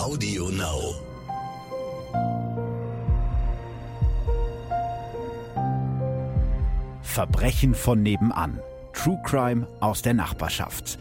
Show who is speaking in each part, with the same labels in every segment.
Speaker 1: Audio Now.
Speaker 2: Verbrechen von nebenan. True Crime aus der Nachbarschaft.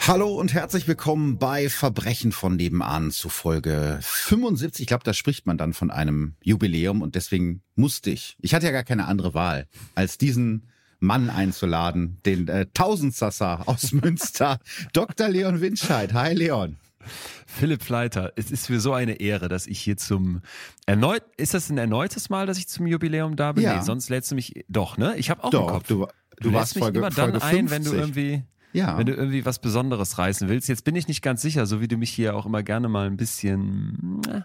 Speaker 2: Hallo und herzlich willkommen bei Verbrechen von nebenan zu Folge 75. Ich glaube, da spricht man dann von einem Jubiläum und deswegen musste ich, ich hatte ja gar keine andere Wahl, als diesen Mann einzuladen, den äh, Tausendsassa aus Münster, Dr. Leon Winscheid. Hi Leon.
Speaker 3: Philipp Fleiter, es ist mir so eine Ehre, dass ich hier zum erneut, ist das ein erneutes Mal, dass ich zum Jubiläum da bin?
Speaker 2: Ja.
Speaker 3: Nee, sonst lädst du mich, doch, ne? Ich habe auch
Speaker 2: Doch,
Speaker 3: einen Kopf.
Speaker 2: du, du,
Speaker 3: lädst
Speaker 2: warst
Speaker 3: mich
Speaker 2: Folge,
Speaker 3: immer dann
Speaker 2: Folge
Speaker 3: ein, wenn du
Speaker 2: 50.
Speaker 3: irgendwie,
Speaker 2: Ja.
Speaker 3: wenn du irgendwie was Besonderes reißen willst. Jetzt bin ich nicht ganz sicher, so wie du mich hier auch immer gerne mal ein bisschen äh,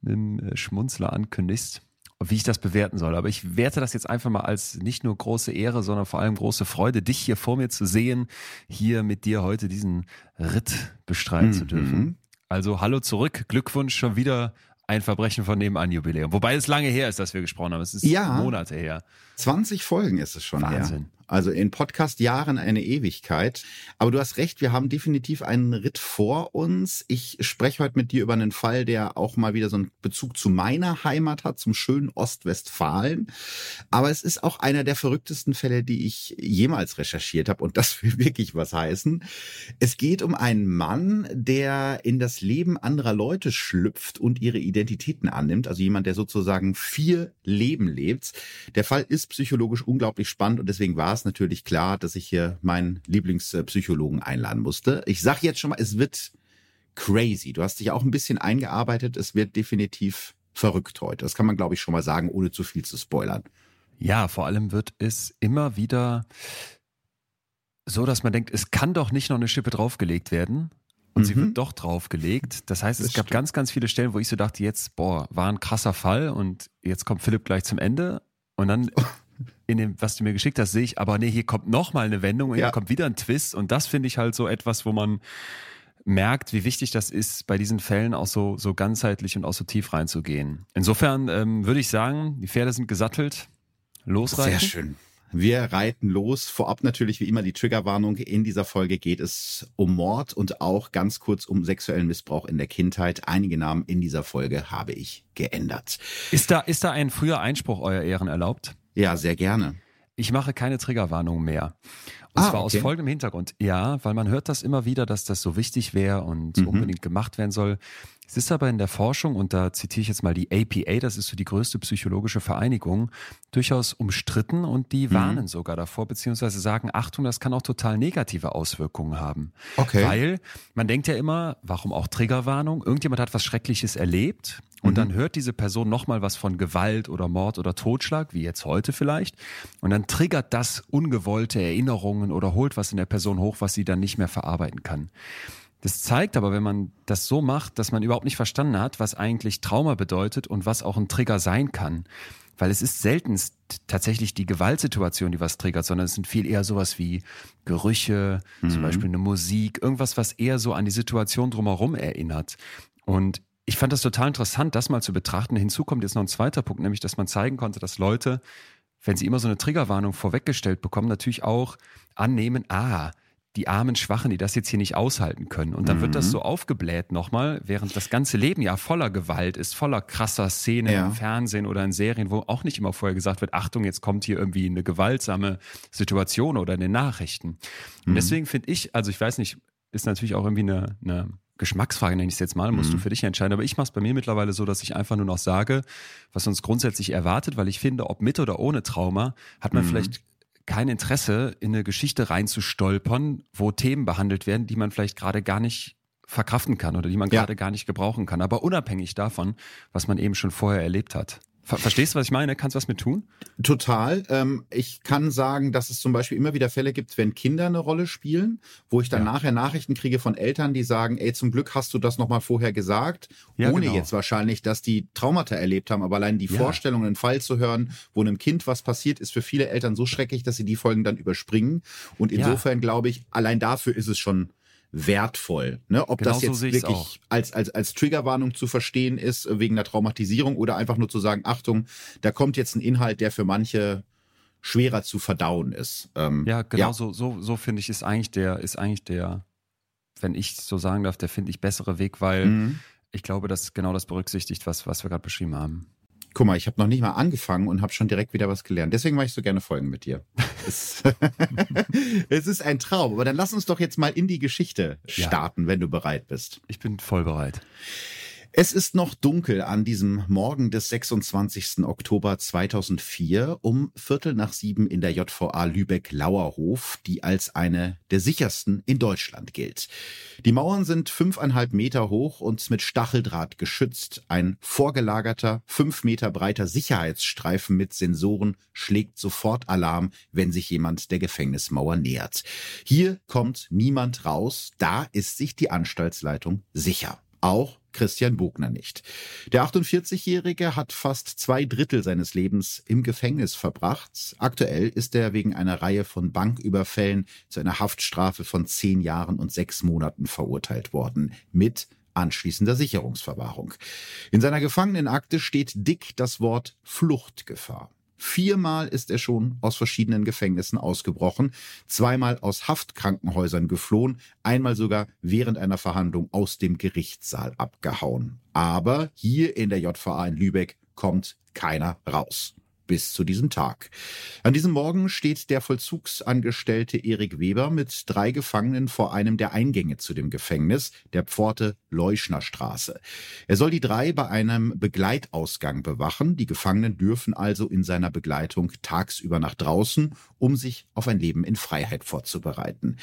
Speaker 3: mit einem äh, Schmunzler ankündigst, wie ich das bewerten soll. Aber ich werte das jetzt einfach mal als nicht nur große Ehre, sondern vor allem große Freude, dich hier vor mir zu sehen, hier mit dir heute diesen Ritt bestreiten zu dürfen.
Speaker 2: Mhm.
Speaker 3: Also hallo zurück, Glückwunsch schon wieder ein Verbrechen von nebenan Jubiläum. Wobei es lange her ist, dass wir gesprochen haben. Es ist
Speaker 2: Ja.
Speaker 3: Monate her.
Speaker 2: 20 Folgen ist es schon
Speaker 3: Wahnsinn.
Speaker 2: her. Also in Podcast-Jahren eine Ewigkeit. Aber du hast recht, wir haben definitiv einen Ritt vor uns. Ich spreche heute mit dir über einen Fall, der auch mal wieder so einen Bezug zu meiner Heimat hat, zum schönen Ostwestfalen. Aber es ist auch einer der verrücktesten Fälle, die ich jemals recherchiert habe. Und das will wirklich was heißen. Es geht um einen Mann, der in das Leben anderer Leute schlüpft und ihre Identitäten annimmt. Also jemand, der sozusagen vier Leben lebt. Der Fall ist psychologisch unglaublich spannend und deswegen war es natürlich klar, dass ich hier meinen Lieblingspsychologen einladen musste. Ich sage jetzt schon mal, es wird crazy. Du hast dich auch ein bisschen eingearbeitet. Es wird definitiv verrückt heute. Das kann man, glaube ich, schon mal sagen, ohne zu viel zu spoilern.
Speaker 3: Ja, vor allem wird es immer wieder so, dass man denkt, es kann doch nicht noch eine Schippe draufgelegt werden. Und sie
Speaker 2: Mhm.
Speaker 3: wird doch draufgelegt. Das heißt, es
Speaker 2: Das
Speaker 3: gab
Speaker 2: stimmt.
Speaker 3: ganz, ganz viele Stellen, wo ich so dachte, jetzt, boah, war ein krasser Fall und jetzt kommt Philipp gleich zum Ende. Und dann in dem, was du mir geschickt hast, sehe ich, aber nee, hier kommt noch mal eine Wendung und
Speaker 2: Ja.
Speaker 3: hier kommt wieder ein Twist. Und das finde ich halt so etwas, wo man merkt, wie wichtig das ist, bei diesen Fällen auch so, so ganzheitlich und auch so tief reinzugehen. Insofern ähm, würde ich sagen, die Pferde sind gesattelt. Losreiten.
Speaker 2: Sehr schön. Wir reiten los. Vorab natürlich wie immer die Triggerwarnung. In dieser Folge geht es um Mord und auch ganz kurz um sexuellen Missbrauch in der Kindheit. Einige Namen in dieser Folge habe ich geändert.
Speaker 3: Ist da, ist da ein früher Einspruch, Euer Ehren, erlaubt?
Speaker 2: Ja, sehr gerne.
Speaker 3: Ich mache keine Triggerwarnung mehr. Und
Speaker 2: Ah,
Speaker 3: zwar aus
Speaker 2: okay.
Speaker 3: folgendem Hintergrund. Ja, weil man hört das immer wieder, dass das so wichtig wäre und
Speaker 2: Mhm.
Speaker 3: unbedingt gemacht werden soll. Es ist aber in der Forschung, und da zitiere ich jetzt mal die APA, das ist so die größte psychologische Vereinigung, durchaus umstritten und die
Speaker 2: Mhm.
Speaker 3: warnen sogar davor, beziehungsweise sagen, Achtung, das kann auch total negative Auswirkungen haben.
Speaker 2: Okay.
Speaker 3: Weil man denkt ja immer, warum auch Triggerwarnung? Irgendjemand hat was Schreckliches erlebt und
Speaker 2: Mhm.
Speaker 3: dann hört diese Person nochmal was von Gewalt oder Mord oder Totschlag, wie jetzt heute vielleicht. Und dann triggert das ungewollte Erinnerungen oder holt was in der Person hoch, was sie dann nicht mehr verarbeiten kann. Das zeigt aber, wenn man das so macht, dass man überhaupt nicht verstanden hat, was eigentlich Trauma bedeutet und was auch ein Trigger sein kann. Weil es ist seltenst tatsächlich die Gewaltsituation, die was triggert, sondern es sind viel eher sowas wie Gerüche, zum Beispiel eine Musik, irgendwas, was eher so an die Situation drumherum erinnert. Und ich fand das total interessant, das mal zu betrachten. Hinzu kommt jetzt noch ein zweiter Punkt, nämlich, dass man zeigen konnte, dass Leute, wenn sie immer so eine Triggerwarnung vorweggestellt bekommen, natürlich auch annehmen, ah, die armen Schwachen, die das jetzt hier nicht aushalten können. Und dann wird das so aufgebläht nochmal, während das ganze Leben ja voller Gewalt ist, voller krasser Szenen
Speaker 2: Ja.
Speaker 3: im Fernsehen oder in Serien, wo auch nicht immer vorher gesagt wird, Achtung, jetzt kommt hier irgendwie eine gewaltsame Situation oder in den Nachrichten. Und deswegen finde ich, also ich weiß nicht, ist natürlich auch irgendwie eine, eine Geschmacksfrage, nenne ich es jetzt mal, musst du für dich entscheiden. Aber ich mache es bei mir mittlerweile so, dass ich einfach nur noch sage, was uns grundsätzlich erwartet, weil ich finde, ob mit oder ohne Trauma, hat man vielleicht kein Interesse, in eine Geschichte reinzustolpern, wo Themen behandelt werden, die man vielleicht gerade gar nicht verkraften kann oder die man
Speaker 2: Ja.
Speaker 3: gerade gar nicht gebrauchen kann. Aber unabhängig davon, was man eben schon vorher erlebt hat. Ver verstehst du, was ich meine? Kannst du was mit tun?
Speaker 2: Total. Ähm, ich kann sagen, dass es zum Beispiel immer wieder Fälle gibt, wenn Kinder eine Rolle spielen, wo ich dann
Speaker 3: Ja.
Speaker 2: nachher Nachrichten kriege von Eltern, die sagen, ey, zum Glück hast du das nochmal vorher gesagt,
Speaker 3: Ja,
Speaker 2: ohne
Speaker 3: genau.
Speaker 2: jetzt wahrscheinlich, dass die Traumata erlebt haben, aber allein die
Speaker 3: Ja.
Speaker 2: Vorstellung, einen Fall zu hören, wo einem Kind was passiert, ist für viele Eltern so schrecklich, dass sie die Folgen dann überspringen. Und insofern glaube ich, allein dafür ist es schon wertvoll. Ne? Ob
Speaker 3: Genau
Speaker 2: das
Speaker 3: so
Speaker 2: jetzt
Speaker 3: ich's
Speaker 2: wirklich
Speaker 3: auch.
Speaker 2: als, als, als Triggerwarnung zu verstehen ist, wegen der Traumatisierung oder einfach nur zu sagen, Achtung, da kommt jetzt ein Inhalt, der für manche schwerer zu verdauen ist.
Speaker 3: Ähm, ja, genau ja. so, so, so finde ich, ist eigentlich der, ist eigentlich der, wenn ich so sagen darf, der finde ich bessere Weg, weil mhm. ich glaube, dass genau das berücksichtigt, was, was wir gerade beschrieben haben.
Speaker 2: Guck mal, ich habe noch nicht mal angefangen und habe schon direkt wieder was gelernt. Deswegen mache ich so gerne Folgen mit dir. es, es ist ein Traum. Aber dann lass uns doch jetzt mal in die Geschichte starten, ja. wenn du bereit bist.
Speaker 3: Ich bin voll bereit.
Speaker 2: Es ist noch dunkel an diesem Morgen des 26. Oktober 2004 um Viertel nach sieben in der JVA Lübeck-Lauerhof, die als eine der sichersten in Deutschland gilt. Die Mauern sind fünfeinhalb Meter hoch und mit Stacheldraht geschützt. Ein vorgelagerter, fünf Meter breiter Sicherheitsstreifen mit Sensoren schlägt sofort Alarm, wenn sich jemand der Gefängnismauer nähert. Hier kommt niemand raus, da ist sich die Anstaltsleitung sicher. Auch Christian Bogner nicht. Der 48-Jährige hat fast zwei Drittel seines Lebens im Gefängnis verbracht. Aktuell ist er wegen einer Reihe von Banküberfällen zu einer Haftstrafe von zehn Jahren und sechs Monaten verurteilt worden. Mit anschließender Sicherungsverwahrung. In seiner Gefangenenakte steht dick das Wort Fluchtgefahr. Viermal ist er schon aus verschiedenen Gefängnissen ausgebrochen, zweimal aus Haftkrankenhäusern geflohen, einmal sogar während einer Verhandlung aus dem Gerichtssaal abgehauen. Aber hier in der JVA in Lübeck kommt keiner raus bis zu diesem Tag. An diesem Morgen steht der Vollzugsangestellte Erik Weber mit drei Gefangenen vor einem der Eingänge zu dem Gefängnis, der Pforte Leuschner Straße. Er soll die drei bei einem Begleitausgang bewachen. Die Gefangenen dürfen also in seiner Begleitung tagsüber nach draußen, um sich auf ein Leben in Freiheit vorzubereiten.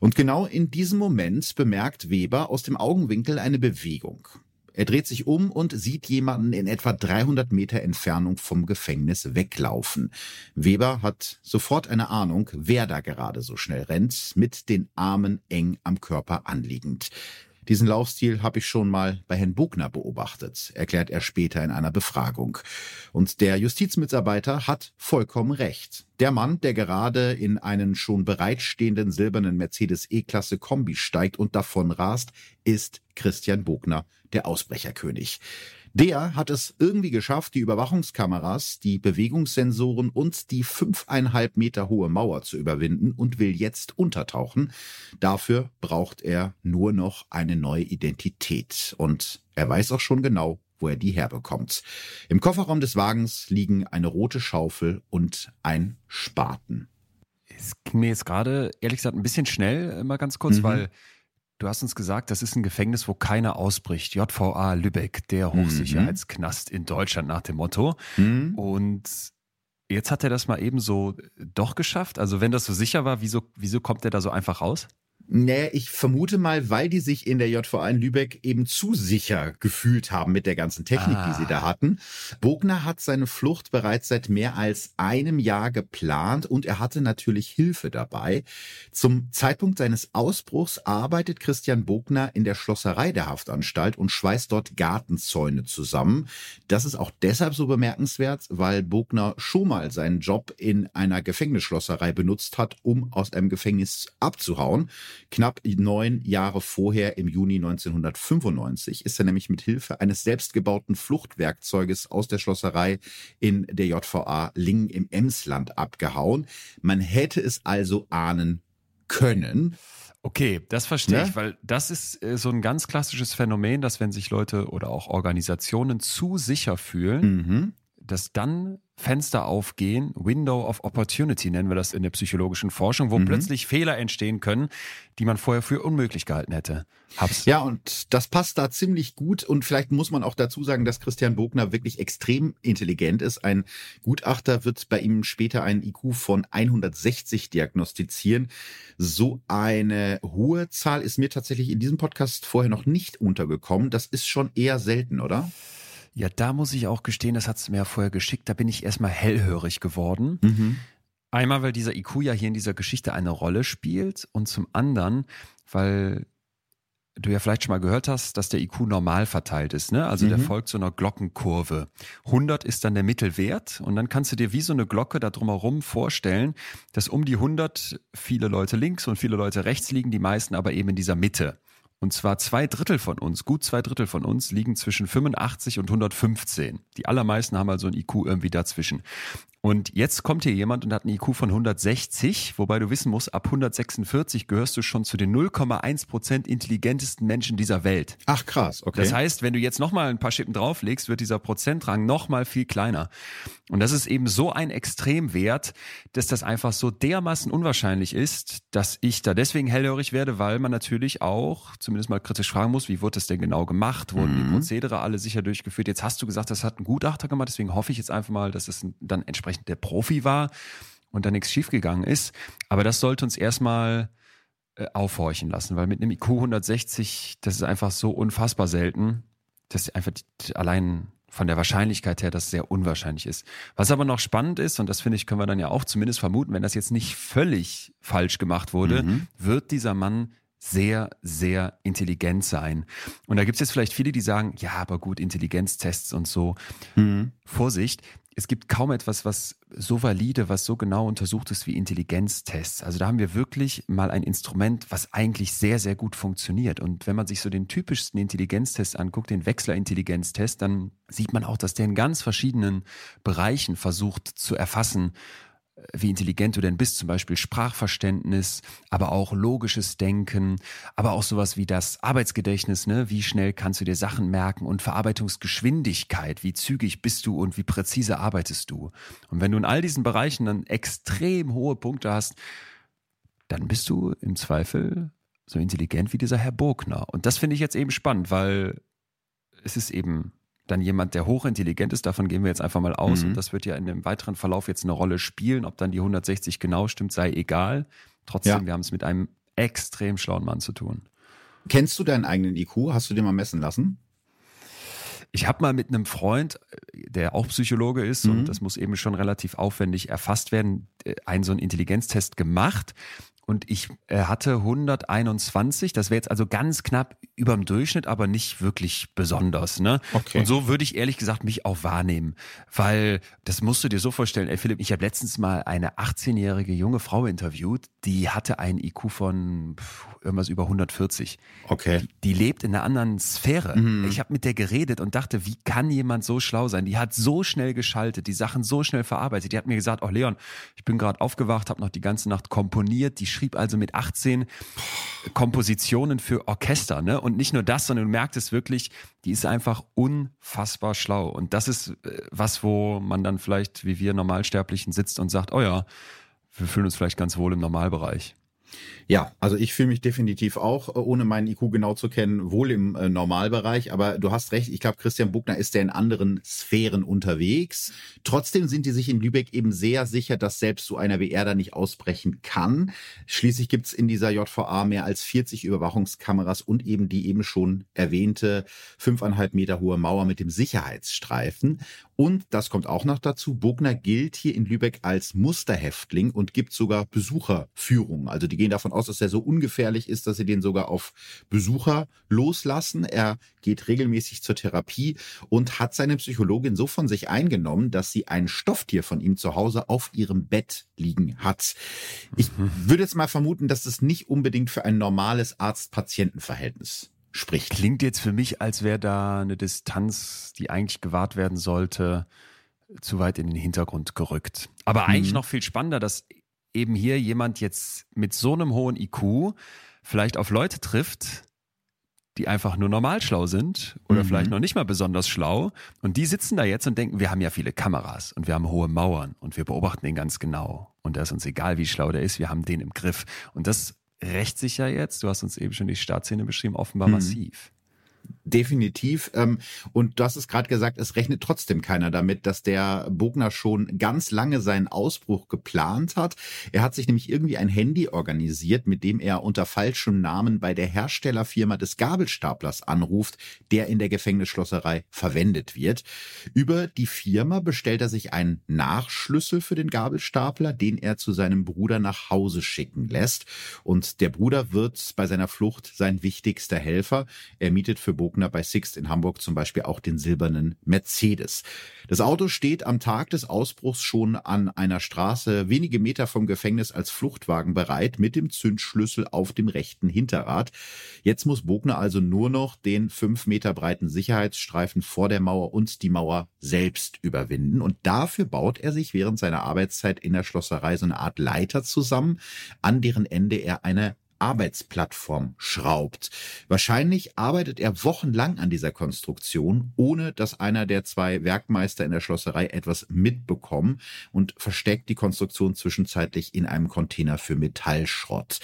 Speaker 2: Und genau in diesem Moment bemerkt Weber aus dem Augenwinkel eine Bewegung. Er dreht sich um und sieht jemanden in etwa 300 Meter Entfernung vom Gefängnis weglaufen. Weber hat sofort eine Ahnung, wer da gerade so schnell rennt, mit den Armen eng am Körper anliegend. Diesen Laufstil habe ich schon mal bei Herrn Bugner beobachtet, erklärt er später in einer Befragung. Und der Justizmitarbeiter hat vollkommen recht. Der Mann, der gerade in einen schon bereitstehenden silbernen Mercedes E-Klasse Kombi steigt und davon rast, ist Christian Bogner, der Ausbrecherkönig. Der hat es irgendwie geschafft, die Überwachungskameras, die Bewegungssensoren und die fünfeinhalb Meter hohe Mauer zu überwinden und will jetzt untertauchen. Dafür braucht er nur noch eine neue Identität. Und er weiß auch schon genau, wo er die herbekommt. Im Kofferraum des Wagens liegen eine rote Schaufel und ein Spaten.
Speaker 3: Es ging mir jetzt gerade, ehrlich gesagt, ein bisschen schnell, mal ganz kurz, mhm. weil Du hast uns gesagt, das ist ein Gefängnis, wo keiner ausbricht. JVA Lübeck, der mhm. Hochsicherheitsknast mhm. in Deutschland nach dem Motto. Mhm. Und jetzt hat er das mal eben so doch geschafft. Also wenn das so sicher war, wieso, wieso kommt er da so einfach raus?
Speaker 2: Naja, ich vermute mal, weil die sich in der JVA in Lübeck eben zu sicher gefühlt haben mit der ganzen Technik, ah. die sie da ah. hatten. Bogner hat seine Flucht bereits seit mehr als einem Jahr geplant und er hatte natürlich Hilfe dabei. Zum Zeitpunkt seines Ausbruchs arbeitet Christian Bogner in der Schlosserei der Haftanstalt und schweißt dort Gartenzäune zusammen. Das ist auch deshalb so bemerkenswert, weil Bogner schon mal seinen Job in einer Gefängnisschlosserei benutzt hat, um aus einem Gefängnis abzuhauen. Knapp neun Jahre vorher, im Juni 1995, ist er nämlich mit Hilfe eines selbstgebauten Fluchtwerkzeuges aus der Schlosserei in der JVA Lingen im Emsland abgehauen. Man hätte es also ahnen können.
Speaker 3: Okay, das verstehe? Ne? ich, weil das ist äh, so ein ganz klassisches Phänomen, dass wenn sich Leute oder auch Organisationen zu sicher fühlen, mhm. Dass dann Fenster aufgehen, Window of Opportunity nennen wir das in der psychologischen Forschung, wo mhm. plötzlich Fehler entstehen können, die man vorher für unmöglich gehalten hätte.
Speaker 2: Hab's. Ja, und das passt da ziemlich gut. Und vielleicht muss man auch dazu sagen, dass Christian Bogner wirklich extrem intelligent ist. Ein Gutachter wird bei ihm später einen IQ von 160 diagnostizieren. So eine hohe Zahl ist mir tatsächlich in diesem Podcast vorher noch nicht untergekommen. Das ist schon eher selten, oder?
Speaker 3: Ja, da muss ich auch gestehen, das hat es mir ja vorher geschickt, da bin ich erstmal hellhörig geworden. Mhm. Einmal, weil dieser IQ ja hier in dieser Geschichte eine Rolle spielt und zum anderen, weil du ja vielleicht schon mal gehört hast, dass der IQ normal verteilt ist. Ne? Also mhm. der folgt so einer Glockenkurve. 100 ist dann der Mittelwert und dann kannst du dir wie so eine Glocke da drumherum vorstellen, dass um die 100 viele Leute links und viele Leute rechts liegen, die meisten aber eben in dieser Mitte. Und zwar zwei Drittel von uns, gut zwei Drittel von uns liegen zwischen 85 und 115. Die allermeisten haben also ein IQ irgendwie dazwischen. Und jetzt kommt hier jemand und hat einen IQ von 160, wobei du wissen musst, ab 146 gehörst du schon zu den 0,1 Prozent intelligentesten Menschen dieser Welt.
Speaker 2: Ach krass, okay.
Speaker 3: Das heißt, wenn du jetzt nochmal ein paar Schippen drauflegst, wird dieser Prozentrang nochmal viel kleiner. Und das ist eben so ein Extremwert, dass das einfach so dermaßen unwahrscheinlich ist, dass ich da deswegen hellhörig werde, weil man natürlich auch zumindest mal kritisch fragen muss, wie wurde das denn genau gemacht? Wurden mhm. die Prozedere alle sicher durchgeführt? Jetzt hast du gesagt, das hat ein Gutachter gemacht, deswegen hoffe ich jetzt einfach mal, dass es dann entsprechend der Profi war und da nichts schiefgegangen ist. Aber das sollte uns erstmal äh, aufhorchen lassen, weil mit einem IQ 160, das ist einfach so unfassbar selten, dass einfach allein von der Wahrscheinlichkeit her das sehr unwahrscheinlich ist. Was aber noch spannend ist, und das finde ich, können wir dann ja auch zumindest vermuten, wenn das jetzt nicht völlig falsch gemacht wurde, mhm. wird dieser Mann sehr, sehr intelligent sein. Und da gibt es jetzt vielleicht viele, die sagen, ja, aber gut, Intelligenztests und so. Mhm. Vorsicht, es gibt kaum etwas, was so valide, was so genau untersucht ist wie Intelligenztests. Also da haben wir wirklich mal ein Instrument, was eigentlich sehr, sehr gut funktioniert. Und wenn man sich so den typischsten Intelligenztest anguckt, den Wechsler-Intelligenztest, dann sieht man auch, dass der in ganz verschiedenen Bereichen versucht zu erfassen, wie intelligent du denn bist, zum Beispiel Sprachverständnis, aber auch logisches Denken, aber auch sowas wie das Arbeitsgedächtnis, ne? Wie schnell kannst du dir Sachen merken und Verarbeitungsgeschwindigkeit, wie zügig bist du und wie präzise arbeitest du. Und wenn du in all diesen Bereichen dann extrem hohe Punkte hast, dann bist du im Zweifel so intelligent wie dieser Herr Burgner. Und das finde ich jetzt eben spannend, weil es ist eben dann jemand, der hochintelligent ist, davon gehen wir jetzt einfach mal aus. Mhm. Und das wird ja in dem weiteren Verlauf jetzt eine Rolle spielen. Ob dann die 160 genau stimmt, sei egal. Trotzdem, ja. wir haben es mit einem extrem schlauen Mann zu tun.
Speaker 2: Kennst du deinen eigenen IQ? Hast du den mal messen lassen?
Speaker 3: Ich habe mal mit einem Freund, der auch Psychologe ist, mhm. und das muss eben schon relativ aufwendig erfasst werden, äh, einen so einen Intelligenztest gemacht und ich äh, hatte 121. Das wäre jetzt also ganz knapp über dem Durchschnitt, aber nicht wirklich besonders. Ne? Okay. Und so würde ich ehrlich gesagt mich auch wahrnehmen, weil das musst du dir so vorstellen. Ey Philipp, ich habe letztens mal eine 18-jährige junge Frau interviewt, die hatte einen IQ von irgendwas über 140.
Speaker 2: Okay.
Speaker 3: Die, die lebt in einer anderen Sphäre. Mhm. Ich habe mit der geredet und dachte, wie kann jemand so schlau sein? Die hat so schnell geschaltet, die Sachen so schnell verarbeitet. Die hat mir gesagt, oh Leon, ich bin gerade aufgewacht, habe noch die ganze Nacht komponiert, die schrieb also mit 18 Kompositionen für Orchester, ne? Und nicht nur das, sondern du merktest wirklich, die ist einfach unfassbar schlau. Und das ist äh, was, wo man dann vielleicht, wie wir Normalsterblichen, sitzt und sagt, oh ja, wir fühlen uns vielleicht ganz wohl im Normalbereich.
Speaker 2: Ja, also ich fühle mich definitiv auch, äh, ohne meinen IQ genau zu kennen, wohl im äh, Normalbereich. Aber du hast recht, ich glaube, Christian Buckner ist ja in anderen Sphären unterwegs. Trotzdem sind die sich in Lübeck eben sehr sicher, dass selbst so einer wie er da nicht ausbrechen kann. Schließlich gibt's in dieser JVA mehr als 40 Überwachungskameras und eben die eben schon erwähnte fünfeinhalb Meter hohe Mauer mit dem Sicherheitsstreifen. Und das kommt auch noch dazu, Bogner gilt hier in Lübeck als Musterhäftling und gibt sogar Besucherführungen. Also die gehen davon aus, dass er so ungefährlich ist, dass sie den sogar auf Besucher loslassen. Er geht regelmäßig zur Therapie und hat seine Psychologin so von sich eingenommen, dass sie ein Stofftier von ihm zu Hause auf ihrem Bett liegen hat. Ich mhm. würde jetzt mal vermuten, dass es nicht unbedingt für ein normales Arzt-Patienten-Verhältnis spricht.
Speaker 3: Klingt jetzt für mich, als wäre da eine Distanz, die eigentlich gewahrt werden sollte, zu weit in den Hintergrund gerückt. Aber mhm. eigentlich noch viel spannender, dass eben hier jemand jetzt mit so einem hohen IQ vielleicht auf Leute trifft, die einfach nur normal schlau sind oder mhm. vielleicht noch nicht mal besonders schlau. Und die sitzen da jetzt und denken, wir haben ja viele Kameras und wir haben hohe Mauern und wir beobachten den ganz genau. Und da ist uns egal, wie schlau der ist, wir haben den im Griff. Und das rächt sich ja jetzt, du hast uns eben schon die Startszene beschrieben, offenbar mhm. massiv.
Speaker 2: Definitiv. Ähm, und du hast es gerade gesagt, es rechnet trotzdem keiner damit, dass der Bogner schon ganz lange seinen Ausbruch geplant hat. Er hat sich nämlich irgendwie ein Handy organisiert, mit dem er unter falschem Namen bei der Herstellerfirma des Gabelstaplers anruft, der in der Gefängnisschlosserei verwendet wird. Über die Firma bestellt er sich einen Nachschlüssel für den Gabelstapler, den er zu seinem Bruder nach Hause schicken lässt. Und der Bruder wird bei seiner Flucht sein wichtigster Helfer. Er mietet für Bogner bei Sixt in Hamburg zum Beispiel auch den silbernen Mercedes. Das Auto steht am Tag des Ausbruchs schon an einer Straße wenige Meter vom Gefängnis als Fluchtwagen bereit mit dem Zündschlüssel auf dem rechten Hinterrad. Jetzt muss Bogner also nur noch den fünf Meter breiten Sicherheitsstreifen vor der Mauer und die Mauer selbst überwinden. Und dafür baut er sich während seiner Arbeitszeit in der Schlosserei so eine Art Leiter zusammen, an deren Ende er eine Arbeitsplattform schraubt. Wahrscheinlich arbeitet er wochenlang an dieser Konstruktion, ohne dass einer der zwei Werkmeister in der Schlosserei etwas mitbekommen und versteckt die Konstruktion zwischenzeitlich in einem Container für Metallschrott.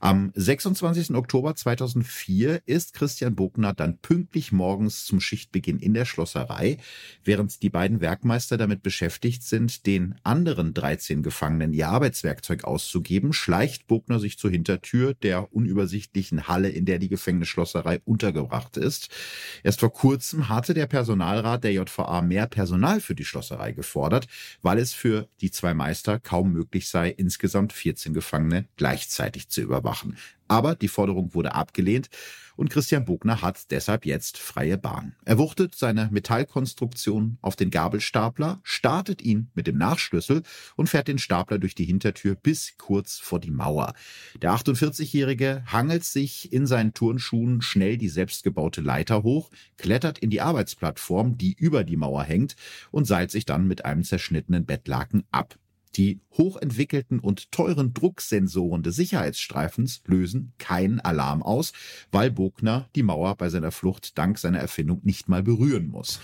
Speaker 2: Am 26. Oktober 2004 ist Christian Bogner dann pünktlich morgens zum Schichtbeginn in der Schlosserei, während die beiden Werkmeister damit beschäftigt sind, den anderen 13 Gefangenen ihr Arbeitswerkzeug auszugeben, schleicht Bogner sich zur Hintertür, der unübersichtlichen Halle, in der die Gefängnisschlosserei untergebracht ist. Erst vor kurzem hatte der Personalrat der JVA mehr Personal für die Schlosserei gefordert, weil es für die zwei Meister kaum möglich sei, insgesamt 14 Gefangene gleichzeitig zu überwachen. Aber die Forderung wurde abgelehnt und Christian Bogner hat deshalb jetzt freie Bahn. Er wuchtet seine Metallkonstruktion auf den Gabelstapler, startet ihn mit dem Nachschlüssel und fährt den Stapler durch die Hintertür bis kurz vor die Mauer. Der 48-Jährige hangelt sich in seinen Turnschuhen schnell die selbstgebaute Leiter hoch, klettert in die Arbeitsplattform, die über die Mauer hängt und seilt sich dann mit einem zerschnittenen Bettlaken ab. Die hochentwickelten und teuren Drucksensoren des Sicherheitsstreifens lösen keinen Alarm aus, weil Bogner die Mauer bei seiner Flucht dank seiner Erfindung nicht mal berühren muss.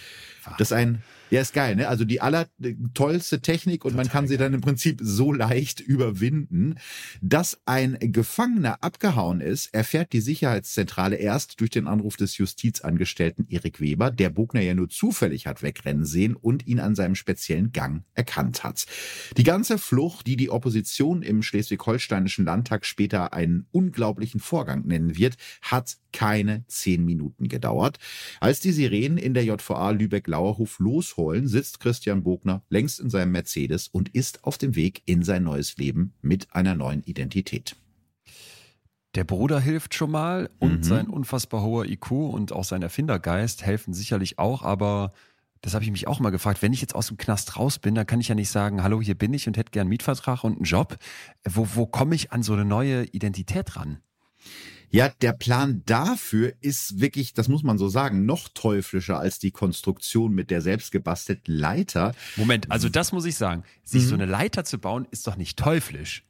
Speaker 2: Das ist ein, ja, ist geil, ne? Also die allertollste Technik und Total man kann sie dann im Prinzip so leicht überwinden. Dass ein Gefangener abgehauen ist, erfährt die Sicherheitszentrale erst durch den Anruf des Justizangestellten Erik Weber, der Bogner ja nur zufällig hat wegrennen sehen und ihn an seinem speziellen Gang erkannt hat. Die ganze Flucht, die die Opposition im schleswig-holsteinischen Landtag später einen unglaublichen Vorgang nennen wird, hat keine zehn Minuten gedauert. Als die Sirenen in der JVA Lübeck-Lauerhof losheulen, sitzt Christian Bogner längst in seinem Mercedes und ist auf dem Weg in sein neues Leben mit einer neuen Identität.
Speaker 3: Der Bruder hilft schon mal und mhm. sein unfassbar hoher IQ und auch sein Erfindergeist helfen sicherlich auch, aber das habe ich mich auch mal gefragt, wenn ich jetzt aus dem Knast raus bin, dann kann ich ja nicht sagen, hallo, hier bin ich und hätte gern einen Mietvertrag und einen Job. Wo, wo komme ich an so eine neue Identität ran?
Speaker 2: Ja, der Plan dafür ist wirklich, das muss man so sagen, noch teuflischer als die Konstruktion mit der selbstgebastelten Leiter.
Speaker 3: Moment, also das muss ich sagen. Sich mhm. so eine Leiter zu bauen, ist doch nicht teuflisch.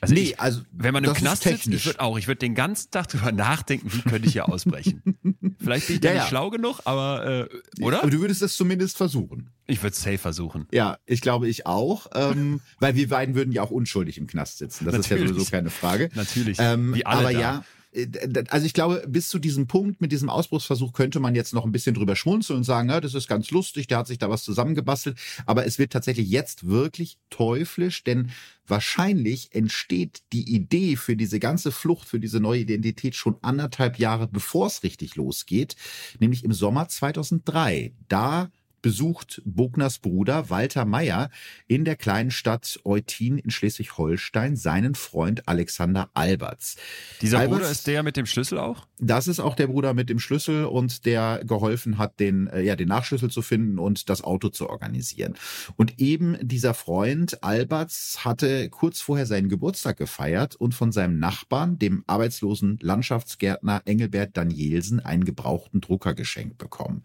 Speaker 3: Also nee, ich, also wenn man im Knast sitzt, ich würde auch, ich würde den ganzen Tag drüber nachdenken, wie könnte ich hier ausbrechen. Vielleicht bin ich ja, da nicht ja. schlau genug, aber äh, oder?
Speaker 2: Aber du würdest es zumindest versuchen.
Speaker 3: Ich würde es safe versuchen.
Speaker 2: Ja, ich glaube ich auch, ähm, weil wir beiden würden ja auch unschuldig im Knast sitzen. Das Natürlich. ist ja sowieso keine Frage.
Speaker 3: Natürlich.
Speaker 2: Ähm, Wie alle aber da. ja. Äh, also ich glaube, bis zu diesem Punkt mit diesem Ausbruchsversuch könnte man jetzt noch ein bisschen drüber schmunzeln und sagen, ja, das ist ganz lustig, der hat sich da was zusammengebastelt. Aber es wird tatsächlich jetzt wirklich teuflisch, denn wahrscheinlich entsteht die Idee für diese ganze Flucht, für diese neue Identität schon anderthalb Jahre bevor es richtig losgeht, nämlich im Sommer 2003. Da besucht Bogners Bruder Walter Meyer in der kleinen Stadt Eutin in Schleswig-Holstein seinen Freund Alexander Alberts.
Speaker 3: Dieser Alberts, Bruder ist der mit dem Schlüssel auch?
Speaker 2: Das ist auch der Bruder mit dem Schlüssel und der geholfen hat, den, äh, ja, den Nachschlüssel zu finden und das Auto zu organisieren. Und eben dieser Freund Alberts hatte kurz vorher seinen Geburtstag gefeiert und von seinem Nachbarn, dem arbeitslosen Landschaftsgärtner Engelbert Danielsen, einen gebrauchten Drucker geschenkt bekommen.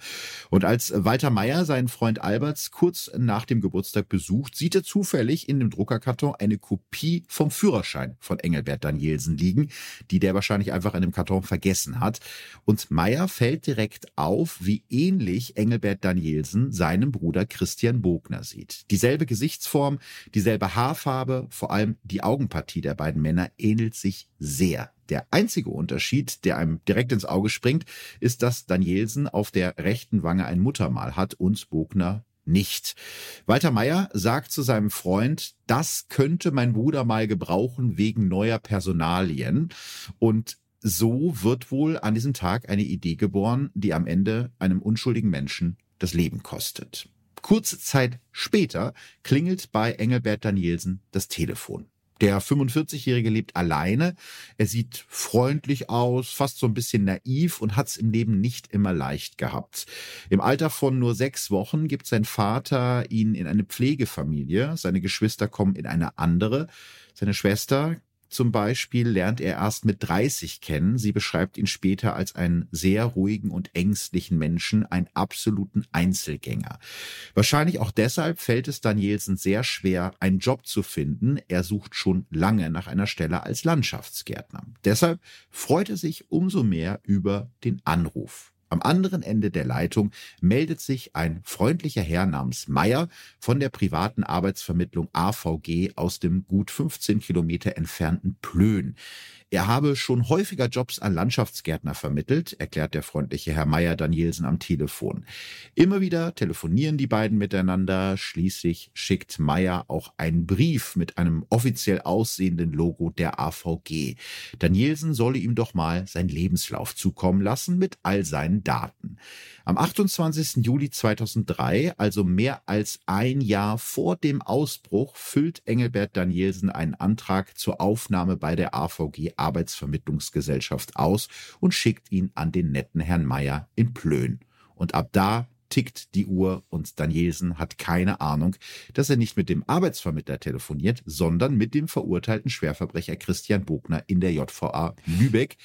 Speaker 2: Und als Walter Meyer seinen Freund Alberts kurz nach dem Geburtstag besucht, sieht er zufällig in dem Druckerkarton eine Kopie vom Führerschein von Engelbert Danielsen liegen, die der wahrscheinlich einfach in dem Karton vergessen hat. Und Meyer fällt direkt auf, wie ähnlich Engelbert Danielsen seinem Bruder Christian Bogner sieht. Dieselbe Gesichtsform, dieselbe Haarfarbe, vor allem die Augenpartie der beiden Männer ähnelt sich sehr. Der einzige Unterschied, der einem direkt ins Auge springt, ist, dass Danielsen auf der rechten Wange ein Muttermal hat und Bogner nicht. Walter Meyer sagt zu seinem Freund, das könnte mein Bruder mal gebrauchen wegen neuer Personalien. Und so wird wohl an diesem Tag eine Idee geboren, die am Ende einem unschuldigen Menschen das Leben kostet. Kurze Zeit später klingelt bei Engelbert Danielsen das Telefon. Der 45-Jährige lebt alleine. Er sieht freundlich aus, fast so ein bisschen naiv und hat es im Leben nicht immer leicht gehabt. Im Alter von nur sechs Wochen gibt sein Vater ihn in eine Pflegefamilie. Seine Geschwister kommen in eine andere. Seine Schwester zum Beispiel lernt er erst mit 30 kennen. Sie beschreibt ihn später als einen sehr ruhigen und ängstlichen Menschen, einen absoluten Einzelgänger. Wahrscheinlich auch deshalb fällt es Danielsen sehr schwer, einen Job zu finden. Er sucht schon lange nach einer Stelle als Landschaftsgärtner. Deshalb freut er sich umso mehr über den Anruf. Am anderen Ende der Leitung meldet sich ein freundlicher Herr namens Meyer von der privaten Arbeitsvermittlung AVG aus dem gut 15 Kilometer entfernten Plön. Er habe schon häufiger Jobs an Landschaftsgärtner vermittelt, erklärt der freundliche Herr Meyer Danielsen am Telefon. Immer wieder telefonieren die beiden miteinander. Schließlich schickt Meyer auch einen Brief mit einem offiziell aussehenden Logo der AVG. Danielsen solle ihm doch mal sein Lebenslauf zukommen lassen mit all seinen Daten. Am 28. Juli 2003, also mehr als ein Jahr vor dem Ausbruch, füllt Engelbert Danielsen einen Antrag zur Aufnahme bei der AVG Arbeitsvermittlungsgesellschaft aus und schickt ihn an den netten Herrn Meier in Plön. Und ab da tickt die Uhr und Danielsen hat keine Ahnung, dass er nicht mit dem Arbeitsvermittler telefoniert, sondern mit dem verurteilten Schwerverbrecher Christian Bogner in der JVA Lübeck,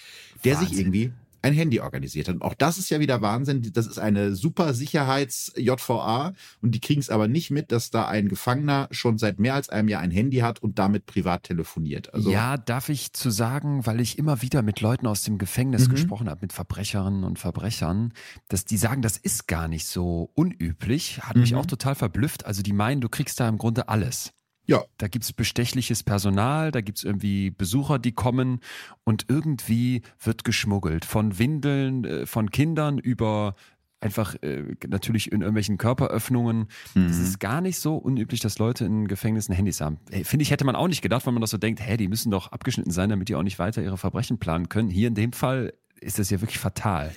Speaker 2: der Wahnsinn. sich irgendwie ein Handy organisiert hat. Und auch das ist ja wieder Wahnsinn. Das ist eine super Sicherheits-JVA und die kriegen es aber nicht mit, dass da ein Gefangener schon seit mehr als einem Jahr ein Handy hat und damit privat telefoniert.
Speaker 3: Also ja, darf ich zu sagen, weil ich immer wieder mit Leuten aus dem Gefängnis mhm. gesprochen habe, mit Verbrecherinnen und Verbrechern, dass die sagen, das ist gar nicht so unüblich. Hat mhm. mich auch total verblüfft. Also die meinen, du kriegst da im Grunde alles. Ja. Da gibt es bestechliches Personal, da gibt es irgendwie Besucher, die kommen und irgendwie wird geschmuggelt. Von Windeln, äh, von Kindern über einfach äh, natürlich in irgendwelchen Körperöffnungen. Mhm. Das ist gar nicht so unüblich, dass Leute in Gefängnissen Handys haben. Finde ich, hätte man auch nicht gedacht, weil man das so denkt, hä, die müssen doch abgeschnitten sein, damit die auch nicht weiter ihre Verbrechen planen können. Hier in dem Fall ist das ja wirklich fatal.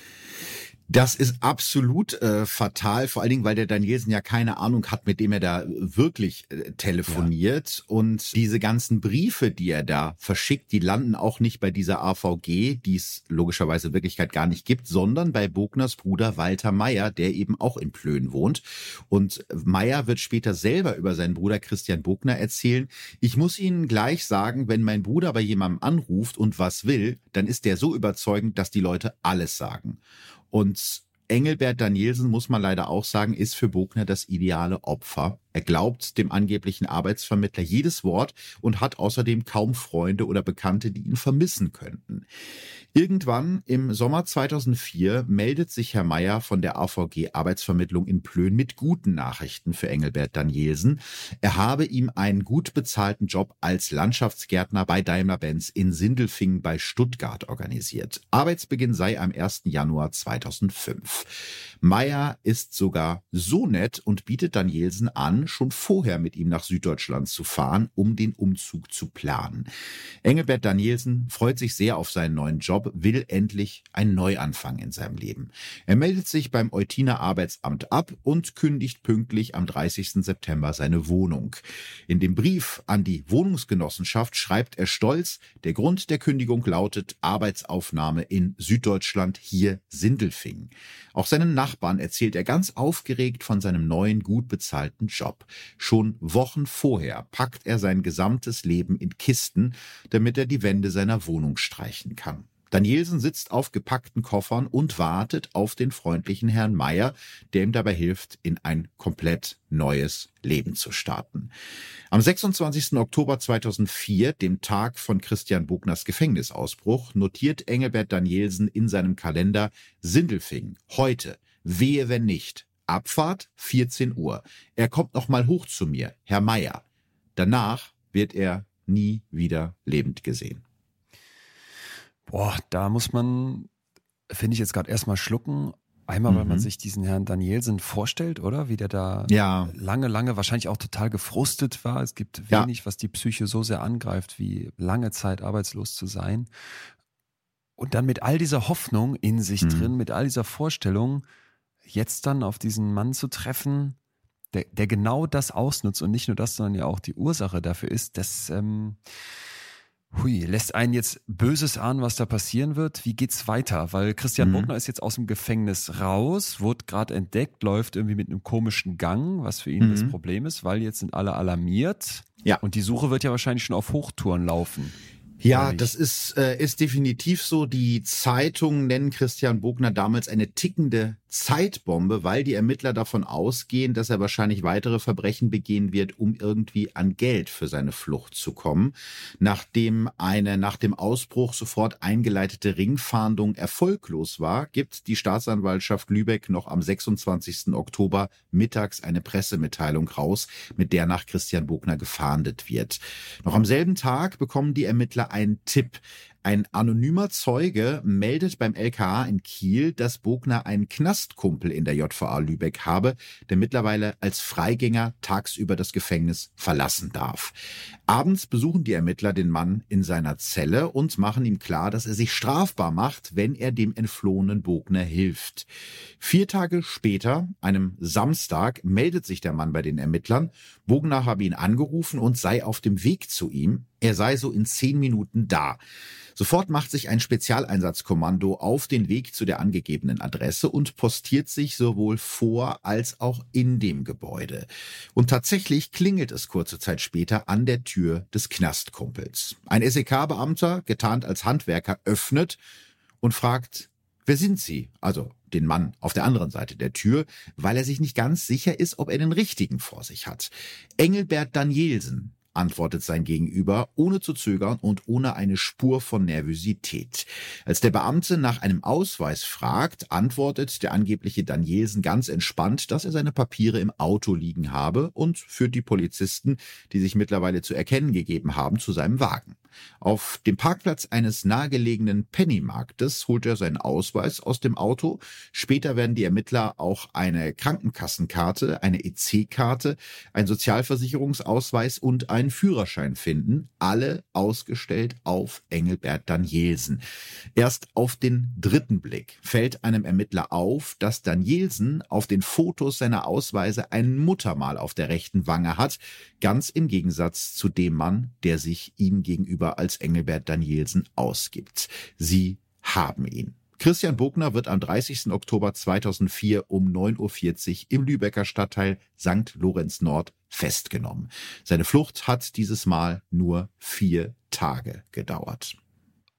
Speaker 2: Das ist absolut äh, fatal, vor allen Dingen, weil der Danielsen ja keine Ahnung hat, mit dem er da wirklich äh, telefoniert. Ja. Und diese ganzen Briefe, die er da verschickt, die landen auch nicht bei dieser AVG, die es logischerweise in Wirklichkeit gar nicht gibt, sondern bei Bogners Bruder Walter Meyer, der eben auch in Plön wohnt. Und Meyer wird später selber über seinen Bruder Christian Bogner erzählen. Ich muss Ihnen gleich sagen, wenn mein Bruder bei jemandem anruft und was will, dann ist der so überzeugend, dass die Leute alles sagen. Und Engelbert Danielsen, muss man leider auch sagen, ist für Bogner das ideale Opfer. Er glaubt dem angeblichen Arbeitsvermittler jedes Wort und hat außerdem kaum Freunde oder Bekannte, die ihn vermissen könnten. Irgendwann im Sommer 2004 meldet sich Herr Meyer von der AVG Arbeitsvermittlung in Plön mit guten Nachrichten für Engelbert Danielsen. Er habe ihm einen gut bezahlten Job als Landschaftsgärtner bei Daimler-Benz in Sindelfingen bei Stuttgart organisiert. Arbeitsbeginn sei am 1. Januar 2005. Meyer ist sogar so nett und bietet Danielsen an, schon vorher mit ihm nach Süddeutschland zu fahren, um den Umzug zu planen. Engelbert Danielsen freut sich sehr auf seinen neuen Job, will endlich einen Neuanfang in seinem Leben. Er meldet sich beim Eutiner Arbeitsamt ab und kündigt pünktlich am 30. September seine Wohnung. In dem Brief an die Wohnungsgenossenschaft schreibt er stolz, der Grund der Kündigung lautet Arbeitsaufnahme in Süddeutschland, hier Sindelfingen. Auch seinen Nachbarn erzählt er ganz aufgeregt von seinem neuen, gut bezahlten Job. Job. Schon Wochen vorher packt er sein gesamtes Leben in Kisten, damit er die Wände seiner Wohnung streichen kann. Danielsen sitzt auf gepackten Koffern und wartet auf den freundlichen Herrn Meier, der ihm dabei hilft, in ein komplett neues Leben zu starten. Am 26. Oktober 2004, dem Tag von Christian Bugners Gefängnisausbruch, notiert Engelbert Danielsen in seinem Kalender Sindelfing, heute, wehe wenn nicht, Abfahrt 14 Uhr. Er kommt noch mal hoch zu mir, Herr Meier. Danach wird er nie wieder lebend gesehen.
Speaker 3: Boah, da muss man, finde ich jetzt gerade erstmal schlucken. Einmal, mhm. weil man mhm. sich diesen Herrn Danielsen vorstellt, oder? Wie der da ja. lange, lange wahrscheinlich auch total gefrustet war. Es gibt wenig, ja. was die Psyche so sehr angreift, wie lange Zeit arbeitslos zu sein. Und dann mit all dieser Hoffnung in sich mhm. drin, mit all dieser Vorstellung, jetzt dann auf diesen Mann zu treffen, der, der genau das ausnutzt und nicht nur das, sondern ja auch die Ursache dafür ist, das ähm, hui, lässt einen jetzt Böses ahnen, was da passieren wird. Wie geht's weiter? Weil Christian mhm. Bruckner ist jetzt aus dem Gefängnis raus, wurde gerade entdeckt, läuft irgendwie mit einem komischen Gang, was für ihn mhm. das Problem ist, weil jetzt sind alle alarmiert. Ja. Und die Suche wird ja wahrscheinlich schon auf Hochtouren laufen.
Speaker 2: Ja, das ist, äh, ist definitiv so. Die Zeitungen nennen Christian Bogner damals eine tickende Zeitbombe, weil die Ermittler davon ausgehen, dass er wahrscheinlich weitere Verbrechen begehen wird, um irgendwie an Geld für seine Flucht zu kommen. Nachdem eine nach dem Ausbruch sofort eingeleitete Ringfahndung erfolglos war, gibt die Staatsanwaltschaft Lübeck noch am 26. Oktober mittags eine Pressemitteilung raus, mit der nach Christian Bogner gefahndet wird. Noch am selben Tag bekommen die Ermittler einen Tipp. Ein anonymer Zeuge meldet beim LKA in Kiel, dass Bogner einen Knastkumpel in der JVA Lübeck habe, der mittlerweile als Freigänger tagsüber das Gefängnis verlassen darf. Abends besuchen die Ermittler den Mann in seiner Zelle und machen ihm klar, dass er sich strafbar macht, wenn er dem entflohenen Bogner hilft. Vier Tage später, einem Samstag, meldet sich der Mann bei den Ermittlern. Bogner habe ihn angerufen und sei auf dem Weg zu ihm. Er sei so in zehn Minuten da. Sofort macht sich ein Spezialeinsatzkommando auf den Weg zu der angegebenen Adresse und postiert sich sowohl vor als auch in dem Gebäude. Und tatsächlich klingelt es kurze Zeit später an der Tür des Knastkumpels. Ein SEK-Beamter, getarnt als Handwerker, öffnet und fragt, wer sind Sie? Also den Mann auf der anderen Seite der Tür, weil er sich nicht ganz sicher ist, ob er den richtigen vor sich hat. Engelbert Danielsen, antwortet sein Gegenüber, ohne zu zögern und ohne eine Spur von Nervosität. Als der Beamte nach einem Ausweis fragt, antwortet der angebliche Danielsen ganz entspannt, dass er seine Papiere im Auto liegen habe und führt die Polizisten, die sich mittlerweile zu erkennen gegeben haben, zu seinem Wagen. Auf dem Parkplatz eines nahegelegenen Pennymarktes holt er seinen Ausweis aus dem Auto. Später werden die Ermittler auch eine Krankenkassenkarte, eine EC-Karte, ein Sozialversicherungsausweis und einen Führerschein finden. Alle ausgestellt auf Engelbert Danielsen. Erst auf den dritten Blick fällt einem Ermittler auf, dass Danielsen auf den Fotos seiner Ausweise ein Muttermal auf der rechten Wange hat, ganz im Gegensatz zu dem Mann, der sich ihm gegenüber gegenüber als Engelbert Danielsen ausgibt. Sie haben ihn. Christian Bogner wird am 30. Oktober 2004 um 9.40 Uhr im Lübecker Stadtteil St. Lorenz Nord festgenommen. Seine Flucht hat dieses Mal nur vier Tage gedauert.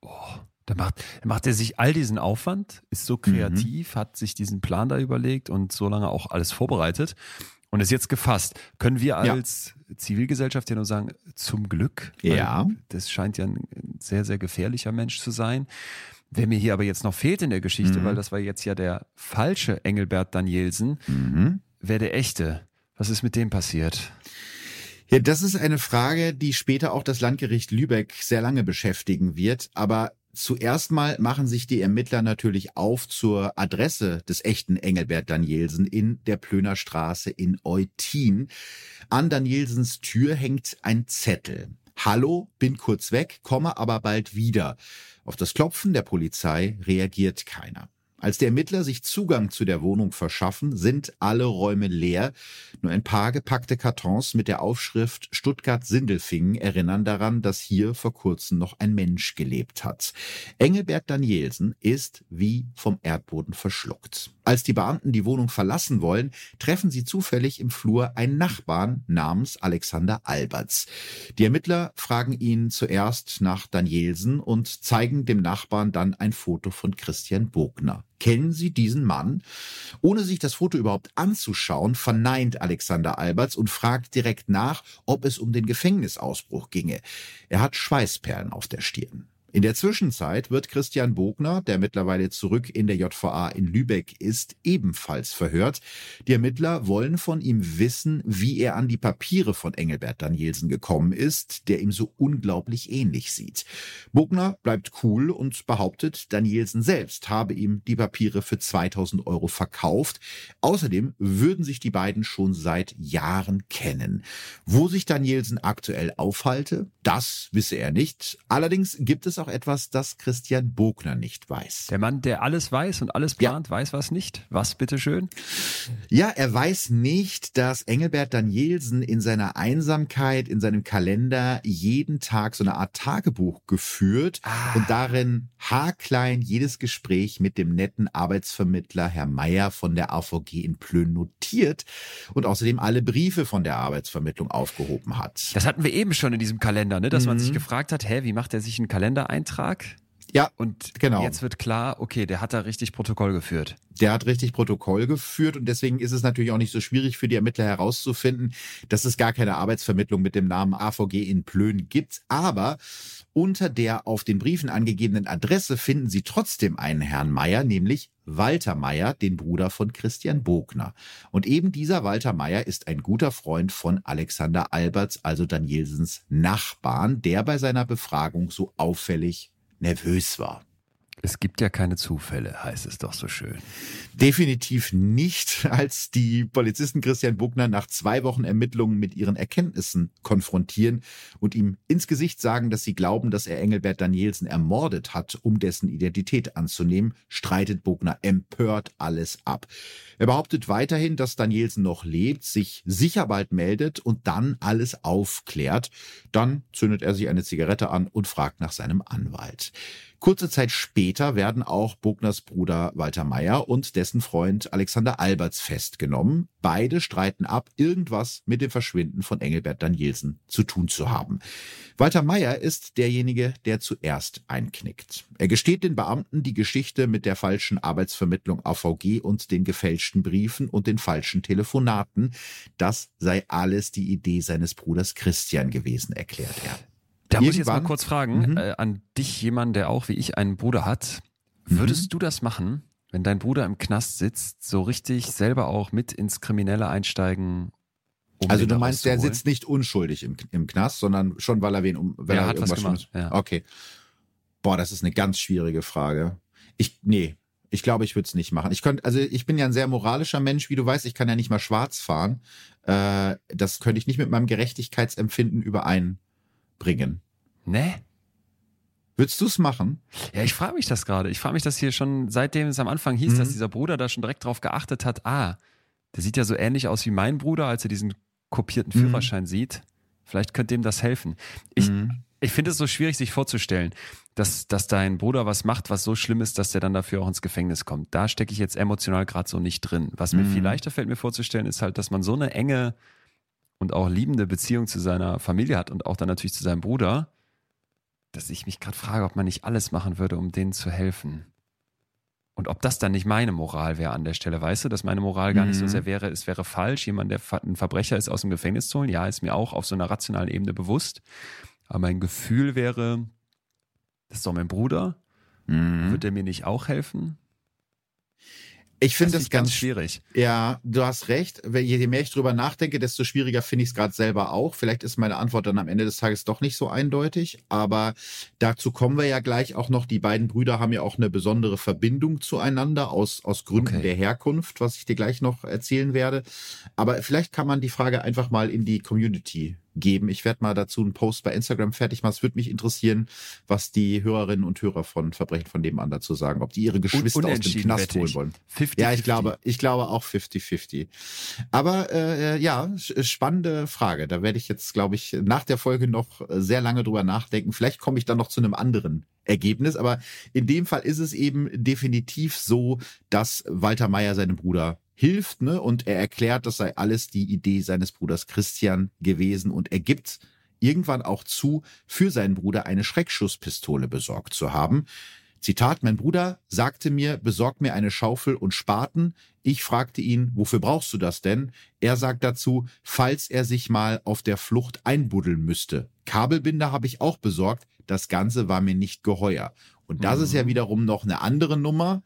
Speaker 3: Oh, da macht, macht er sich all diesen Aufwand, ist so kreativ, mhm. hat sich diesen Plan da überlegt und so lange auch alles vorbereitet und ist jetzt gefasst. Können wir als ja. Zivilgesellschaft ja nur sagen, zum Glück.
Speaker 2: Ja.
Speaker 3: Das scheint ja ein sehr, sehr gefährlicher Mensch zu sein. Wer mir hier aber jetzt noch fehlt in der Geschichte, mhm. weil das war jetzt ja der falsche Engelbert Danielsen, mhm. wer der echte? Was ist mit dem passiert?
Speaker 2: Ja, das ist eine Frage, die später auch das Landgericht Lübeck sehr lange beschäftigen wird. Aber Zuerst mal machen sich die Ermittler natürlich auf zur Adresse des echten Engelbert Danielsen in der Plöner Straße in Eutin. An Danielsens Tür hängt ein Zettel. Hallo, bin kurz weg, komme aber bald wieder. Auf das Klopfen der Polizei reagiert keiner. Als die Ermittler sich Zugang zu der Wohnung verschaffen, sind alle Räume leer. Nur ein paar gepackte Kartons mit der Aufschrift Stuttgart-Sindelfingen erinnern daran, dass hier vor kurzem noch ein Mensch gelebt hat. Engelbert Danielsen ist wie vom Erdboden verschluckt. Als die Beamten die Wohnung verlassen wollen, treffen sie zufällig im Flur einen Nachbarn namens Alexander Alberts. Die Ermittler fragen ihn zuerst nach Danielsen und zeigen dem Nachbarn dann ein Foto von Christian Bogner. Kennen Sie diesen Mann? Ohne sich das Foto überhaupt anzuschauen, verneint Alexander Alberts und fragt direkt nach, ob es um den Gefängnisausbruch ginge. Er hat Schweißperlen auf der Stirn. In der Zwischenzeit wird Christian Bogner, der mittlerweile zurück in der JVA in Lübeck ist, ebenfalls verhört. Die Ermittler wollen von ihm wissen, wie er an die Papiere von Engelbert Danielsen gekommen ist, der ihm so unglaublich ähnlich sieht. Bogner bleibt cool und behauptet, Danielsen selbst habe ihm die Papiere für 2000 Euro verkauft. Außerdem würden sich die beiden schon seit Jahren kennen. Wo sich Danielsen aktuell aufhalte, das wisse er nicht. Allerdings gibt es auch noch etwas, das Christian Bogner nicht weiß.
Speaker 3: Der Mann, der alles weiß und alles plant, ja. weiß was nicht. Was bitteschön?
Speaker 2: Ja, er weiß nicht, dass Engelbert Danielsen in seiner Einsamkeit, in seinem Kalender jeden Tag so eine Art Tagebuch geführt ah. und darin haarklein jedes Gespräch mit dem netten Arbeitsvermittler Herr Meier von der AVG in Plön notiert und außerdem alle Briefe von der Arbeitsvermittlung aufgehoben hat.
Speaker 3: Das hatten wir eben schon in diesem Kalender, ne? dass mhm. man sich mhm. gefragt hat, hä, wie macht er sich einen Kalendereintrag?
Speaker 2: Ja,
Speaker 3: und genau. jetzt wird klar, okay, der hat da richtig Protokoll geführt.
Speaker 2: Der hat richtig Protokoll geführt und deswegen ist es natürlich auch nicht so schwierig für die Ermittler herauszufinden, dass es gar keine Arbeitsvermittlung mit dem Namen AVG in Plön gibt. Aber unter der auf den Briefen angegebenen Adresse finden Sie trotzdem einen Herrn Meier, nämlich Walter Meier, den Bruder von Christian Bogner. Und eben dieser Walter Meier ist ein guter Freund von Alexander Alberts, also Danielsens Nachbarn, der bei seiner Befragung so auffällig nervös war.
Speaker 3: Es gibt ja keine Zufälle, heißt es doch so schön.
Speaker 2: Definitiv nicht, als die Polizisten Christian Bugner nach zwei Wochen Ermittlungen mit ihren Erkenntnissen konfrontieren und ihm ins Gesicht sagen, dass sie glauben, dass er Engelbert Danielsen ermordet hat, um dessen Identität anzunehmen, streitet Bugner empört alles ab. Er behauptet weiterhin, dass Danielsen noch lebt, sich sicher bald meldet und dann alles aufklärt. Dann zündet er sich eine Zigarette an und fragt nach seinem Anwalt. Kurze Zeit später werden auch Bugners Bruder Walter Meyer und dessen Freund Alexander Alberts festgenommen. Beide streiten ab, irgendwas mit dem Verschwinden von Engelbert Danielsen zu tun zu haben. Walter Meyer ist derjenige, der zuerst einknickt. Er gesteht den Beamten die Geschichte mit der falschen Arbeitsvermittlung AVG und den gefälschten Briefen und den falschen Telefonaten. Das sei alles die Idee seines Bruders Christian gewesen, erklärt er.
Speaker 3: Da muss ich jetzt mal kurz fragen, mhm. äh, an dich, jemand, der auch wie ich einen Bruder hat, würdest mhm. du das machen, wenn dein Bruder im Knast sitzt, so richtig selber auch mit ins Kriminelle einsteigen?
Speaker 2: Um also du meinst, der sitzt nicht unschuldig im, im Knast, sondern schon, weil er wen um, weil
Speaker 3: ja,
Speaker 2: er
Speaker 3: hat irgendwas was gemacht.
Speaker 2: Ja. Okay. Boah, das ist eine ganz schwierige Frage. Ich, nee, ich glaube, ich würde es nicht machen. Ich könnte, also ich bin ja ein sehr moralischer Mensch, wie du weißt, ich kann ja nicht mal schwarz fahren. Äh, das könnte ich nicht mit meinem Gerechtigkeitsempfinden überein bringen.
Speaker 3: Ne?
Speaker 2: Würdest du es machen?
Speaker 3: Ja, ich frage mich das gerade. Ich frage mich das hier schon, seitdem es am Anfang hieß, mhm. dass dieser Bruder da schon direkt drauf geachtet hat, ah, der sieht ja so ähnlich aus wie mein Bruder, als er diesen kopierten mhm. Führerschein mhm. sieht. Vielleicht könnte dem das helfen. Ich, mhm. ich finde es so schwierig, sich vorzustellen, dass, dass dein Bruder was macht, was so schlimm ist, dass der dann dafür auch ins Gefängnis kommt. Da stecke ich jetzt emotional gerade so nicht drin. Was mir viel mhm. leichter fällt, mir vorzustellen, ist halt, dass man so eine enge und auch liebende Beziehung zu seiner Familie hat und auch dann natürlich zu seinem Bruder, dass ich mich gerade frage, ob man nicht alles machen würde, um denen zu helfen. Und ob das dann nicht meine Moral wäre an der Stelle, weißt du, dass meine Moral gar nicht so mhm. sehr wäre, es wäre falsch, jemand, der ein Verbrecher ist, aus dem Gefängnis zu holen. Ja, ist mir auch auf so einer rationalen Ebene bewusst. Aber mein Gefühl wäre, das ist doch mein Bruder. Mhm. Wird er mir nicht auch helfen?
Speaker 2: Ich finde das, das ganz schwierig. Ja, du hast recht. Je mehr ich drüber nachdenke, desto schwieriger finde ich es gerade selber auch. Vielleicht ist meine Antwort dann am Ende des Tages doch nicht so eindeutig. Aber dazu kommen wir ja gleich auch noch. Die beiden Brüder haben ja auch eine besondere Verbindung zueinander aus, aus Gründen okay. der Herkunft, was ich dir gleich noch erzählen werde. Aber vielleicht kann man die Frage einfach mal in die Community geben. Ich werde mal dazu einen Post bei Instagram fertig machen. Es würde mich interessieren, was die Hörerinnen und Hörer von Verbrechen von dem an dazu sagen, ob die ihre Geschwister aus dem Knast holen wollen. 50, ja, ich 50. glaube, ich glaube auch 50-50. Aber äh, ja, spannende Frage. Da werde ich jetzt, glaube ich, nach der Folge noch sehr lange drüber nachdenken. Vielleicht komme ich dann noch zu einem anderen Ergebnis, aber in dem Fall ist es eben definitiv so, dass Walter Meyer seinem Bruder hilft, ne? Und er erklärt, das sei alles die Idee seines Bruders Christian gewesen und er gibt irgendwann auch zu, für seinen Bruder eine Schreckschusspistole besorgt zu haben. Zitat, mein Bruder sagte mir, besorg mir eine Schaufel und Spaten. Ich fragte ihn, wofür brauchst du das denn? Er sagt dazu, falls er sich mal auf der Flucht einbuddeln müsste. Kabelbinder habe ich auch besorgt. Das Ganze war mir nicht geheuer. Und das mhm. ist ja mhm. wiederum noch eine andere Nummer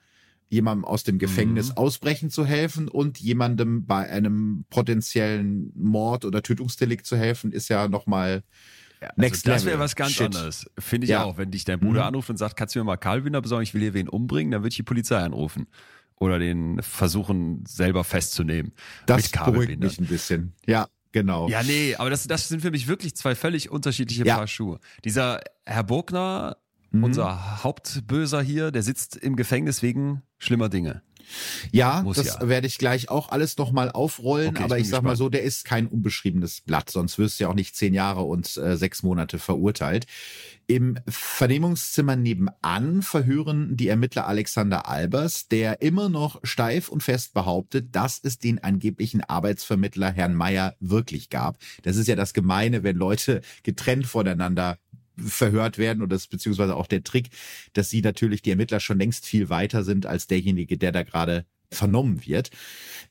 Speaker 2: jemandem aus dem Gefängnis mhm. ausbrechen zu helfen und jemandem bei einem potenziellen Mord oder Tötungsdelikt zu helfen, ist ja nochmal
Speaker 3: ja, also Next das wäre was ganz Shit. anderes. Finde ich ja. auch. Wenn dich dein Bruder mhm. anruft und sagt, kannst du mir mal Karlbinder besorgen, ich will hier wen umbringen, dann würde ich die Polizei anrufen. Oder den versuchen, selber festzunehmen.
Speaker 2: Das beruhigt mich ein bisschen. Ja, genau.
Speaker 3: Ja, nee, aber das, das sind für mich wirklich zwei völlig unterschiedliche ja. Paar Schuhe. Dieser Herr Bogner mhm. unser Hauptböser hier, der sitzt im Gefängnis wegen schlimmer Dinge.
Speaker 2: Ja, Muss das ja. werde ich gleich auch alles nochmal aufrollen, okay, aber ich, ich sag gespannt. mal so, der ist kein unbeschriebenes Blatt, sonst wirst du ja auch nicht zehn Jahre und äh, sechs Monate verurteilt. Im Vernehmungszimmer nebenan verhören die Ermittler Alexander Albers, der immer noch steif und fest behauptet, dass es den angeblichen Arbeitsvermittler Herrn Meyer wirklich gab. Das ist ja das Gemeine, wenn Leute getrennt voneinander verhört werden und das beziehungsweise auch der Trick, dass sie natürlich die Ermittler schon längst viel weiter sind als derjenige, der da gerade vernommen wird.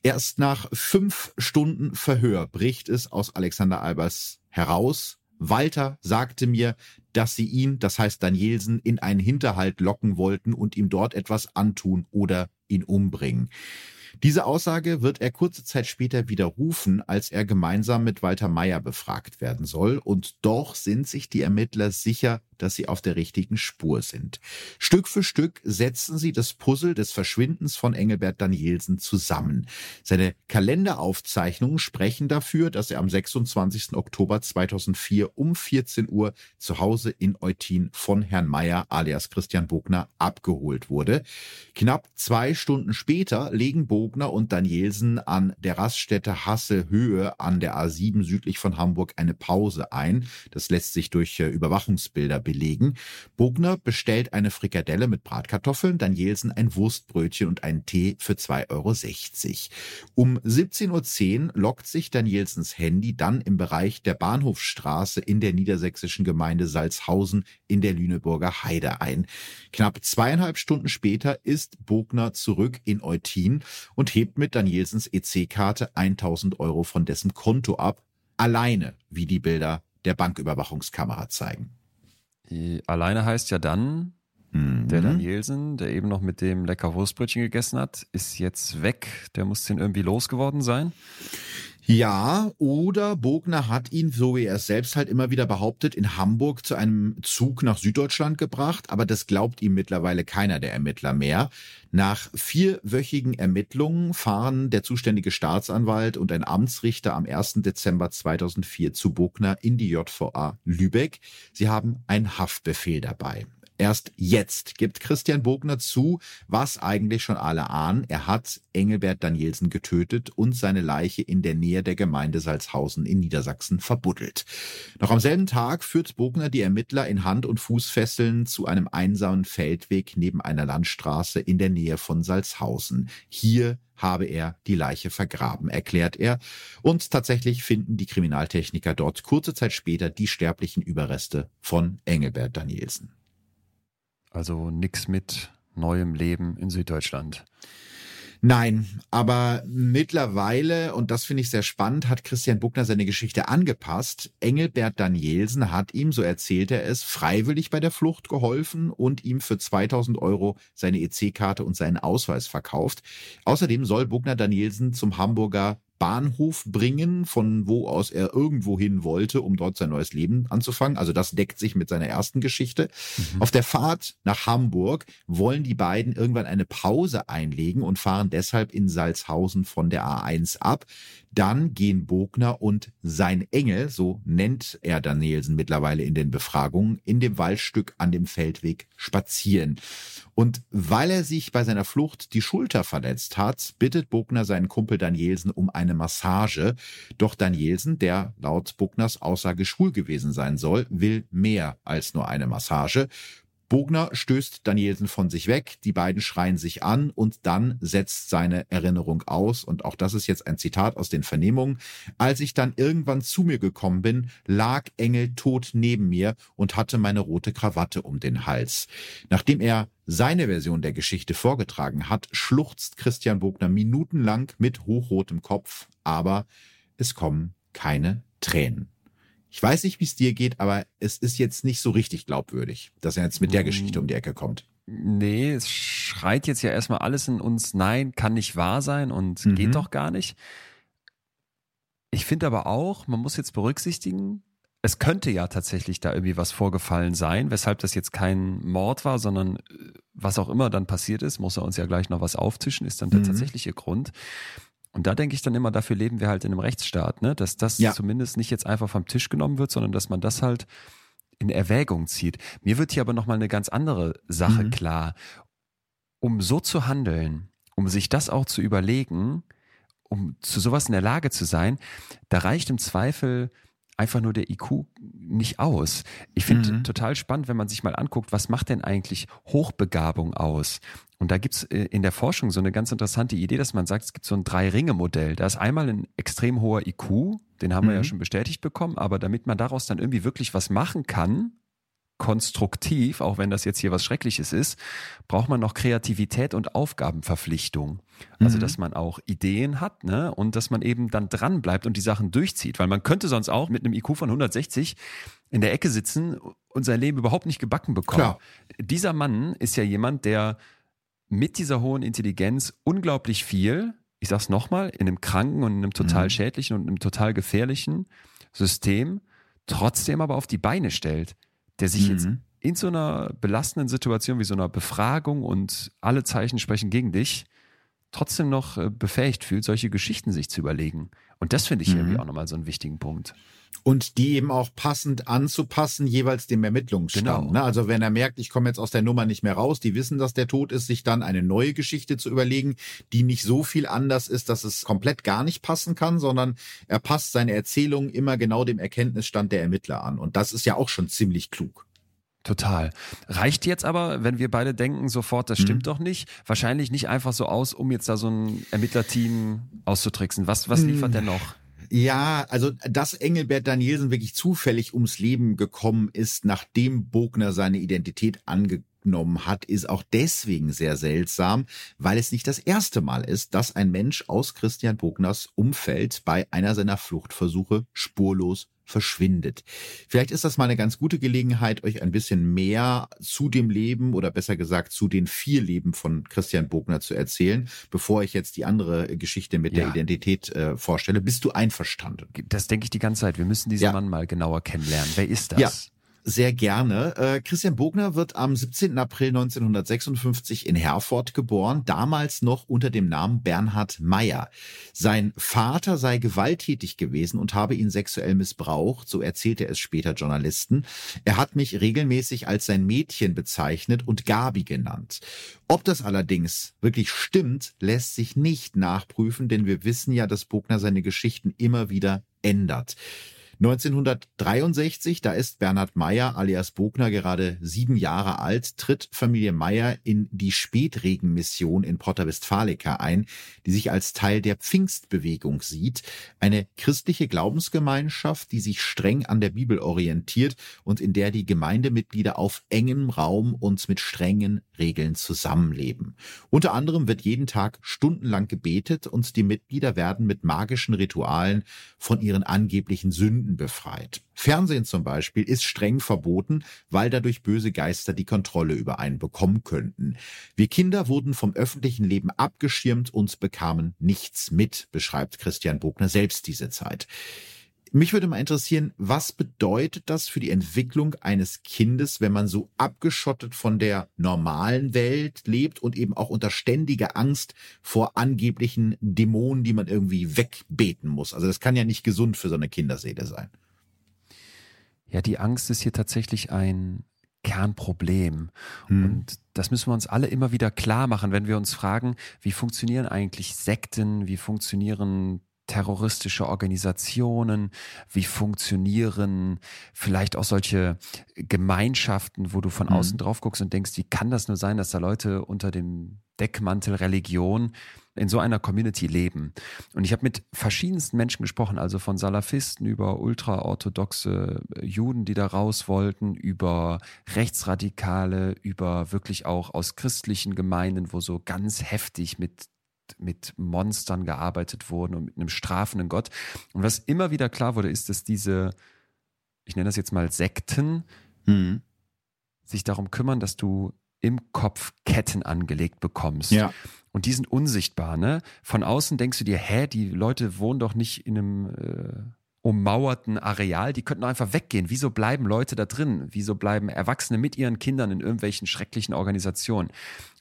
Speaker 2: Erst nach fünf Stunden Verhör bricht es aus Alexander Albers heraus. Walter sagte mir, dass sie ihn, das heißt Danielsen, in einen Hinterhalt locken wollten und ihm dort etwas antun oder ihn umbringen. Diese Aussage wird er kurze Zeit später widerrufen, als er gemeinsam mit Walter Meyer befragt werden soll. Und doch sind sich die Ermittler sicher, dass sie auf der richtigen Spur sind. Stück für Stück setzen sie das Puzzle des Verschwindens von Engelbert Danielsen zusammen. Seine Kalenderaufzeichnungen sprechen dafür, dass er am 26. Oktober 2004 um 14 Uhr zu Hause in Eutin von Herrn Meyer alias Christian Bogner abgeholt wurde. Knapp zwei Stunden später legen Bogner und Danielsen an der Raststätte Hasse Höhe an der A7 südlich von Hamburg eine Pause ein. Das lässt sich durch äh, Überwachungsbilder belegen. Bogner bestellt eine Frikadelle mit Bratkartoffeln, Danielsen ein Wurstbrötchen und einen Tee für 2,60 Euro. Um 17.10 Uhr lockt sich Danielsens Handy dann im Bereich der Bahnhofstraße in der niedersächsischen Gemeinde Salzhausen in der Lüneburger Heide ein. Knapp zweieinhalb Stunden später ist Bogner zurück in Eutin und hebt mit Danielsens EC-Karte 1000 Euro von dessen Konto ab. Alleine, wie die Bilder der Banküberwachungskamera zeigen.
Speaker 3: Die alleine heißt ja dann, mhm. der Danielsen, der eben noch mit dem lecker Wurstbrötchen gegessen hat, ist jetzt weg. Der muss den irgendwie losgeworden sein.
Speaker 2: Ja, oder Bogner hat ihn, so wie er es selbst halt immer wieder behauptet, in Hamburg zu einem Zug nach Süddeutschland gebracht, aber das glaubt ihm mittlerweile keiner der Ermittler mehr. Nach vierwöchigen Ermittlungen fahren der zuständige Staatsanwalt und ein Amtsrichter am 1. Dezember 2004 zu Bogner in die JVA Lübeck. Sie haben einen Haftbefehl dabei. Erst jetzt gibt Christian Bogner zu, was eigentlich schon alle ahnen. Er hat Engelbert Danielsen getötet und seine Leiche in der Nähe der Gemeinde Salzhausen in Niedersachsen verbuddelt. Noch am selben Tag führt Bogner die Ermittler in Hand- und Fußfesseln zu einem einsamen Feldweg neben einer Landstraße in der Nähe von Salzhausen. Hier habe er die Leiche vergraben, erklärt er. Und tatsächlich finden die Kriminaltechniker dort kurze Zeit später die sterblichen Überreste von Engelbert Danielsen.
Speaker 3: Also nichts mit neuem Leben in Süddeutschland.
Speaker 2: Nein, aber mittlerweile, und das finde ich sehr spannend, hat Christian Buckner seine Geschichte angepasst. Engelbert Danielsen hat ihm, so erzählt er es, freiwillig bei der Flucht geholfen und ihm für 2000 Euro seine EC-Karte und seinen Ausweis verkauft. Außerdem soll Buckner Danielsen zum Hamburger Bahnhof bringen, von wo aus er irgendwo hin wollte, um dort sein neues Leben anzufangen. Also das deckt sich mit seiner ersten Geschichte. Mhm. Auf der Fahrt nach Hamburg wollen die beiden irgendwann eine Pause einlegen und fahren deshalb in Salzhausen von der A1 ab. Dann gehen Bogner und sein Engel, so nennt er Danielsen mittlerweile in den Befragungen, in dem Waldstück an dem Feldweg spazieren. Und weil er sich bei seiner Flucht die Schulter verletzt hat, bittet Bogner seinen Kumpel Danielsen um eine Massage. Doch Danielsen, der laut Bugners Aussage schwul gewesen sein soll, will mehr als nur eine Massage. Bogner stößt Danielsen von sich weg, die beiden schreien sich an und dann setzt seine Erinnerung aus. Und auch das ist jetzt ein Zitat aus den Vernehmungen. Als ich dann irgendwann zu mir gekommen bin, lag Engel tot neben mir und hatte meine rote Krawatte um den Hals. Nachdem er seine Version der Geschichte vorgetragen hat, schluchzt Christian Bogner minutenlang mit hochrotem Kopf, aber es kommen keine Tränen. Ich weiß nicht, wie es dir geht, aber es ist jetzt nicht so richtig glaubwürdig, dass er jetzt mit der Geschichte um die Ecke kommt.
Speaker 3: Nee, es schreit jetzt ja erstmal alles in uns, nein, kann nicht wahr sein und mhm. geht doch gar nicht. Ich finde aber auch, man muss jetzt berücksichtigen, es könnte ja tatsächlich da irgendwie was vorgefallen sein, weshalb das jetzt kein Mord war, sondern äh, was auch immer dann passiert ist, muss er uns ja gleich noch was auftischen, ist dann der mhm. tatsächliche Grund. Und da denke ich dann immer, dafür leben wir halt in einem Rechtsstaat, ne? dass das ja. zumindest nicht jetzt einfach vom Tisch genommen wird, sondern dass man das halt in Erwägung zieht. Mir wird hier aber nochmal eine ganz andere Sache mhm. klar. Um so zu handeln, um sich das auch zu überlegen, um zu sowas in der Lage zu sein, da reicht im Zweifel einfach nur der IQ nicht aus. Ich finde mhm. total spannend, wenn man sich mal anguckt, was macht denn eigentlich Hochbegabung aus? Und da gibt's äh, in der Forschung so eine ganz interessante Idee, dass man sagt, es gibt so ein Drei-Ringe-Modell. Da ist einmal ein extrem hoher IQ, den haben mhm. wir ja mhm. schon bestätigt bekommen, aber damit man daraus dann irgendwie wirklich was machen kann, konstruktiv, auch wenn das jetzt hier was Schreckliches ist, braucht man noch Kreativität und Aufgabenverpflichtung. Also, mhm. dass man auch Ideen hat, ne, und dass man eben dann dran bleibt und die Sachen durchzieht, weil man könnte sonst auch mit einem IQ von 160 in der Ecke sitzen und sein Leben überhaupt nicht gebacken bekommen. Klar. Dieser Mann ist ja jemand, der mit dieser hohen Intelligenz unglaublich viel, ich sag's nochmal, in einem kranken und in einem total mhm. schädlichen und einem total gefährlichen System trotzdem aber auf die Beine stellt der sich mhm. jetzt in so einer belastenden Situation wie so einer Befragung und alle Zeichen sprechen gegen dich, trotzdem noch äh, befähigt fühlt, solche Geschichten sich zu überlegen. Und das finde ich mhm. irgendwie auch nochmal so einen wichtigen Punkt.
Speaker 2: Und die eben auch passend anzupassen, jeweils dem Ermittlungsstand. Genau. Ne? Also wenn er merkt, ich komme jetzt aus der Nummer nicht mehr raus, die wissen, dass der tot ist, sich dann eine neue Geschichte zu überlegen, die nicht so viel anders ist, dass es komplett gar nicht passen kann, sondern er passt seine Erzählung immer genau dem Erkenntnisstand der Ermittler an. Und das ist ja auch schon ziemlich klug.
Speaker 3: Total. Reicht jetzt aber, wenn wir beide denken sofort, das stimmt mhm. doch nicht, wahrscheinlich nicht einfach so aus, um jetzt da so ein Ermittlerteam auszutricksen. Was, was liefert mhm. denn noch?
Speaker 2: Ja, also dass Engelbert Danielsen wirklich zufällig ums Leben gekommen ist, nachdem Bogner seine Identität angenommen hat, ist auch deswegen sehr seltsam, weil es nicht das erste Mal ist, dass ein Mensch aus Christian Bogners Umfeld bei einer seiner Fluchtversuche spurlos verschwindet. Vielleicht ist das mal eine ganz gute Gelegenheit, euch ein bisschen mehr zu dem Leben oder besser gesagt zu den vier Leben von Christian Bogner zu erzählen, bevor ich jetzt die andere Geschichte mit ja. der Identität äh, vorstelle. Bist du einverstanden?
Speaker 3: Das denke ich die ganze Zeit. Wir müssen diesen ja. Mann mal genauer kennenlernen. Wer ist das?
Speaker 2: Ja. Sehr gerne. Äh, Christian Bogner wird am 17. April 1956 in Herford geboren, damals noch unter dem Namen Bernhard Meyer. Sein Vater sei gewalttätig gewesen und habe ihn sexuell missbraucht, so erzählte es später Journalisten. Er hat mich regelmäßig als sein Mädchen bezeichnet und Gabi genannt. Ob das allerdings wirklich stimmt, lässt sich nicht nachprüfen, denn wir wissen ja, dass Bogner seine Geschichten immer wieder ändert. 1963, da ist Bernhard Meyer alias Bogner gerade sieben Jahre alt, tritt Familie Meyer in die Spätregenmission in Porta Westfalica ein, die sich als Teil der Pfingstbewegung sieht, eine christliche Glaubensgemeinschaft, die sich streng an der Bibel orientiert und in der die Gemeindemitglieder auf engem Raum und mit strengen Regeln zusammenleben. Unter anderem wird jeden Tag stundenlang gebetet und die Mitglieder werden mit magischen Ritualen von ihren angeblichen Sünden befreit. Fernsehen zum Beispiel ist streng verboten, weil dadurch böse Geister die Kontrolle über einen bekommen könnten. Wir Kinder wurden vom öffentlichen Leben abgeschirmt und bekamen nichts mit, beschreibt Christian Bogner selbst diese Zeit. Mich würde mal interessieren, was bedeutet das für die Entwicklung eines Kindes, wenn man so abgeschottet von der normalen Welt lebt und eben auch unter ständiger Angst vor angeblichen Dämonen, die man irgendwie wegbeten muss? Also das kann ja nicht gesund für so eine Kinderseele sein.
Speaker 3: Ja, die Angst ist hier tatsächlich ein Kernproblem. Hm. Und das müssen wir uns alle immer wieder klar machen, wenn wir uns fragen, wie funktionieren eigentlich Sekten, wie funktionieren terroristische Organisationen, wie funktionieren vielleicht auch solche Gemeinschaften, wo du von mhm. außen drauf guckst und denkst, wie kann das nur sein, dass da Leute unter dem Deckmantel Religion in so einer Community leben. Und ich habe mit verschiedensten Menschen gesprochen, also von Salafisten über ultraorthodoxe Juden, die da raus wollten, über Rechtsradikale, über wirklich auch aus christlichen Gemeinden, wo so ganz heftig mit mit Monstern gearbeitet wurden und mit einem strafenden Gott. Und was immer wieder klar wurde, ist, dass diese, ich nenne das jetzt mal Sekten, mhm. sich darum kümmern, dass du im Kopf Ketten angelegt bekommst. Ja. Und die sind unsichtbar, ne? Von außen denkst du dir, hä, die Leute wohnen doch nicht in einem äh, ummauerten Areal, die könnten einfach weggehen. Wieso bleiben Leute da drin? Wieso bleiben Erwachsene mit ihren Kindern in irgendwelchen schrecklichen Organisationen?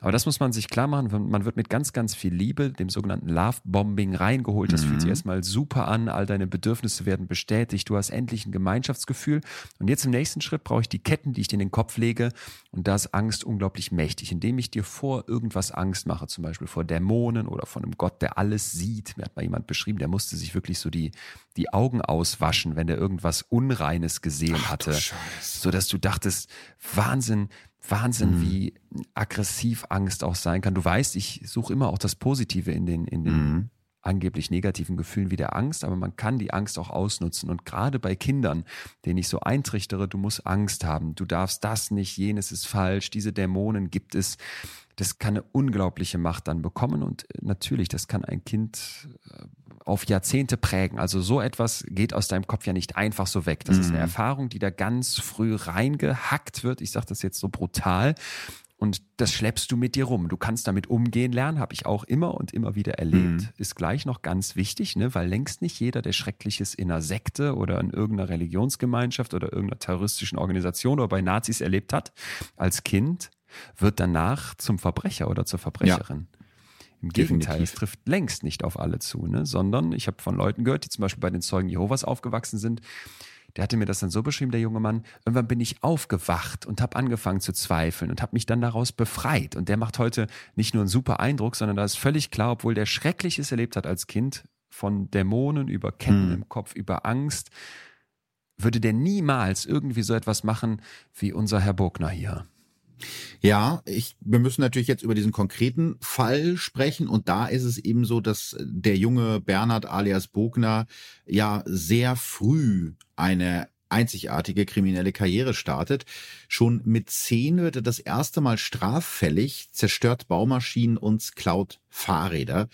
Speaker 3: Aber das muss man sich klar machen. Man wird mit ganz, ganz viel Liebe, dem sogenannten Love-Bombing reingeholt. Das mhm. fühlt sich mhm. erstmal super an. All deine Bedürfnisse werden bestätigt. Du hast endlich ein Gemeinschaftsgefühl. Und jetzt im nächsten Schritt brauche ich die Ketten, die ich dir in den Kopf lege. Und da ist Angst unglaublich mächtig, indem ich dir vor irgendwas Angst mache, zum Beispiel vor Dämonen oder vor einem Gott, der alles sieht. Mir hat mal jemand beschrieben, der musste sich wirklich so die, die Augen auswaschen, wenn der irgendwas Unreines gesehen Ach, hatte. So dass du dachtest, Wahnsinn, Wahnsinn, mhm. wie aggressiv Angst auch sein kann. Du weißt, ich suche immer auch das Positive in den, in den mhm. Angeblich negativen Gefühlen wie der Angst, aber man kann die Angst auch ausnutzen. Und gerade bei Kindern, denen ich so eintrichtere, du musst Angst haben, du darfst das nicht, jenes ist falsch, diese Dämonen gibt es, das kann eine unglaubliche Macht dann bekommen. Und natürlich, das kann ein Kind äh, auf Jahrzehnte prägen. Also so etwas geht aus deinem Kopf ja nicht einfach so weg. Das mhm. ist eine mhm. Erfahrung, die da ganz früh reingehackt wird. Ich sage das jetzt so brutal. Und das schleppst du mit dir rum. Du kannst damit umgehen lernen, habe ich auch immer und immer wieder erlebt. Mhm. Ist gleich noch ganz wichtig, ne? weil längst nicht jeder, der Schreckliches in einer Sekte oder in irgendeiner Religionsgemeinschaft oder irgendeiner terroristischen Organisation oder bei Nazis erlebt hat, als Kind, wird danach zum Verbrecher oder zur Verbrecherin. Ja. Im Gegenteil, es trifft längst nicht auf alle zu, ne? sondern ich habe von Leuten gehört, die zum Beispiel bei den Zeugen Jehovas aufgewachsen sind, der hatte mir das dann so beschrieben, der junge Mann, irgendwann bin ich aufgewacht und habe angefangen zu zweifeln und habe mich dann daraus befreit. Und der macht heute nicht nur einen super Eindruck, sondern da ist völlig klar, obwohl der Schreckliches erlebt hat als Kind, von Dämonen über Ketten hm. im Kopf, über Angst, würde der niemals irgendwie so etwas machen wie unser Herr Bogner hier.
Speaker 2: Ja, ich, wir müssen natürlich jetzt über diesen konkreten Fall sprechen und da ist es eben so, dass der junge Bernhard alias Bogner ja sehr früh eine einzigartige kriminelle Karriere startet. Schon mit zehn wird er das erste Mal straffällig, zerstört Baumaschinen und klaut Fahrräder.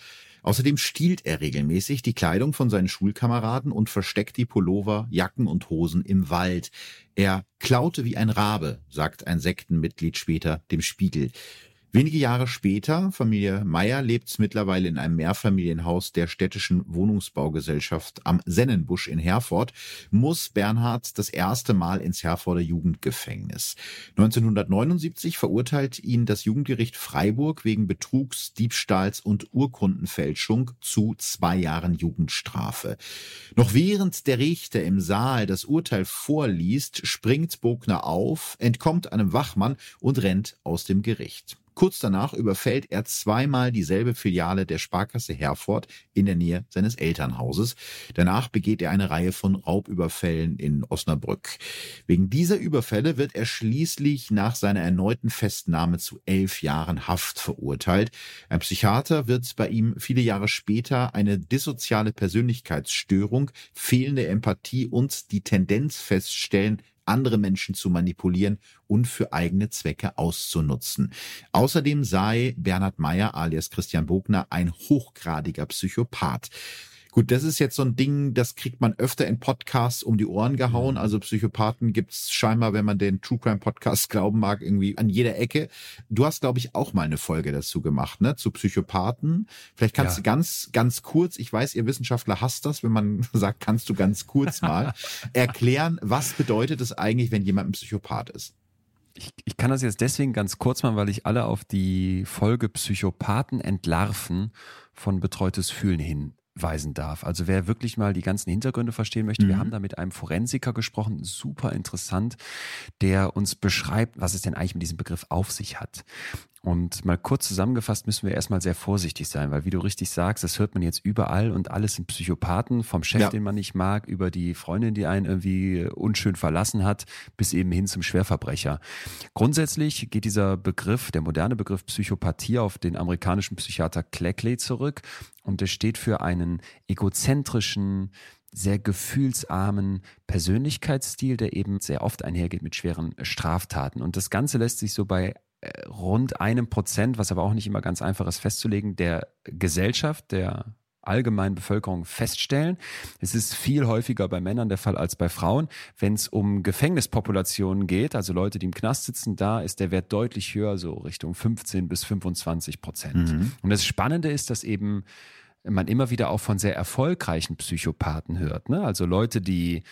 Speaker 2: Außerdem stiehlt er regelmäßig die Kleidung von seinen Schulkameraden und versteckt die Pullover, Jacken und Hosen im Wald. Er klaute wie ein Rabe, sagt ein Sektenmitglied später dem Spiegel. Wenige Jahre später, Familie Meyer lebt mittlerweile in einem Mehrfamilienhaus der städtischen Wohnungsbaugesellschaft am Sennenbusch in Herford, muss Bernhard das erste Mal ins Herforder Jugendgefängnis. 1979 verurteilt ihn das Jugendgericht Freiburg wegen Betrugs, Diebstahls und Urkundenfälschung zu zwei Jahren Jugendstrafe. Noch während der Richter im Saal das Urteil vorliest, springt Bogner auf, entkommt einem Wachmann und rennt aus dem Gericht. Kurz danach überfällt er zweimal dieselbe Filiale der Sparkasse Herford in der Nähe seines Elternhauses. Danach begeht er eine Reihe von Raubüberfällen in Osnabrück. Wegen dieser Überfälle wird er schließlich nach seiner erneuten Festnahme zu elf Jahren Haft verurteilt. Ein Psychiater wird bei ihm viele Jahre später eine dissoziale Persönlichkeitsstörung, fehlende Empathie und die Tendenz feststellen, andere Menschen zu manipulieren und für eigene Zwecke auszunutzen. Außerdem sei Bernhard Meyer alias Christian Bogner ein hochgradiger Psychopath. Gut, das ist jetzt so ein Ding, das kriegt man öfter in Podcasts um die Ohren gehauen. Mhm. Also Psychopathen gibt's scheinbar, wenn man den True Crime Podcast glauben mag, irgendwie an jeder Ecke. Du hast, glaube ich, auch mal eine Folge dazu gemacht, ne? Zu Psychopathen. Vielleicht kannst ja. du ganz, ganz kurz, ich weiß, ihr Wissenschaftler hasst das, wenn man sagt, kannst du ganz kurz mal erklären, was bedeutet es eigentlich, wenn jemand ein Psychopath ist?
Speaker 3: Ich, ich kann das jetzt deswegen ganz kurz machen, weil ich alle auf die Folge Psychopathen entlarven von betreutes Fühlen hin weisen darf. Also wer wirklich mal die ganzen Hintergründe verstehen möchte, mhm. wir haben da mit einem Forensiker gesprochen, super interessant, der uns beschreibt, was es denn eigentlich mit diesem Begriff auf sich hat. Und mal kurz zusammengefasst müssen wir erstmal sehr vorsichtig sein, weil wie du richtig sagst, das hört man jetzt überall und alles sind Psychopathen, vom Chef, ja. den man nicht mag, über die Freundin, die einen irgendwie unschön verlassen hat, bis eben hin zum Schwerverbrecher. Grundsätzlich geht dieser Begriff, der moderne Begriff Psychopathie auf den amerikanischen Psychiater Cleckley zurück und der steht für einen egozentrischen, sehr gefühlsarmen Persönlichkeitsstil, der eben sehr oft einhergeht mit schweren Straftaten. Und das Ganze lässt sich so bei rund einem Prozent, was aber auch nicht immer ganz einfach ist festzulegen, der Gesellschaft, der allgemeinen Bevölkerung feststellen. Es ist viel häufiger bei Männern der Fall als bei Frauen. Wenn es um Gefängnispopulationen geht, also Leute, die im Knast sitzen, da ist der Wert deutlich höher, so Richtung 15 bis 25 Prozent. Mhm. Und das Spannende ist, dass eben man immer wieder auch von sehr erfolgreichen Psychopathen hört. Ne? Also Leute, die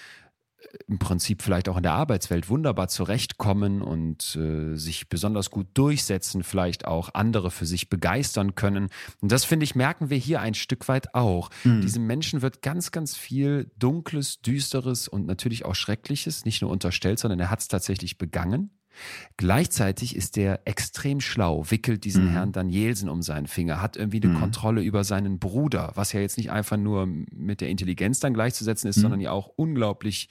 Speaker 3: im Prinzip vielleicht auch in der Arbeitswelt wunderbar zurechtkommen und äh, sich besonders gut durchsetzen, vielleicht auch andere für sich begeistern können. Und das finde ich, merken wir hier ein Stück weit auch. Mhm. Diesem Menschen wird ganz, ganz viel Dunkles, Düsteres und natürlich auch Schreckliches nicht nur unterstellt, sondern er hat es tatsächlich begangen. Gleichzeitig ist er extrem schlau, wickelt diesen mhm. Herrn Danielsen um seinen Finger, hat irgendwie eine mhm. Kontrolle über seinen Bruder, was ja jetzt nicht einfach nur mit der Intelligenz dann gleichzusetzen ist, mhm. sondern ja auch unglaublich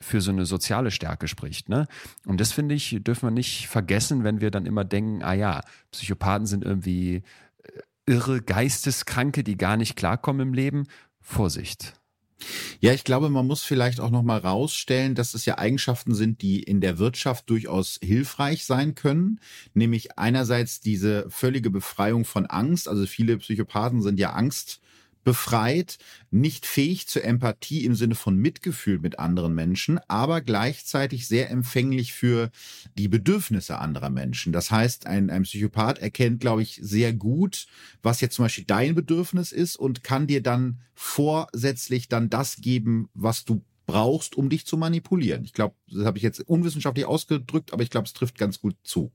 Speaker 3: für so eine soziale Stärke spricht. Ne? Und das finde ich, dürfen wir nicht vergessen, wenn wir dann immer denken, ah ja, Psychopathen sind irgendwie äh, irre Geisteskranke, die gar nicht klarkommen im Leben. Vorsicht.
Speaker 2: Ja, ich glaube, man muss vielleicht auch noch mal rausstellen, dass es ja Eigenschaften sind, die in der Wirtschaft durchaus hilfreich sein können. Nämlich einerseits diese völlige Befreiung von Angst. Also viele Psychopathen sind ja Angst befreit, nicht fähig zur Empathie im Sinne von Mitgefühl mit anderen Menschen, aber gleichzeitig sehr empfänglich für die Bedürfnisse anderer Menschen. Das heißt, ein, ein Psychopath erkennt, glaube ich, sehr gut, was jetzt zum Beispiel dein Bedürfnis ist und kann dir dann vorsätzlich dann das geben, was du brauchst, um dich zu manipulieren. Ich glaube, das habe ich jetzt unwissenschaftlich ausgedrückt, aber ich glaube, es trifft ganz gut zu.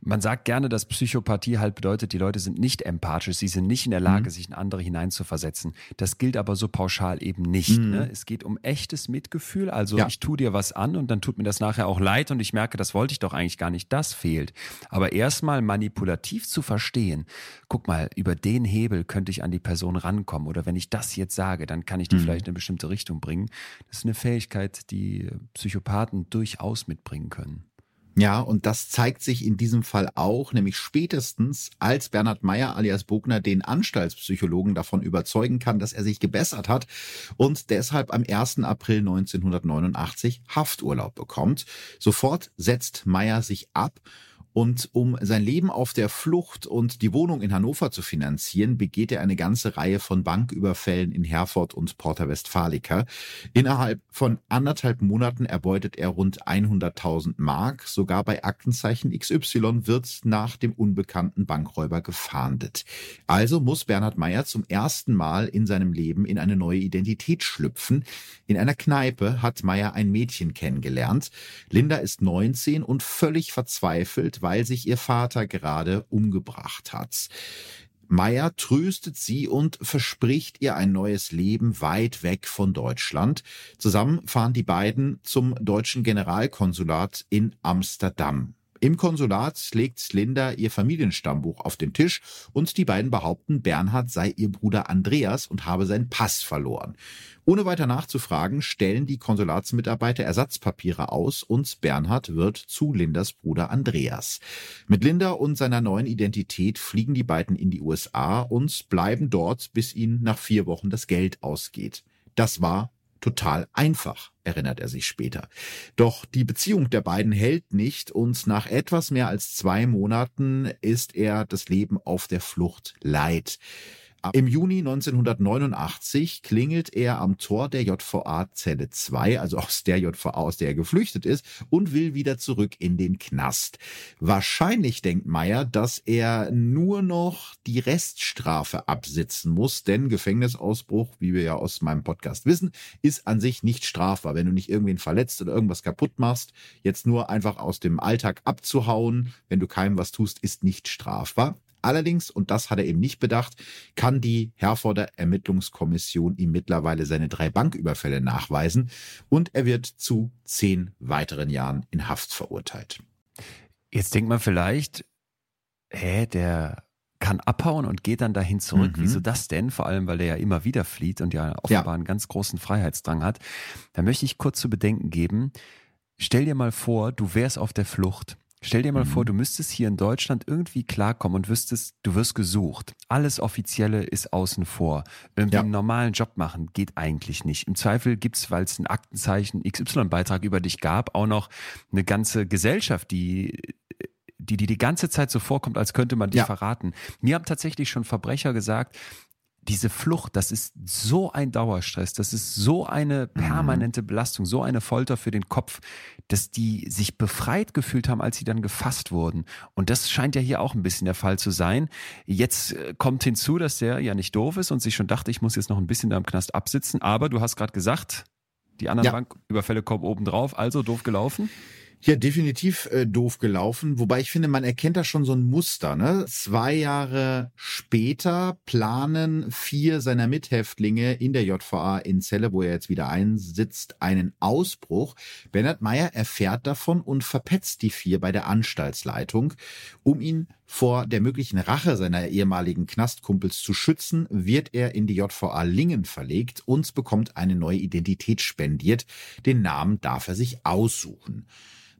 Speaker 3: Man sagt gerne, dass Psychopathie halt bedeutet, die Leute sind nicht empathisch, sie sind nicht in der Lage, mhm. sich in andere hineinzuversetzen. Das gilt aber so pauschal eben nicht. Mhm. Ne? Es geht um echtes Mitgefühl. Also ja. ich tue dir was an und dann tut mir das nachher auch leid und ich merke, das wollte ich doch eigentlich gar nicht. Das fehlt. Aber erstmal manipulativ zu verstehen, guck mal, über den Hebel könnte ich an die Person rankommen oder wenn ich das jetzt sage, dann kann ich die mhm. vielleicht in eine bestimmte Richtung bringen. Das ist eine Fähigkeit, die Psychopathen durchaus mitbringen können.
Speaker 2: Ja, und das zeigt sich in diesem Fall auch, nämlich spätestens, als Bernhard Meyer alias Bogner den Anstaltspsychologen davon überzeugen kann, dass er sich gebessert hat und deshalb am 1. April 1989 Hafturlaub bekommt. Sofort setzt Meyer sich ab und um sein Leben auf der Flucht und die Wohnung in Hannover zu finanzieren, begeht er eine ganze Reihe von Banküberfällen in Herford und Porta Westfalica. Innerhalb von anderthalb Monaten erbeutet er rund 100.000 Mark. Sogar bei Aktenzeichen XY wird nach dem unbekannten Bankräuber gefahndet. Also muss Bernhard Meyer zum ersten Mal in seinem Leben in eine neue Identität schlüpfen. In einer Kneipe hat Meyer ein Mädchen kennengelernt. Linda ist 19 und völlig verzweifelt, weil sich ihr Vater gerade umgebracht hat. Meyer tröstet sie und verspricht ihr ein neues Leben weit weg von Deutschland. Zusammen fahren die beiden zum deutschen Generalkonsulat in Amsterdam. Im Konsulat legt Linda ihr Familienstammbuch auf den Tisch und die beiden behaupten, Bernhard sei ihr Bruder Andreas und habe seinen Pass verloren. Ohne weiter nachzufragen, stellen die Konsulatsmitarbeiter Ersatzpapiere aus und Bernhard wird zu Lindas Bruder Andreas. Mit Linda und seiner neuen Identität fliegen die beiden in die USA und bleiben dort, bis ihnen nach vier Wochen das Geld ausgeht. Das war total einfach, erinnert er sich später. Doch die Beziehung der beiden hält nicht und nach etwas mehr als zwei Monaten ist er das Leben auf der Flucht leid. Im Juni 1989 klingelt er am Tor der JVA Zelle 2, also aus der JVA, aus der er geflüchtet ist, und will wieder zurück in den Knast. Wahrscheinlich denkt Meyer, dass er nur noch die Reststrafe absitzen muss, denn Gefängnisausbruch, wie wir ja aus meinem Podcast wissen, ist an sich nicht strafbar. Wenn du nicht irgendwen verletzt oder irgendwas kaputt machst, jetzt nur einfach aus dem Alltag abzuhauen, wenn du keinem was tust, ist nicht strafbar. Allerdings, und das hat er eben nicht bedacht, kann die Herforder Ermittlungskommission ihm mittlerweile seine drei Banküberfälle nachweisen und er wird zu zehn weiteren Jahren in Haft verurteilt.
Speaker 3: Jetzt denkt man vielleicht, hä, der kann abhauen und geht dann dahin zurück. Mhm. Wieso das denn? Vor allem, weil der ja immer wieder flieht und ja offenbar ja. einen ganz großen Freiheitsdrang hat. Da möchte ich kurz zu bedenken geben. Stell dir mal vor, du wärst auf der Flucht Stell dir mal mhm. vor, du müsstest hier in Deutschland irgendwie klarkommen und wüsstest, du wirst gesucht. Alles Offizielle ist außen vor. Irgendwie ja. einen normalen Job machen geht eigentlich nicht. Im Zweifel gibt's, weil es ein Aktenzeichen XY-Beitrag über dich gab, auch noch eine ganze Gesellschaft, die die, die die ganze Zeit so vorkommt, als könnte man dich ja. verraten. Mir haben tatsächlich schon Verbrecher gesagt, diese Flucht, das ist so ein Dauerstress, das ist so eine
Speaker 2: Mhm.
Speaker 3: permanente Belastung, so eine Folter für den Kopf, dass die sich befreit gefühlt haben, als sie dann gefasst wurden. Und das scheint ja hier auch ein bisschen der Fall zu sein. Jetzt äh, kommt hinzu, dass der ja nicht doof ist und sich schon dachte, ich muss jetzt noch ein bisschen da im Knast absitzen. Aber du hast gerade gesagt, die anderen
Speaker 2: Ja.
Speaker 3: Banküberfälle kommen obendrauf, also doof gelaufen.
Speaker 2: Ja, definitiv äh, doof gelaufen. Wobei ich finde, man erkennt da schon so ein Muster. Ne? Zwei Jahre später planen vier seiner Mithäftlinge in der JVA in Celle, wo er jetzt wieder einsitzt, einen Ausbruch. Bernhard Meyer erfährt davon und verpetzt die vier bei der Anstaltsleitung. Um ihn vor der möglichen Rache seiner ehemaligen Knastkumpels zu schützen, wird er in die JVA Lingen verlegt und bekommt eine neue Identität spendiert. Den Namen darf er sich aussuchen.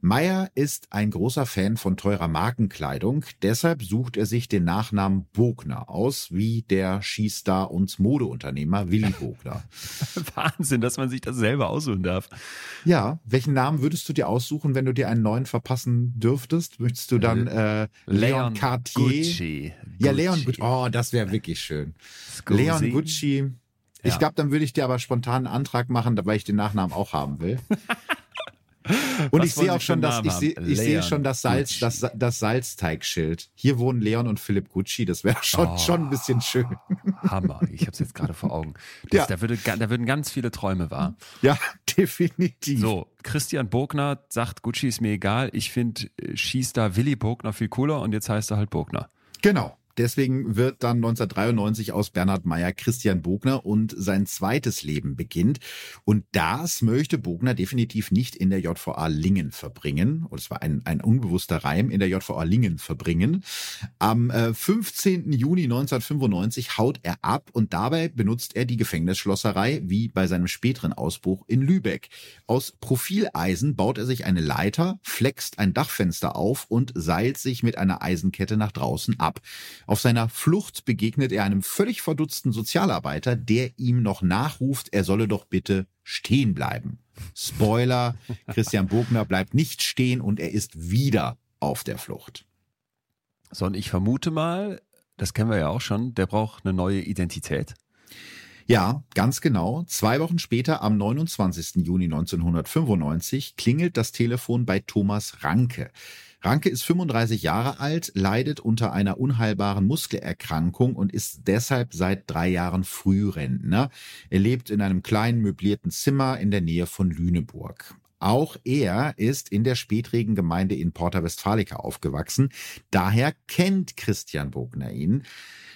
Speaker 2: Meyer ist ein großer Fan von teurer Markenkleidung, deshalb sucht er sich den Nachnamen Bogner aus, wie der Skistar und Modeunternehmer Willy Bogner.
Speaker 3: Wahnsinn, dass man sich das selber aussuchen darf.
Speaker 2: Ja, welchen Namen würdest du dir aussuchen, wenn du dir einen neuen verpassen dürftest? Möchtest du dann äh, Leon, Cartier?
Speaker 3: Gucci.
Speaker 2: Ja, Leon
Speaker 3: Gucci.
Speaker 2: Gucci. Oh, das wäre wirklich schön.
Speaker 3: Scusi.
Speaker 2: Leon Gucci. Ich
Speaker 3: Ja.
Speaker 2: glaube, dann würde ich dir aber spontan einen Antrag machen, weil ich den Nachnamen auch haben will. Und
Speaker 3: Was
Speaker 2: ich sehe auch schon das, ich sehe, ich sehe schon das Salz,
Speaker 3: Gucci.
Speaker 2: das, das Salzteigschild. Hier wohnen Leon und Philipp Gucci. Das wäre schon,
Speaker 3: Oh.
Speaker 2: schon ein bisschen schön.
Speaker 3: Hammer. Ich habe es jetzt gerade vor Augen. Das,
Speaker 2: Ja.
Speaker 3: da, würde, da würden ganz viele Träume wahr.
Speaker 2: Ja, definitiv.
Speaker 3: So, Christian Bogner sagt, Gucci ist mir egal. Ich finde äh, Skistar Willy Bogner viel cooler und jetzt heißt er halt Bogner.
Speaker 2: Genau. Deswegen wird dann 1993 aus Bernhard Meyer Christian Bogner und sein zweites Leben beginnt. Und das möchte Bogner definitiv nicht in der JVA Lingen verbringen. Und es war ein, ein unbewusster Reim, in der JVA Lingen verbringen. Am äh, 15. Juni 1995 haut er ab und dabei benutzt er die Gefängnisschlosserei wie bei seinem späteren Ausbruch in Lübeck. Aus Profileisen baut er sich eine Leiter, flext ein Dachfenster auf und seilt sich mit einer Eisenkette nach draußen ab. Auf seiner Flucht begegnet er einem völlig verdutzten Sozialarbeiter, der ihm noch nachruft, er solle doch bitte stehen bleiben. Spoiler, Christian Bogner bleibt nicht stehen und er ist wieder auf der Flucht.
Speaker 3: So, und ich vermute mal, das kennen wir ja auch schon, der braucht eine neue Identität.
Speaker 2: Ja, ganz genau. Zwei Wochen später, am 29. Juni 1995, klingelt das Telefon bei Thomas Ranke. Ranke ist 35 Jahre alt, leidet unter einer unheilbaren Muskelerkrankung und ist deshalb seit drei Jahren Frührentner. Er lebt in einem kleinen möblierten Zimmer in der Nähe von Lüneburg. Auch er ist in der Spätregengemeinde in Porta Westfalica aufgewachsen. Daher kennt Christian Bogner ihn.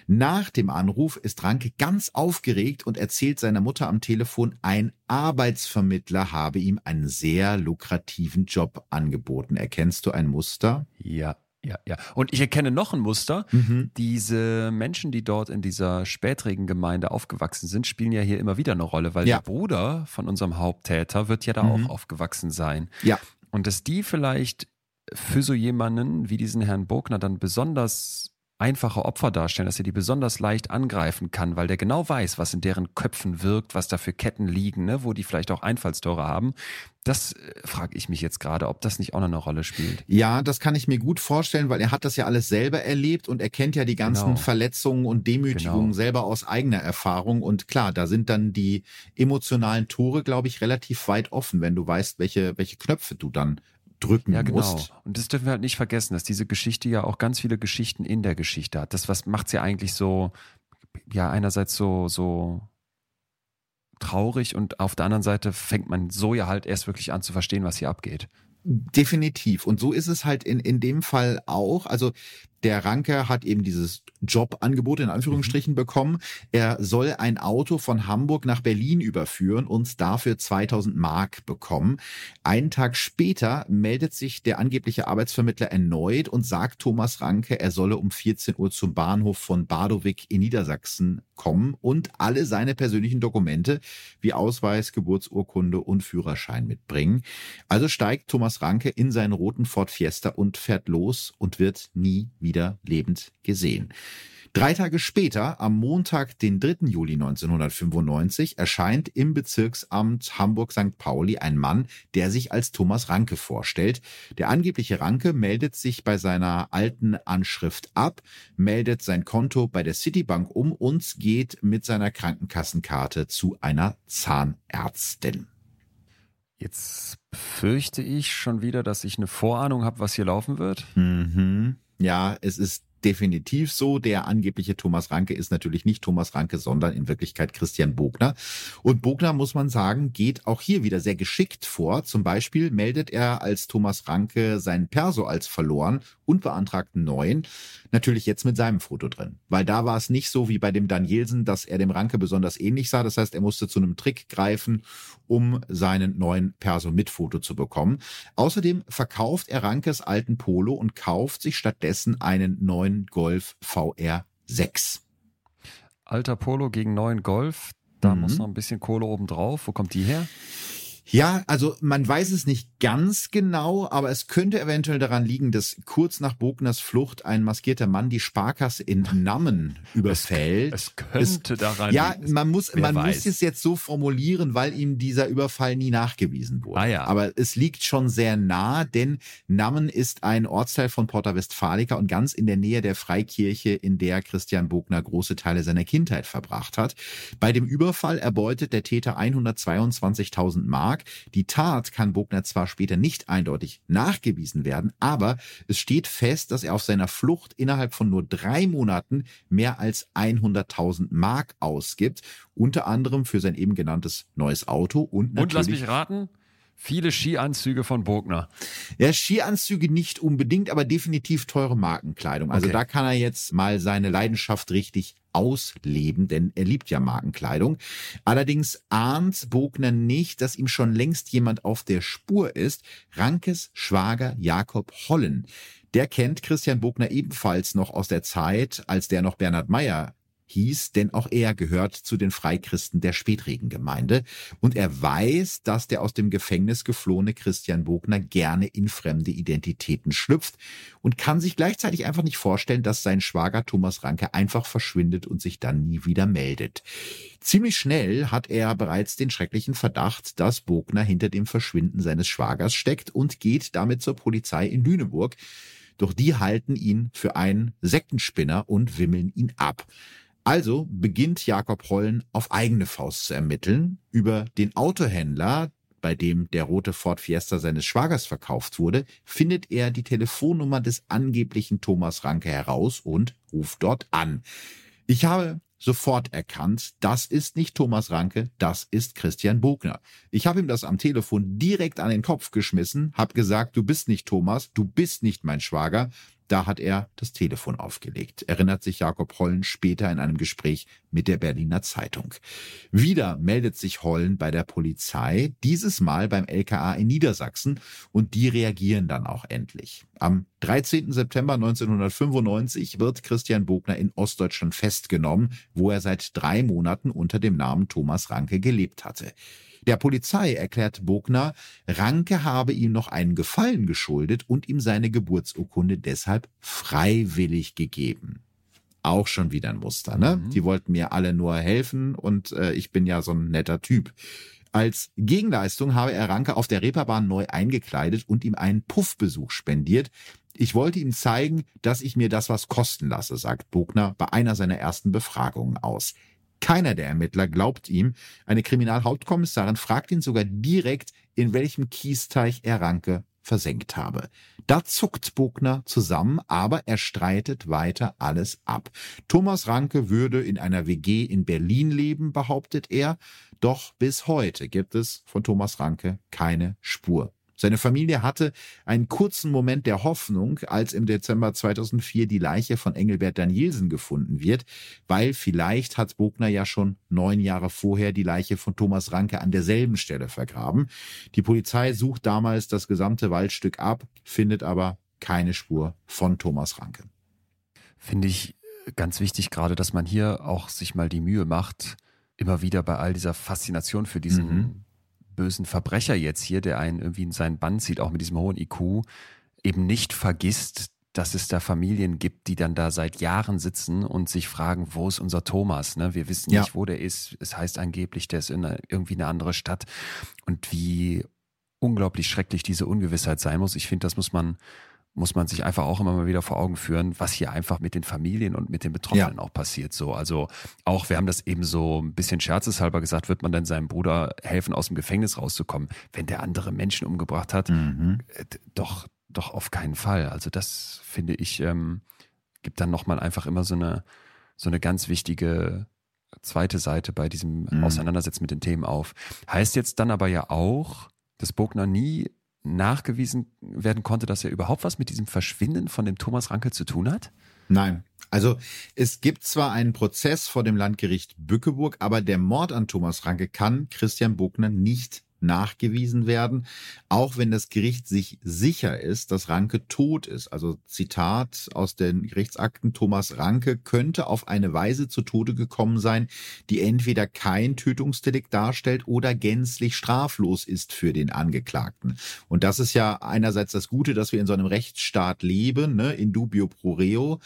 Speaker 2: Nach dem Anruf ist Ranke ganz aufgeregt und erzählt seiner Mutter am Telefon, ein Arbeitsvermittler habe ihm einen sehr lukrativen Job angeboten. Erkennst du ein Muster?
Speaker 3: Ja, ja, ja. Und ich erkenne noch ein Muster.
Speaker 2: Mhm.
Speaker 3: Diese Menschen, die dort in dieser Spätregengemeinde aufgewachsen sind, spielen ja hier immer wieder eine Rolle, weil
Speaker 2: Ja.
Speaker 3: der Bruder von unserem Haupttäter wird ja da
Speaker 2: Mhm.
Speaker 3: auch aufgewachsen sein.
Speaker 2: Ja.
Speaker 3: Und dass die vielleicht für so jemanden wie diesen Herrn Bogner dann besonders einfache Opfer darstellen, dass er die besonders leicht angreifen kann, weil der genau weiß, was in deren Köpfen wirkt, was da für Ketten liegen, ne, wo die vielleicht auch Einfallstore haben. Das frage ich mich jetzt gerade, ob das nicht auch noch eine Rolle spielt.
Speaker 2: Ja, das kann ich mir gut vorstellen, weil er hat das ja alles selber erlebt und er kennt ja die ganzen
Speaker 3: Genau.
Speaker 2: Verletzungen und Demütigungen
Speaker 3: Genau.
Speaker 2: selber aus eigener Erfahrung. Und klar, da sind dann die emotionalen Tore, glaube ich, relativ weit offen, wenn du weißt, welche, welche Knöpfe du dann drücken
Speaker 3: Ja, genau.
Speaker 2: musst.
Speaker 3: Und das dürfen wir halt nicht vergessen, dass diese Geschichte ja auch ganz viele Geschichten in der Geschichte hat. Das was macht's ja eigentlich so, ja, einerseits so, so traurig und auf der anderen Seite fängt man so ja halt erst wirklich an zu verstehen, was hier abgeht.
Speaker 2: Definitiv. Und so ist es halt in, in dem Fall auch. Also der Ranke hat eben dieses Jobangebot in Anführungsstrichen bekommen. Er soll ein Auto von Hamburg nach Berlin überführen und dafür 2000 Mark bekommen. Einen Tag später meldet sich der angebliche Arbeitsvermittler erneut und sagt Thomas Ranke, er solle um 14 Uhr zum Bahnhof von Badowik in Niedersachsen kommen und alle seine persönlichen Dokumente wie Ausweis, Geburtsurkunde und Führerschein mitbringen. Also steigt Thomas Ranke in seinen roten Ford Fiesta und fährt los und wird nie wieder lebend gesehen. Drei Tage später, am Montag, den 3. Juli 1995, erscheint im Bezirksamt Hamburg-St. Pauli ein Mann, der sich als Thomas Ranke vorstellt. Der angebliche Ranke meldet sich bei seiner alten Anschrift ab, meldet sein Konto bei der Citibank um und geht mit seiner Krankenkassenkarte zu einer Zahnärztin.
Speaker 3: Jetzt fürchte ich schon wieder, dass ich eine Vorahnung habe, was hier laufen wird.
Speaker 2: Mhm. Ja, es ist definitiv so. Der angebliche Thomas Ranke ist natürlich nicht Thomas Ranke, sondern in Wirklichkeit Christian Bogner. Und Bogner, muss man sagen, geht auch hier wieder sehr geschickt vor. Zum Beispiel meldet er als Thomas Ranke seinen Perso als verloren und beantragt einen neuen. Natürlich jetzt mit seinem Foto drin. Weil da war es nicht so wie bei dem Danielsen, dass er dem Ranke besonders ähnlich sah. Das heißt, er musste zu einem Trick greifen, um seinen neuen Perso mit Foto zu bekommen. Außerdem verkauft er Rankes alten Polo und kauft sich stattdessen einen neuen Golf VR 6.
Speaker 3: Alter Polo gegen neuen Golf. Da mhm. muss noch ein bisschen Kohle oben drauf. Wo kommt die her?
Speaker 2: Ja, also man weiß es nicht ganz genau, aber es könnte eventuell daran liegen, dass kurz nach Bogners Flucht ein maskierter Mann die Sparkasse in Nammen überfällt.
Speaker 3: Es, es könnte es, daran
Speaker 2: ja, liegen. Ja, man muss, man weiß. muss es jetzt so formulieren, weil ihm dieser Überfall nie nachgewiesen wurde.
Speaker 3: Ah, ja.
Speaker 2: Aber es liegt schon sehr nah, denn Nammen ist ein Ortsteil von Porta Westfalica und ganz in der Nähe der Freikirche, in der Christian Bogner große Teile seiner Kindheit verbracht hat. Bei dem Überfall erbeutet der Täter 122.000 Mark Vertrag. Die Tat kann Bogner zwar später nicht eindeutig nachgewiesen werden, aber es steht fest, dass er auf seiner Flucht innerhalb von nur drei Monaten mehr als 100.000 Mark ausgibt, unter anderem für sein eben genanntes neues Auto und natürlich.
Speaker 3: Und lass mich raten, Viele Skianzüge von Bogner.
Speaker 2: Ja, Skianzüge nicht unbedingt, aber definitiv teure Markenkleidung. Also okay. da kann er jetzt mal seine Leidenschaft richtig ausleben, denn er liebt ja Markenkleidung. Allerdings ahnt Bogner nicht, dass ihm schon längst jemand auf der Spur ist. Rankes Schwager Jakob Hollen. Der kennt Christian Bogner ebenfalls noch aus der Zeit, als der noch Bernhard Meyer hieß, denn auch er gehört zu den Freikristen der Spätregengemeinde und er weiß, dass der aus dem Gefängnis geflohene Christian Bogner gerne in fremde Identitäten schlüpft und kann sich gleichzeitig einfach nicht vorstellen, dass sein Schwager Thomas Ranke einfach verschwindet und sich dann nie wieder meldet. Ziemlich schnell hat er bereits den schrecklichen Verdacht, dass Bogner hinter dem Verschwinden seines Schwagers steckt und geht damit zur Polizei in Lüneburg. Doch die halten ihn für einen Sektenspinner und wimmeln ihn ab. Also beginnt Jakob Hollen auf eigene Faust zu ermitteln über den Autohändler, bei dem der rote Ford Fiesta seines Schwagers verkauft wurde, findet er die Telefonnummer des angeblichen Thomas Ranke heraus und ruft dort an. Ich habe sofort erkannt, das ist nicht Thomas Ranke, das ist Christian Bogner. Ich habe ihm das am Telefon direkt an den Kopf geschmissen, habe gesagt, du bist nicht Thomas, du bist nicht mein Schwager da hat er das Telefon aufgelegt, erinnert sich Jakob Hollen später in einem Gespräch mit der Berliner Zeitung. Wieder meldet sich Hollen bei der Polizei, dieses Mal beim LKA in Niedersachsen, und die reagieren dann auch endlich. Am 13. September 1995 wird Christian Bogner in Ostdeutschland festgenommen, wo er seit drei Monaten unter dem Namen Thomas Ranke gelebt hatte. Der Polizei erklärt Bogner, Ranke habe ihm noch einen Gefallen geschuldet und ihm seine Geburtsurkunde deshalb freiwillig gegeben. Auch schon wieder ein Muster, ne? Mhm. Die wollten mir alle nur helfen und äh, ich bin ja so ein netter Typ. Als Gegenleistung habe er Ranke auf der Reeperbahn neu eingekleidet und ihm einen Puffbesuch spendiert. Ich wollte ihm zeigen, dass ich mir das was kosten lasse, sagt Bogner bei einer seiner ersten Befragungen aus. Keiner der Ermittler glaubt ihm. Eine Kriminalhauptkommissarin fragt ihn sogar direkt, in welchem Kiesteich er Ranke versenkt habe. Da zuckt Bogner zusammen, aber er streitet weiter alles ab. Thomas Ranke würde in einer WG in Berlin leben, behauptet er, doch bis heute gibt es von Thomas Ranke keine Spur. Seine Familie hatte einen kurzen Moment der Hoffnung, als im Dezember 2004 die Leiche von Engelbert Danielsen gefunden wird, weil vielleicht hat Bogner ja schon neun Jahre vorher die Leiche von Thomas Ranke an derselben Stelle vergraben. Die Polizei sucht damals das gesamte Waldstück ab, findet aber keine Spur von Thomas Ranke.
Speaker 3: Finde ich ganz wichtig gerade, dass man hier auch sich mal die Mühe macht, immer wieder bei all dieser Faszination für diesen mhm bösen Verbrecher jetzt hier, der einen irgendwie in seinen Bann zieht, auch mit diesem hohen IQ, eben nicht vergisst, dass es da Familien gibt, die dann da seit Jahren sitzen und sich fragen, wo ist unser Thomas? Ne? Wir wissen nicht, wo der ist. Es heißt angeblich, der ist in eine, irgendwie eine andere Stadt. Und wie unglaublich schrecklich diese Ungewissheit sein muss. Ich finde, das muss man muss man sich einfach auch immer mal wieder vor Augen führen, was hier einfach mit den Familien und mit den Betroffenen ja. auch passiert. So, also auch, wir haben das eben so ein bisschen scherzeshalber gesagt, wird man denn seinem Bruder helfen, aus dem Gefängnis rauszukommen, wenn der andere Menschen umgebracht hat? Mhm. Äh, doch, doch auf keinen Fall. Also das finde ich, ähm, gibt dann nochmal einfach immer so eine, so eine ganz wichtige zweite Seite bei diesem mhm. Auseinandersetzen mit den Themen auf. Heißt jetzt dann aber ja auch, dass Bogner nie nachgewiesen werden konnte, dass er überhaupt was mit diesem Verschwinden von dem Thomas Ranke zu tun hat?
Speaker 2: Nein. Also es gibt zwar einen Prozess vor dem Landgericht Bückeburg, aber der Mord an Thomas Ranke kann Christian Bogner nicht nachgewiesen werden, auch wenn das Gericht sich sicher ist, dass Ranke tot ist. Also Zitat aus den Gerichtsakten, Thomas Ranke könnte auf eine Weise zu Tode gekommen sein, die entweder kein Tötungsdelikt darstellt oder gänzlich straflos ist für den Angeklagten. Und das ist ja einerseits das Gute, dass wir in so einem Rechtsstaat leben, ne, in dubio pro reo.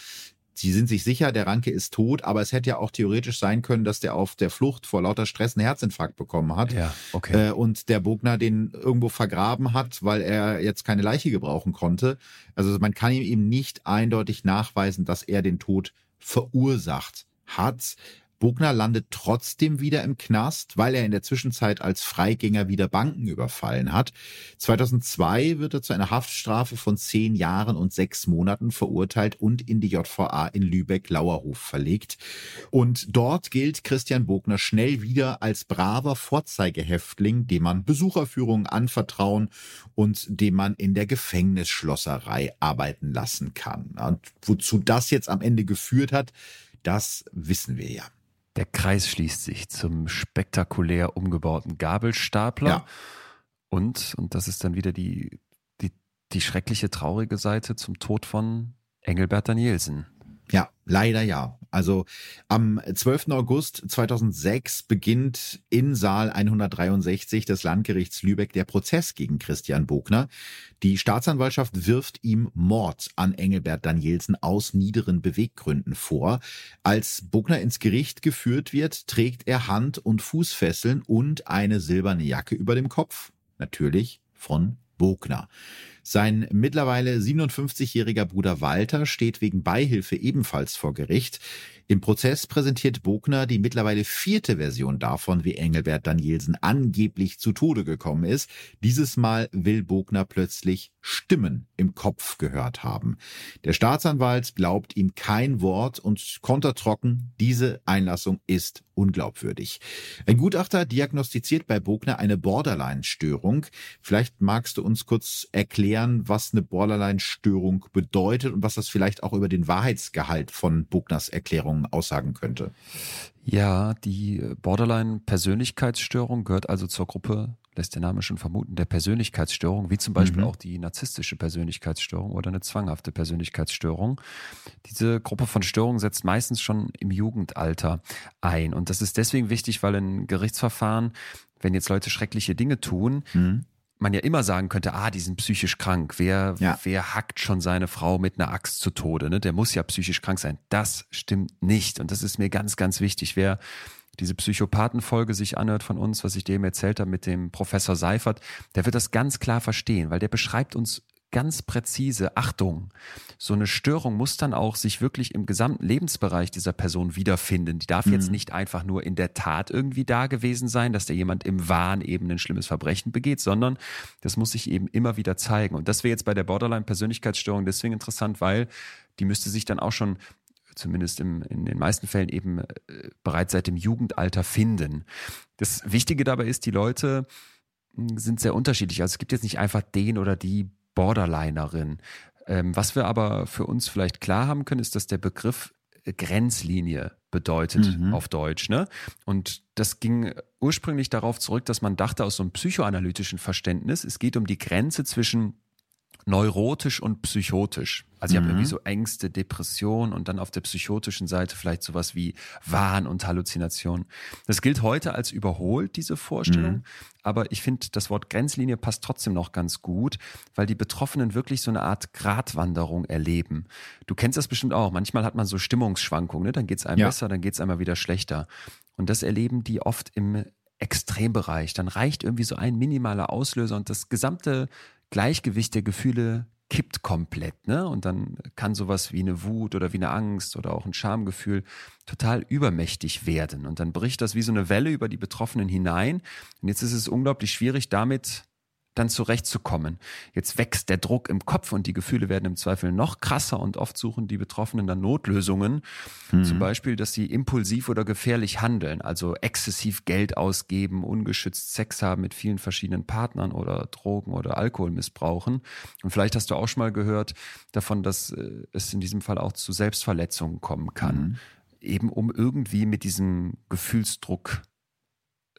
Speaker 2: Sie sind sich sicher, der Ranke ist tot, aber es hätte ja auch theoretisch sein können, dass der auf der Flucht vor lauter Stress einen Herzinfarkt bekommen hat.
Speaker 3: Ja, okay.
Speaker 2: Äh, und der Bogner den irgendwo vergraben hat, weil er jetzt keine Leiche gebrauchen konnte. Also man kann ihm eben nicht eindeutig nachweisen, dass er den Tod verursacht hat. Bogner landet trotzdem wieder im Knast, weil er in der Zwischenzeit als Freigänger wieder Banken überfallen hat. 2002 wird er zu einer Haftstrafe von zehn Jahren und sechs Monaten verurteilt und in die JVA in Lübeck-Lauerhof verlegt. Und dort gilt Christian Bogner schnell wieder als braver Vorzeigehäftling, dem man Besucherführungen anvertrauen und dem man in der Gefängnisschlosserei arbeiten lassen kann. Und wozu das jetzt am Ende geführt hat, das wissen wir ja.
Speaker 3: Der Kreis schließt sich zum spektakulär umgebauten Gabelstapler. Ja. Und, und das ist dann wieder die, die, die schreckliche, traurige Seite zum Tod von Engelbert Danielsen.
Speaker 2: Leider ja. Also am 12. August 2006 beginnt in Saal 163 des Landgerichts Lübeck der Prozess gegen Christian Bogner. Die Staatsanwaltschaft wirft ihm Mord an Engelbert Danielsen aus niederen Beweggründen vor. Als Bogner ins Gericht geführt wird, trägt er Hand- und Fußfesseln und eine silberne Jacke über dem Kopf. Natürlich von Bogner. Sein mittlerweile 57-jähriger Bruder Walter steht wegen Beihilfe ebenfalls vor Gericht. Im Prozess präsentiert Bogner die mittlerweile vierte Version davon, wie Engelbert Danielsen angeblich zu Tode gekommen ist. Dieses Mal will Bogner plötzlich Stimmen im Kopf gehört haben. Der Staatsanwalt glaubt ihm kein Wort und kontertrocken, diese Einlassung ist unglaubwürdig. Ein Gutachter diagnostiziert bei Bogner eine Borderline-Störung. Vielleicht magst du uns kurz erklären, was eine Borderline-Störung bedeutet und was das vielleicht auch über den Wahrheitsgehalt von Bogners Erklärungen aussagen könnte.
Speaker 3: Ja, die Borderline-Persönlichkeitsstörung gehört also zur Gruppe lässt der Name schon vermuten, der Persönlichkeitsstörung, wie zum Beispiel mhm. auch die narzisstische Persönlichkeitsstörung oder eine zwanghafte Persönlichkeitsstörung. Diese Gruppe von Störungen setzt meistens schon im Jugendalter ein. Und das ist deswegen wichtig, weil in Gerichtsverfahren, wenn jetzt Leute schreckliche Dinge tun, mhm man ja immer sagen könnte, ah, die sind psychisch krank. Wer, ja. wer hackt schon seine Frau mit einer Axt zu Tode? Ne? Der muss ja psychisch krank sein. Das stimmt nicht. Und das ist mir ganz, ganz wichtig. Wer diese Psychopathenfolge sich anhört von uns, was ich dem erzählt habe mit dem Professor Seifert, der wird das ganz klar verstehen, weil der beschreibt uns ganz präzise, Achtung, so eine Störung muss dann auch sich wirklich im gesamten Lebensbereich dieser Person wiederfinden. Die darf mhm. jetzt nicht einfach nur in der Tat irgendwie da gewesen sein, dass da jemand im Wahn eben ein schlimmes Verbrechen begeht, sondern das muss sich eben immer wieder zeigen. Und das wäre jetzt bei der Borderline-Persönlichkeitsstörung deswegen interessant, weil die müsste sich dann auch schon zumindest im, in den meisten Fällen eben äh, bereits seit dem Jugendalter finden. Das Wichtige dabei ist, die Leute hm, sind sehr unterschiedlich. Also es gibt jetzt nicht einfach den oder die Borderlinerin. Ähm, was wir aber für uns vielleicht klar haben können, ist, dass der Begriff Grenzlinie bedeutet mhm. auf Deutsch. Ne? Und das ging ursprünglich darauf zurück, dass man dachte aus so einem psychoanalytischen Verständnis, es geht um die Grenze zwischen neurotisch und psychotisch. Also ich mhm. habe irgendwie so Ängste, Depression und dann auf der psychotischen Seite vielleicht sowas wie Wahn und Halluzination. Das gilt heute als überholt, diese Vorstellung. Mhm. Aber ich finde, das Wort Grenzlinie passt trotzdem noch ganz gut, weil die Betroffenen wirklich so eine Art Gratwanderung erleben. Du kennst das bestimmt auch. Manchmal hat man so Stimmungsschwankungen, ne? dann geht's einem ja. besser, dann geht's einmal wieder schlechter. Und das erleben die oft im Extrembereich. Dann reicht irgendwie so ein minimaler Auslöser und das gesamte Gleichgewicht der Gefühle kippt komplett, ne? Und dann kann sowas wie eine Wut oder wie eine Angst oder auch ein Schamgefühl total übermächtig werden. Und dann bricht das wie so eine Welle über die Betroffenen hinein. Und jetzt ist es unglaublich schwierig, damit dann zurechtzukommen. Jetzt wächst der Druck im Kopf und die Gefühle werden im Zweifel noch krasser und oft suchen die Betroffenen dann Notlösungen. Mhm. Zum Beispiel, dass sie impulsiv oder gefährlich handeln, also exzessiv Geld ausgeben, ungeschützt Sex haben mit vielen verschiedenen Partnern oder Drogen oder Alkohol missbrauchen. Und vielleicht hast du auch schon mal gehört davon, dass äh, es in diesem Fall auch zu Selbstverletzungen kommen kann. Mhm. Eben um irgendwie mit diesem Gefühlsdruck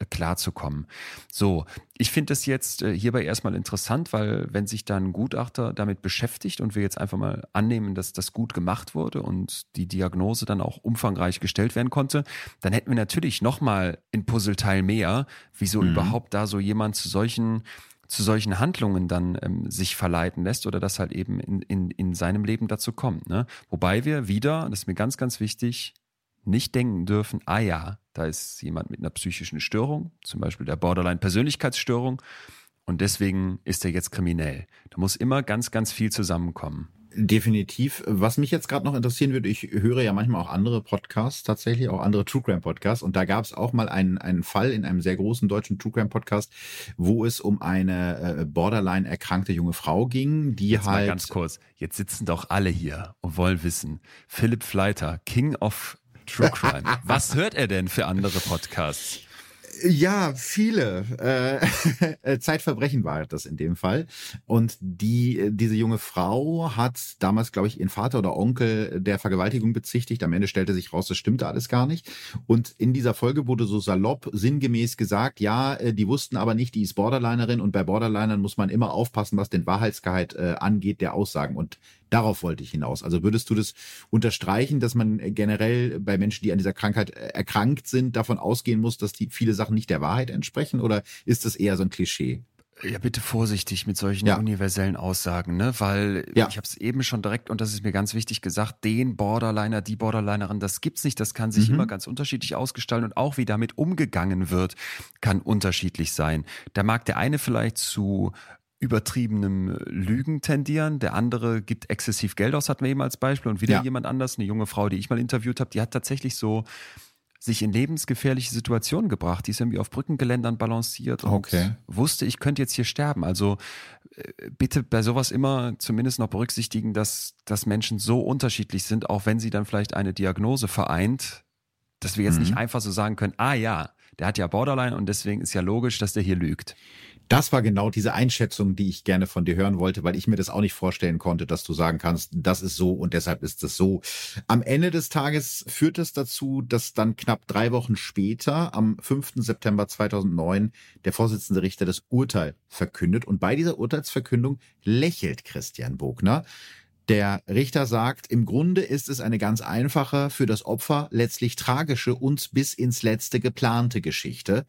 Speaker 3: klarzukommen. So, ich finde das jetzt äh, hierbei erstmal interessant, weil wenn sich dann ein Gutachter damit beschäftigt und wir jetzt einfach mal annehmen, dass das gut gemacht wurde und die Diagnose dann auch umfangreich gestellt werden konnte, dann hätten wir natürlich nochmal ein Puzzleteil mehr, wieso mhm. überhaupt da so jemand zu solchen zu solchen Handlungen dann ähm, sich verleiten lässt oder das halt eben in, in, in seinem Leben dazu kommt. Ne? Wobei wir wieder, das ist mir ganz, ganz wichtig, nicht denken dürfen, ah ja, da ist jemand mit einer psychischen Störung, zum Beispiel der Borderline-Persönlichkeitsstörung, und deswegen ist er jetzt kriminell. Da muss immer ganz, ganz viel zusammenkommen.
Speaker 2: Definitiv. Was mich jetzt gerade noch interessieren würde, ich höre ja manchmal auch andere Podcasts, tatsächlich auch andere True Crime Podcasts. Und da gab es auch mal einen, einen Fall in einem sehr großen deutschen True Crime Podcast, wo es um eine äh, Borderline erkrankte junge Frau ging, die
Speaker 3: jetzt
Speaker 2: halt.
Speaker 3: Mal ganz kurz. Jetzt sitzen doch alle hier und wollen wissen. Philipp Fleiter, King of True Crime. Was hört er denn für andere Podcasts?
Speaker 2: Ja, viele. Äh, Zeitverbrechen war das in dem Fall. Und die, diese junge Frau hat damals, glaube ich, ihren Vater oder Onkel der Vergewaltigung bezichtigt. Am Ende stellte sich raus, das stimmte alles gar nicht. Und in dieser Folge wurde so salopp sinngemäß gesagt, ja, äh, die wussten aber nicht, die ist Borderlinerin und bei Borderlinern muss man immer aufpassen, was den Wahrheitsgehalt äh, angeht der Aussagen. Und Darauf wollte ich hinaus. Also würdest du das unterstreichen, dass man generell bei Menschen, die an dieser Krankheit äh, erkrankt sind, davon ausgehen muss, dass die viele Sachen nicht der Wahrheit entsprechen? Oder ist das eher so ein Klischee?
Speaker 3: Ja, bitte vorsichtig mit solchen ja. universellen Aussagen, ne? Weil ja. ich habe es eben schon direkt, und das ist mir ganz wichtig gesagt, den Borderliner, die Borderlinerin, das gibt's nicht. Das kann sich mhm. immer ganz unterschiedlich ausgestalten und auch wie damit umgegangen wird, kann unterschiedlich sein. Da mag der eine vielleicht zu übertriebenem Lügen tendieren. Der andere gibt exzessiv Geld aus, hatten wir eben als Beispiel. Und wieder ja. jemand anders, eine junge Frau, die ich mal interviewt habe, die hat tatsächlich so sich in lebensgefährliche Situationen gebracht. Die ist irgendwie auf Brückengeländern balanciert und okay. wusste, ich könnte jetzt hier sterben. Also äh, bitte bei sowas immer zumindest noch berücksichtigen, dass, dass Menschen so unterschiedlich sind, auch wenn sie dann vielleicht eine Diagnose vereint, dass wir jetzt mhm. nicht einfach so sagen können, ah ja, der hat ja Borderline und deswegen ist ja logisch, dass der hier lügt.
Speaker 2: Das war genau diese Einschätzung, die ich gerne von dir hören wollte, weil ich mir das auch nicht vorstellen konnte, dass du sagen kannst, das ist so und deshalb ist es so. Am Ende des Tages führt es dazu, dass dann knapp drei Wochen später, am 5. September 2009, der Vorsitzende Richter das Urteil verkündet. Und bei dieser Urteilsverkündung lächelt Christian Bogner. Der Richter sagt, im Grunde ist es eine ganz einfache, für das Opfer letztlich tragische und bis ins letzte geplante Geschichte.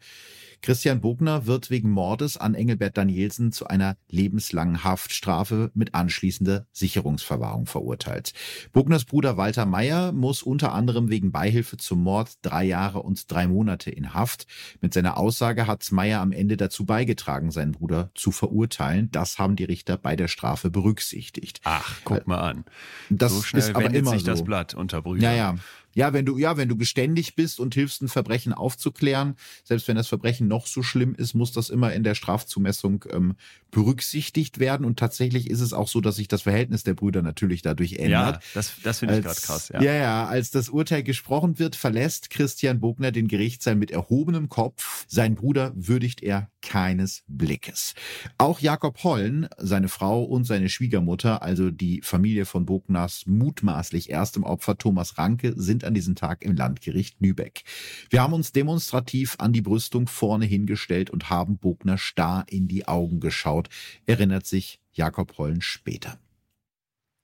Speaker 2: Christian Bogner wird wegen Mordes an Engelbert Danielsen zu einer lebenslangen Haftstrafe mit anschließender Sicherungsverwahrung verurteilt. Bogners Bruder Walter Meyer muss unter anderem wegen Beihilfe zum Mord drei Jahre und drei Monate in Haft. Mit seiner Aussage hat Meyer am Ende dazu beigetragen, seinen Bruder zu verurteilen. Das haben die Richter bei der Strafe berücksichtigt.
Speaker 3: Ach, guck mal an.
Speaker 2: Das so schnell ist aber immer sich so.
Speaker 3: das Blatt unter Brüdern.
Speaker 2: Ja, ja. Ja, wenn du, ja, wenn du geständig bist und hilfst, ein Verbrechen aufzuklären, selbst wenn das Verbrechen noch so schlimm ist, muss das immer in der Strafzumessung ähm, berücksichtigt werden. Und tatsächlich ist es auch so, dass sich das Verhältnis der Brüder natürlich dadurch ändert.
Speaker 3: Ja, das, das finde ich gerade krass. Ja.
Speaker 2: ja, ja, als das Urteil gesprochen wird, verlässt Christian Bogner den Gerichtssaal mit erhobenem Kopf. Sein Bruder würdigt er keines Blickes. Auch Jakob Hollen, seine Frau und seine Schwiegermutter, also die Familie von Bogners mutmaßlich erstem Opfer Thomas Ranke, sind an diesem Tag im Landgericht Lübeck. Wir haben uns demonstrativ an die Brüstung vorne vorne hingestellt und haben Bogner starr in die Augen geschaut, erinnert sich Jakob Hollen später.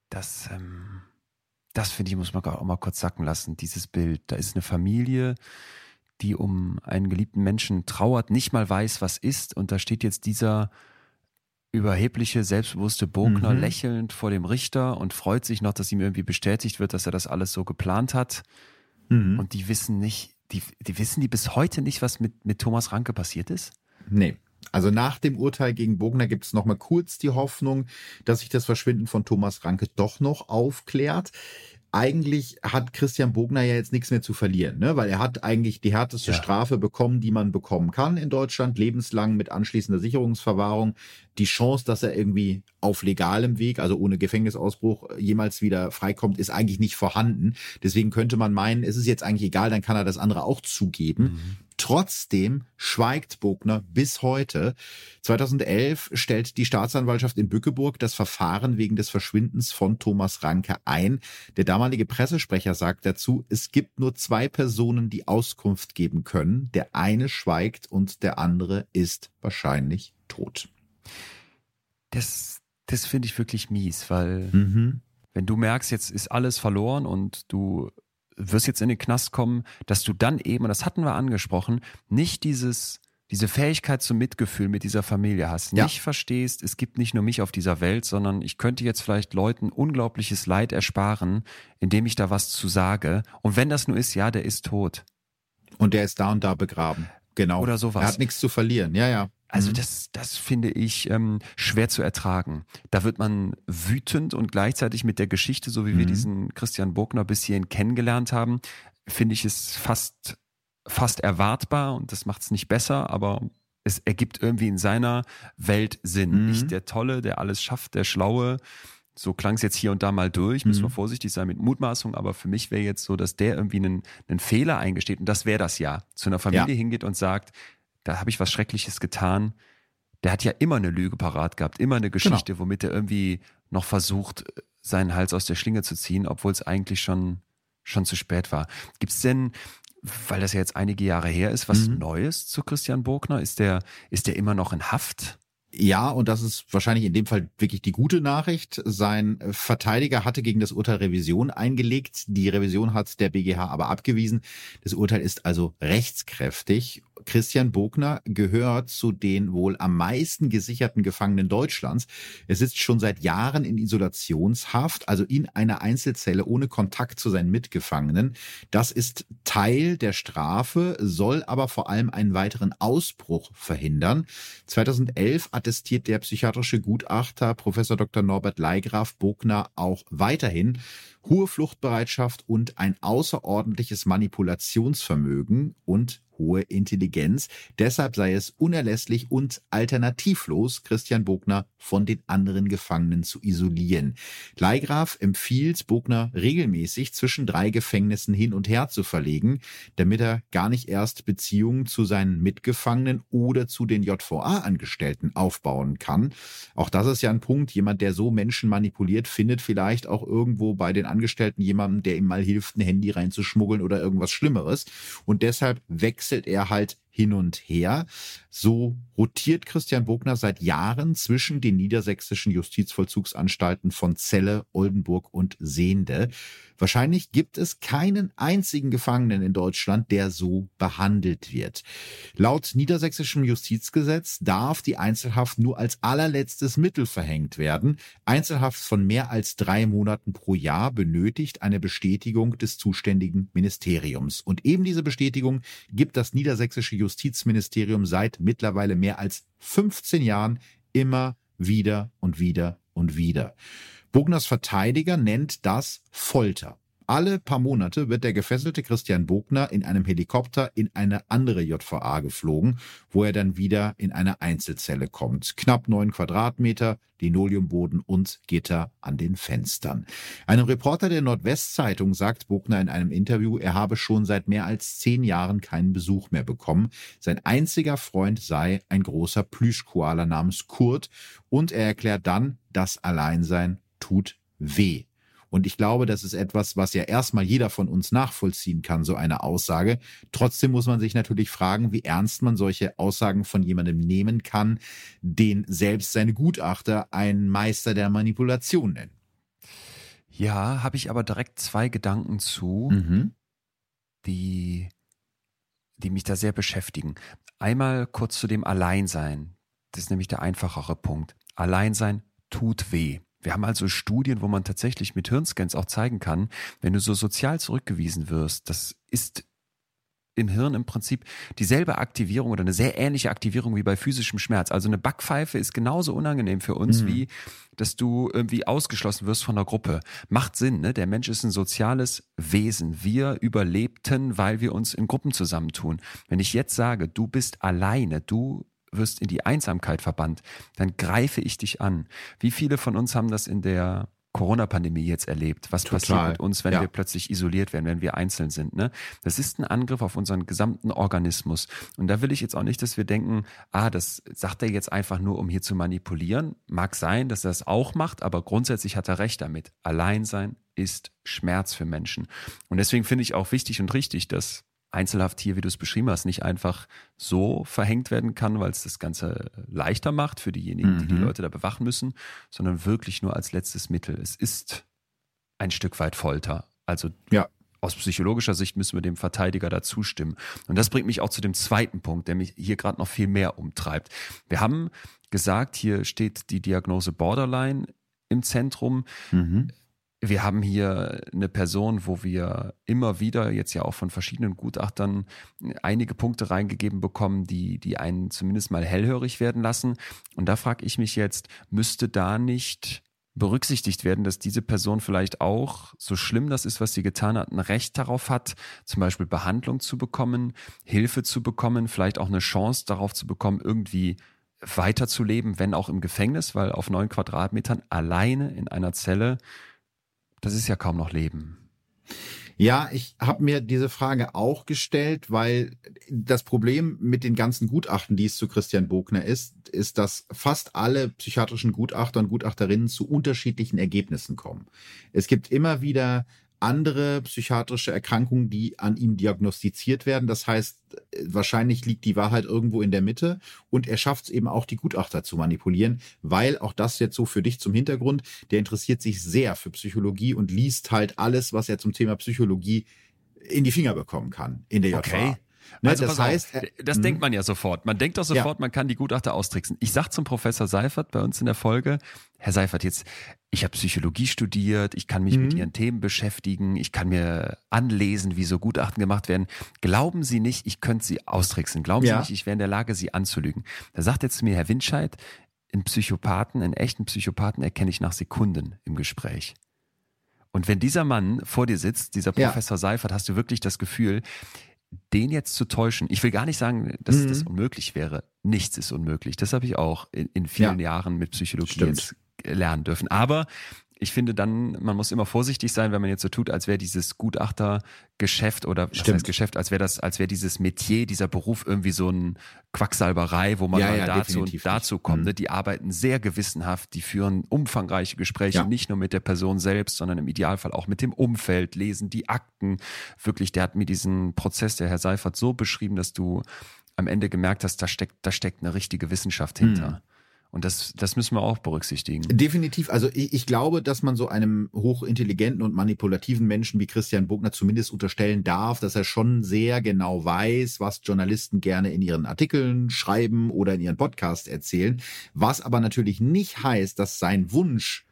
Speaker 3: Das, ähm, das finde ich, muss man auch mal kurz sacken lassen, dieses Bild. Da ist eine Familie, die um einen geliebten Menschen trauert, nicht mal weiß, was ist. Und da steht jetzt dieser überhebliche, selbstbewusste Bogner mhm. lächelnd vor dem Richter und freut sich noch, dass ihm irgendwie bestätigt wird, dass er das alles so geplant hat. Mhm. Und die wissen nicht, die, die wissen die bis heute nicht, was mit, mit Thomas Ranke passiert ist?
Speaker 2: Nee. Also nach dem Urteil gegen Bogner gibt es noch mal kurz die Hoffnung, dass sich das Verschwinden von Thomas Ranke doch noch aufklärt eigentlich hat Christian Bogner ja jetzt nichts mehr zu verlieren, ne? weil er hat eigentlich die härteste ja. Strafe bekommen, die man bekommen kann in Deutschland, lebenslang mit anschließender Sicherungsverwahrung. Die Chance, dass er irgendwie auf legalem Weg, also ohne Gefängnisausbruch, jemals wieder freikommt, ist eigentlich nicht vorhanden. Deswegen könnte man meinen, es ist jetzt eigentlich egal, dann kann er das andere auch zugeben. Mhm. Trotzdem schweigt Bogner bis heute. 2011 stellt die Staatsanwaltschaft in Bückeburg das Verfahren wegen des Verschwindens von Thomas Ranke ein. Der damalige Pressesprecher sagt dazu, es gibt nur zwei Personen, die Auskunft geben können. Der eine schweigt und der andere ist wahrscheinlich tot.
Speaker 3: Das, das finde ich wirklich mies, weil mhm. wenn du merkst, jetzt ist alles verloren und du wirst jetzt in den Knast kommen, dass du dann eben, und das hatten wir angesprochen, nicht dieses, diese Fähigkeit zum Mitgefühl mit dieser Familie hast, ja. nicht verstehst, es gibt nicht nur mich auf dieser Welt, sondern ich könnte jetzt vielleicht Leuten unglaubliches Leid ersparen, indem ich da was zu sage. Und wenn das nur ist, ja, der ist tot.
Speaker 2: Und der ist da und da begraben. Genau.
Speaker 3: Oder sowas.
Speaker 2: Er hat nichts zu verlieren. Ja, ja.
Speaker 3: Also mhm. das, das finde ich ähm, schwer zu ertragen. Da wird man wütend und gleichzeitig mit der Geschichte, so wie mhm. wir diesen Christian Bogner bis hierhin kennengelernt haben, finde ich es fast, fast erwartbar und das macht es nicht besser, aber es ergibt irgendwie in seiner Welt Sinn. Mhm. Nicht der Tolle, der alles schafft, der Schlaue. So klang es jetzt hier und da mal durch, müssen wir mhm. vorsichtig sein mit Mutmaßung, aber für mich wäre jetzt so, dass der irgendwie einen, einen Fehler eingesteht und das wäre das ja, zu einer Familie ja. hingeht und sagt, da habe ich was Schreckliches getan. Der hat ja immer eine Lüge parat gehabt, immer eine Geschichte, genau. womit er irgendwie noch versucht, seinen Hals aus der Schlinge zu ziehen, obwohl es eigentlich schon, schon zu spät war. Gibt es denn, weil das ja jetzt einige Jahre her ist, was mhm. Neues zu Christian Burgner? Ist der, ist der immer noch in Haft?
Speaker 2: Ja, und das ist wahrscheinlich in dem Fall wirklich die gute Nachricht. Sein Verteidiger hatte gegen das Urteil Revision eingelegt. Die Revision hat der BGH aber abgewiesen. Das Urteil ist also rechtskräftig Christian Bogner gehört zu den wohl am meisten gesicherten Gefangenen Deutschlands. Er sitzt schon seit Jahren in Isolationshaft, also in einer Einzelzelle ohne Kontakt zu seinen Mitgefangenen. Das ist Teil der Strafe, soll aber vor allem einen weiteren Ausbruch verhindern. 2011 attestiert der psychiatrische Gutachter Professor Dr. Norbert Leigraf Bogner auch weiterhin hohe Fluchtbereitschaft und ein außerordentliches Manipulationsvermögen und hohe Intelligenz. Deshalb sei es unerlässlich und alternativlos, Christian Bogner von den anderen Gefangenen zu isolieren. Leigraf empfiehlt Bogner regelmäßig zwischen drei Gefängnissen hin und her zu verlegen, damit er gar nicht erst Beziehungen zu seinen Mitgefangenen oder zu den JVA-Angestellten aufbauen kann. Auch das ist ja ein Punkt. Jemand, der so Menschen manipuliert, findet vielleicht auch irgendwo bei den Angestellten jemanden, der ihm mal hilft, ein Handy reinzuschmuggeln oder irgendwas Schlimmeres. Und deshalb wechselt er halt hin und her. So rotiert Christian Bogner seit Jahren zwischen den niedersächsischen Justizvollzugsanstalten von Celle, Oldenburg und Sehnde. Wahrscheinlich gibt es keinen einzigen Gefangenen in Deutschland, der so behandelt wird. Laut niedersächsischem Justizgesetz darf die Einzelhaft nur als allerletztes Mittel verhängt werden. Einzelhaft von mehr als drei Monaten pro Jahr benötigt eine Bestätigung des zuständigen Ministeriums. Und eben diese Bestätigung gibt das niedersächsische Justizministerium seit mittlerweile mehr als 15 Jahren immer wieder und wieder und wieder. Bogners Verteidiger nennt das Folter. Alle paar Monate wird der gefesselte Christian Bogner in einem Helikopter in eine andere JVA geflogen, wo er dann wieder in eine Einzelzelle kommt. Knapp neun Quadratmeter, Linoleumboden und Gitter an den Fenstern. Einem Reporter der Nordwestzeitung sagt Bogner in einem Interview, er habe schon seit mehr als zehn Jahren keinen Besuch mehr bekommen. Sein einziger Freund sei ein großer Plüschkoala namens Kurt und er erklärt dann, das Alleinsein tut weh. Und ich glaube, das ist etwas, was ja erstmal jeder von uns nachvollziehen kann, so eine Aussage. Trotzdem muss man sich natürlich fragen, wie ernst man solche Aussagen von jemandem nehmen kann, den selbst seine Gutachter ein Meister der Manipulation nennen.
Speaker 3: Ja, habe ich aber direkt zwei Gedanken zu, mhm. die, die mich da sehr beschäftigen. Einmal kurz zu dem Alleinsein. Das ist nämlich der einfachere Punkt. Alleinsein tut weh. Wir haben also Studien, wo man tatsächlich mit Hirnscans auch zeigen kann, wenn du so sozial zurückgewiesen wirst, das ist im Hirn im Prinzip dieselbe Aktivierung oder eine sehr ähnliche Aktivierung wie bei physischem Schmerz. Also eine Backpfeife ist genauso unangenehm für uns mhm. wie, dass du irgendwie ausgeschlossen wirst von der Gruppe. Macht Sinn, ne? Der Mensch ist ein soziales Wesen. Wir überlebten, weil wir uns in Gruppen zusammentun. Wenn ich jetzt sage, du bist alleine, du wirst in die Einsamkeit verbannt, dann greife ich dich an. Wie viele von uns haben das in der Corona-Pandemie jetzt erlebt. Was Total. passiert mit uns, wenn ja. wir plötzlich isoliert werden, wenn wir einzeln sind? Ne? Das ist ein Angriff auf unseren gesamten Organismus. Und da will ich jetzt auch nicht, dass wir denken, ah, das sagt er jetzt einfach nur, um hier zu manipulieren. Mag sein, dass er das auch macht, aber grundsätzlich hat er recht damit. Alleinsein ist Schmerz für Menschen. Und deswegen finde ich auch wichtig und richtig, dass Einzelhaft hier, wie du es beschrieben hast, nicht einfach so verhängt werden kann, weil es das Ganze leichter macht für diejenigen, mhm. die die mhm. Leute da bewachen müssen, sondern wirklich nur als letztes Mittel. Es ist ein Stück weit Folter. Also ja. aus psychologischer Sicht müssen wir dem Verteidiger da zustimmen. Und das bringt mich auch zu dem zweiten Punkt, der mich hier gerade noch viel mehr umtreibt. Wir haben gesagt, hier steht die Diagnose Borderline im Zentrum. Mhm wir haben hier eine Person, wo wir immer wieder jetzt ja auch von verschiedenen Gutachtern einige Punkte reingegeben bekommen, die, die einen zumindest mal hellhörig werden lassen. Und da frage ich mich jetzt, müsste da nicht berücksichtigt werden, dass diese Person vielleicht auch, so schlimm das ist, was sie getan hat, ein Recht darauf hat, zum Beispiel Behandlung zu bekommen, Hilfe zu bekommen, vielleicht auch eine Chance darauf zu bekommen, irgendwie weiterzuleben, wenn auch im Gefängnis, weil auf neun Quadratmetern alleine in einer Zelle das ist ja kaum noch Leben.
Speaker 2: Ja, ich habe mir diese Frage auch gestellt, weil das Problem mit den ganzen Gutachten, die es zu Christian Bogner ist, ist, dass fast alle psychiatrischen Gutachter und Gutachterinnen zu unterschiedlichen Ergebnissen kommen. Es gibt immer wieder andere psychiatrische Erkrankungen, die an ihm diagnostiziert werden. Das heißt, wahrscheinlich liegt die Wahrheit irgendwo in der Mitte und er schafft es eben auch, die Gutachter zu manipulieren, weil auch das jetzt so für dich zum Hintergrund, der interessiert sich sehr für Psychologie und liest halt alles, was er zum Thema Psychologie in die Finger bekommen kann in der JVA. Okay.
Speaker 3: Ne, also das heißt, auf, das denkt man ja sofort. Man denkt doch sofort, ja. man kann die Gutachter austricksen. Ich sag zum Professor Seifert bei uns in der Folge, Herr Seifert, jetzt, ich habe Psychologie studiert, ich kann mich mhm. mit Ihren Themen beschäftigen, ich kann mir anlesen, wie so Gutachten gemacht werden. Glauben Sie nicht, ich könnte Sie austricksen. Glauben ja. Sie nicht, ich wäre in der Lage, Sie anzulügen. Da sagt jetzt zu mir Herr Windscheid, einen Psychopathen, einen echten Psychopathen erkenne ich nach Sekunden im Gespräch. Und wenn dieser Mann vor dir sitzt, dieser Professor ja. Seifert, hast du wirklich das Gefühl, den jetzt zu täuschen, ich will gar nicht sagen, dass mhm. das unmöglich wäre. Nichts ist unmöglich. Das habe ich auch in, in vielen ja. Jahren mit Psychologie lernen dürfen. Aber ich finde dann, man muss immer vorsichtig sein, wenn man jetzt so tut, als wäre dieses Gutachtergeschäft oder was heißt Geschäft, als wäre das, als wäre dieses Metier, dieser Beruf irgendwie so ein Quacksalberei, wo man ja, mal ja, dazu und dazu kommt. Mhm. Die arbeiten sehr gewissenhaft, die führen umfangreiche Gespräche, ja. nicht nur mit der Person selbst, sondern im Idealfall auch mit dem Umfeld, lesen die Akten. Wirklich, der hat mir diesen Prozess, der Herr Seifert, so beschrieben, dass du am Ende gemerkt hast, da steckt, da steckt eine richtige Wissenschaft hinter. Mhm. Und das, das müssen wir auch berücksichtigen.
Speaker 2: Definitiv. Also ich, ich glaube, dass man so einem hochintelligenten und manipulativen Menschen wie Christian Bogner zumindest unterstellen darf, dass er schon sehr genau weiß, was Journalisten gerne in ihren Artikeln schreiben oder in ihren Podcasts erzählen. Was aber natürlich nicht heißt, dass sein Wunsch,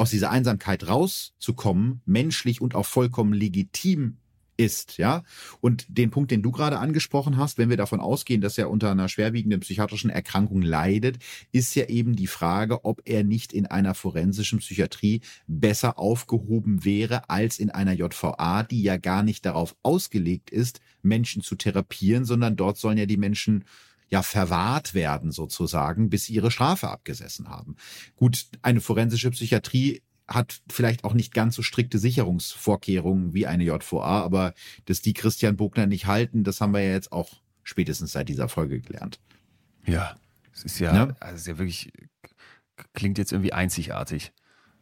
Speaker 2: aus dieser Einsamkeit rauszukommen, menschlich und auch vollkommen legitim ist, ja. Und den Punkt, den du gerade angesprochen hast, wenn wir davon ausgehen, dass er unter einer schwerwiegenden psychiatrischen Erkrankung leidet, ist ja eben die Frage, ob er nicht in einer forensischen Psychiatrie besser aufgehoben wäre als in einer JVA, die ja gar nicht darauf ausgelegt ist, Menschen zu therapieren, sondern dort sollen ja die Menschen ja verwahrt werden sozusagen, bis sie ihre Strafe abgesessen haben. Gut, eine forensische Psychiatrie hat vielleicht auch nicht ganz so strikte Sicherungsvorkehrungen wie eine JVA, aber dass die Christian Bogner nicht halten, das haben wir ja jetzt auch spätestens seit dieser Folge gelernt.
Speaker 3: Ja, es ist ja, ja? also ist ja wirklich, klingt jetzt irgendwie einzigartig.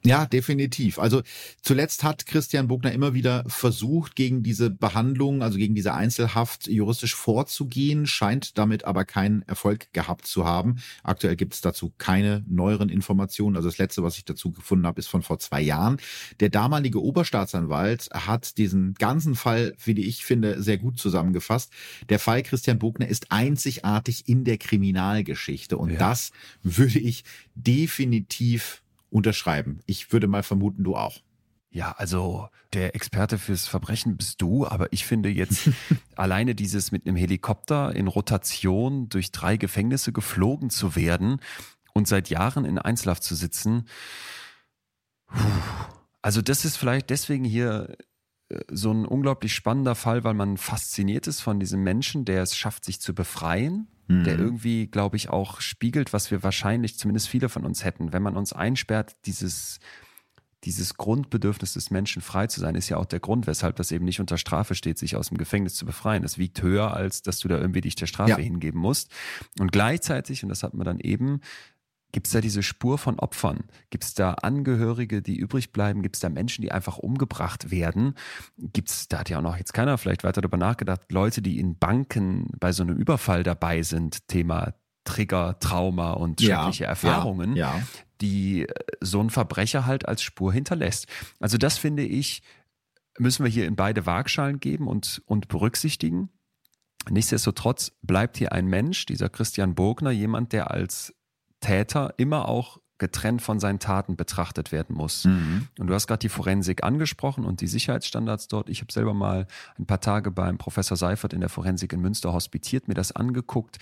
Speaker 2: Ja, definitiv. Also zuletzt hat Christian Bogner immer wieder versucht, gegen diese Behandlung, also gegen diese Einzelhaft juristisch vorzugehen, scheint damit aber keinen Erfolg gehabt zu haben. Aktuell gibt es dazu keine neueren Informationen. Also das letzte, was ich dazu gefunden habe, ist von vor zwei Jahren. Der damalige Oberstaatsanwalt hat diesen ganzen Fall, wie ich finde, sehr gut zusammengefasst. Der Fall Christian Bogner ist einzigartig in der Kriminalgeschichte und ja. das würde ich definitiv unterschreiben. Ich würde mal vermuten, du auch.
Speaker 3: Ja, also der Experte fürs Verbrechen bist du, aber ich finde jetzt alleine dieses mit einem Helikopter in Rotation durch drei Gefängnisse geflogen zu werden und seit Jahren in Einzelhaft zu sitzen. Also das ist vielleicht deswegen hier äh, so ein unglaublich spannender Fall, weil man fasziniert ist von diesem Menschen, der es schafft, sich zu befreien mhm. der irgendwie, glaube ich, auch spiegelt, was wir wahrscheinlich, zumindest viele von uns hätten. Wenn man uns einsperrt, dieses, dieses Grundbedürfnis des Menschen frei zu sein, ist ja auch der Grund, weshalb das eben nicht unter Strafe steht, sich aus dem Gefängnis zu befreien. Das wiegt höher, als dass du da irgendwie dich der Strafe ja. hingeben musst. Und gleichzeitig, und das hat man dann eben, Gibt es da diese Spur von Opfern? Gibt es da Angehörige, die übrig bleiben? Gibt es da Menschen, die einfach umgebracht werden? Gibt es, da hat ja auch noch jetzt keiner vielleicht weiter darüber nachgedacht, Leute, die in Banken bei so einem Überfall dabei sind, Thema Trigger, Trauma und schreckliche ja, Erfahrungen, ja, ja. die äh, so ein Verbrecher halt als Spur hinterlässt. Also das finde ich, müssen wir hier in beide Waagschalen geben und, und berücksichtigen. Nichtsdestotrotz bleibt hier ein Mensch, dieser Christian Bogner, jemand, der als Täter immer auch getrennt von seinen Taten betrachtet werden muss. Mhm. Und du hast gerade die Forensik angesprochen und die Sicherheitsstandards dort. Ich habe selber mal ein paar Tage beim Professor Seifert in der Forensik in Münster hospitiert, mir das angeguckt.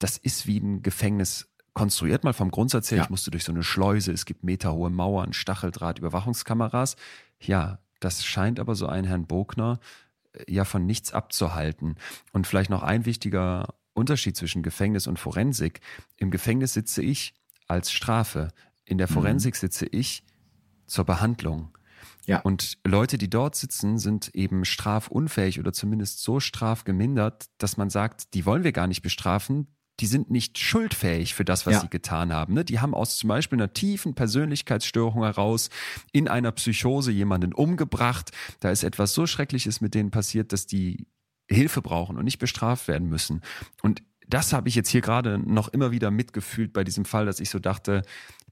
Speaker 3: Das ist wie ein Gefängnis konstruiert, mal vom Grundsatz her. Ja. Ich musste durch so eine Schleuse, es gibt meterhohe Mauern, Stacheldraht, Überwachungskameras. Ja, das scheint aber so ein Herrn Bogner äh, ja von nichts abzuhalten. Und vielleicht noch ein wichtiger Unterschied zwischen Gefängnis und Forensik. Im Gefängnis sitze ich als Strafe. In der mhm. Forensik sitze ich zur Behandlung. Ja. Und Leute, die dort sitzen, sind eben strafunfähig oder zumindest so strafgemindert, dass man sagt, die wollen wir gar nicht bestrafen. Die sind nicht schuldfähig für das, was ja. sie getan haben. Ne? Die haben aus zum Beispiel einer tiefen Persönlichkeitsstörung heraus in einer Psychose jemanden umgebracht. Da ist etwas so Schreckliches mit denen passiert, dass die Hilfe brauchen und nicht bestraft werden müssen. Und das habe ich jetzt hier gerade noch immer wieder mitgefühlt bei diesem Fall, dass ich so dachte,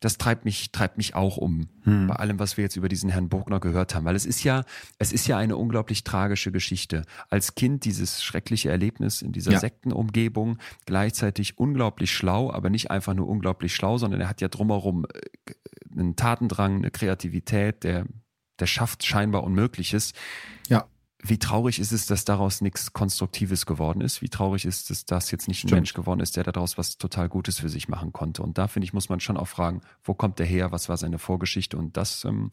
Speaker 3: das treibt mich, treibt mich auch um. Hm. Bei allem, was wir jetzt über diesen Herrn Burgner gehört haben. Weil es ist ja, es ist ja eine unglaublich tragische Geschichte. Als Kind dieses schreckliche Erlebnis in dieser ja. Sektenumgebung, gleichzeitig unglaublich schlau, aber nicht einfach nur unglaublich schlau, sondern er hat ja drumherum äh, einen Tatendrang, eine Kreativität, der, der schafft scheinbar Unmögliches. Ja wie traurig ist es, dass daraus nichts Konstruktives geworden ist? Wie traurig ist es, dass jetzt nicht ein Stimmt. Mensch geworden ist, der daraus was total Gutes für sich machen konnte? Und da finde ich, muss man schon auch fragen, wo kommt der her? Was war seine Vorgeschichte? Und das ähm, hm.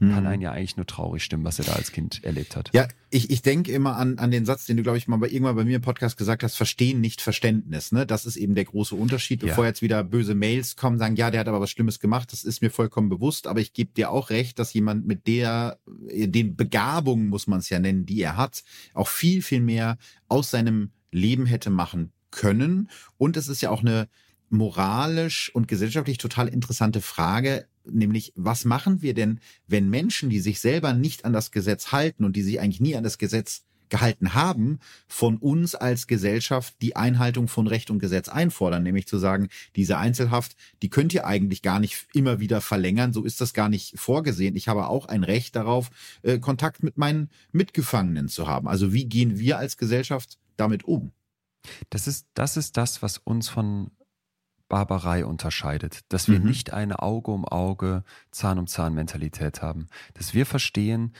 Speaker 3: Kann einen ja eigentlich nur traurig stimmen, was er da als Kind erlebt hat.
Speaker 2: Ja, ich, ich denke immer an, an den Satz, den du, glaube ich, mal bei, irgendwann bei mir im Podcast gesagt hast, verstehen, nicht Verständnis. Ne? Das ist eben der große Unterschied. Ja. Bevor jetzt wieder böse Mails kommen, sagen, ja, der hat aber was Schlimmes gemacht, das ist mir vollkommen bewusst, aber ich gebe dir auch recht, dass jemand mit der, den Begabungen, muss man es ja nennen, die er hat, auch viel, viel mehr aus seinem Leben hätte machen können. Und es ist ja auch eine moralisch und gesellschaftlich total interessante Frage, nämlich was machen wir denn, wenn Menschen, die sich selber nicht an das Gesetz halten und die sich eigentlich nie an das Gesetz gehalten haben, von uns als Gesellschaft die Einhaltung von Recht und Gesetz einfordern, nämlich zu sagen, diese Einzelhaft, die könnt ihr eigentlich gar nicht immer wieder verlängern, so ist das gar nicht vorgesehen. Ich habe auch ein Recht darauf, äh, Kontakt mit meinen Mitgefangenen zu haben. Also wie gehen wir als Gesellschaft damit um?
Speaker 3: Das ist, das ist das, was uns von Barbarei unterscheidet, dass wir mhm. nicht eine Auge um Auge, Zahn um Zahn Mentalität haben, dass wir verstehen,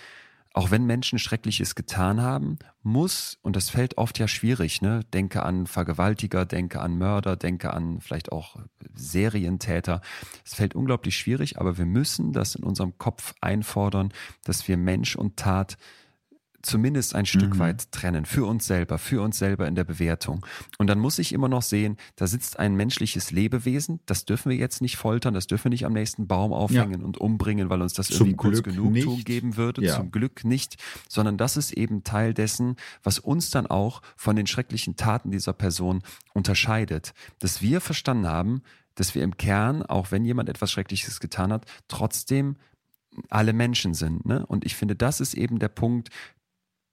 Speaker 3: auch wenn Menschen Schreckliches getan haben, muss, und das fällt oft ja schwierig, ne? Denke an Vergewaltiger, denke an Mörder, denke an vielleicht auch Serientäter. Es fällt unglaublich schwierig, aber wir müssen das in unserem Kopf einfordern, dass wir Mensch und Tat zumindest ein Stück mhm. weit trennen, für uns selber, für uns selber in der Bewertung. Und dann muss ich immer noch sehen, da sitzt ein menschliches Lebewesen, das dürfen wir jetzt nicht foltern, das dürfen wir nicht am nächsten Baum aufhängen ja. und umbringen, weil uns das Zum irgendwie kurz Genugtuung nicht. geben würde. Ja. Zum Glück nicht, sondern das ist eben Teil dessen, was uns dann auch von den schrecklichen Taten dieser Person unterscheidet. Dass wir verstanden haben, dass wir im Kern, auch wenn jemand etwas Schreckliches getan hat, trotzdem alle Menschen sind. Ne? Und ich finde, das ist eben der Punkt,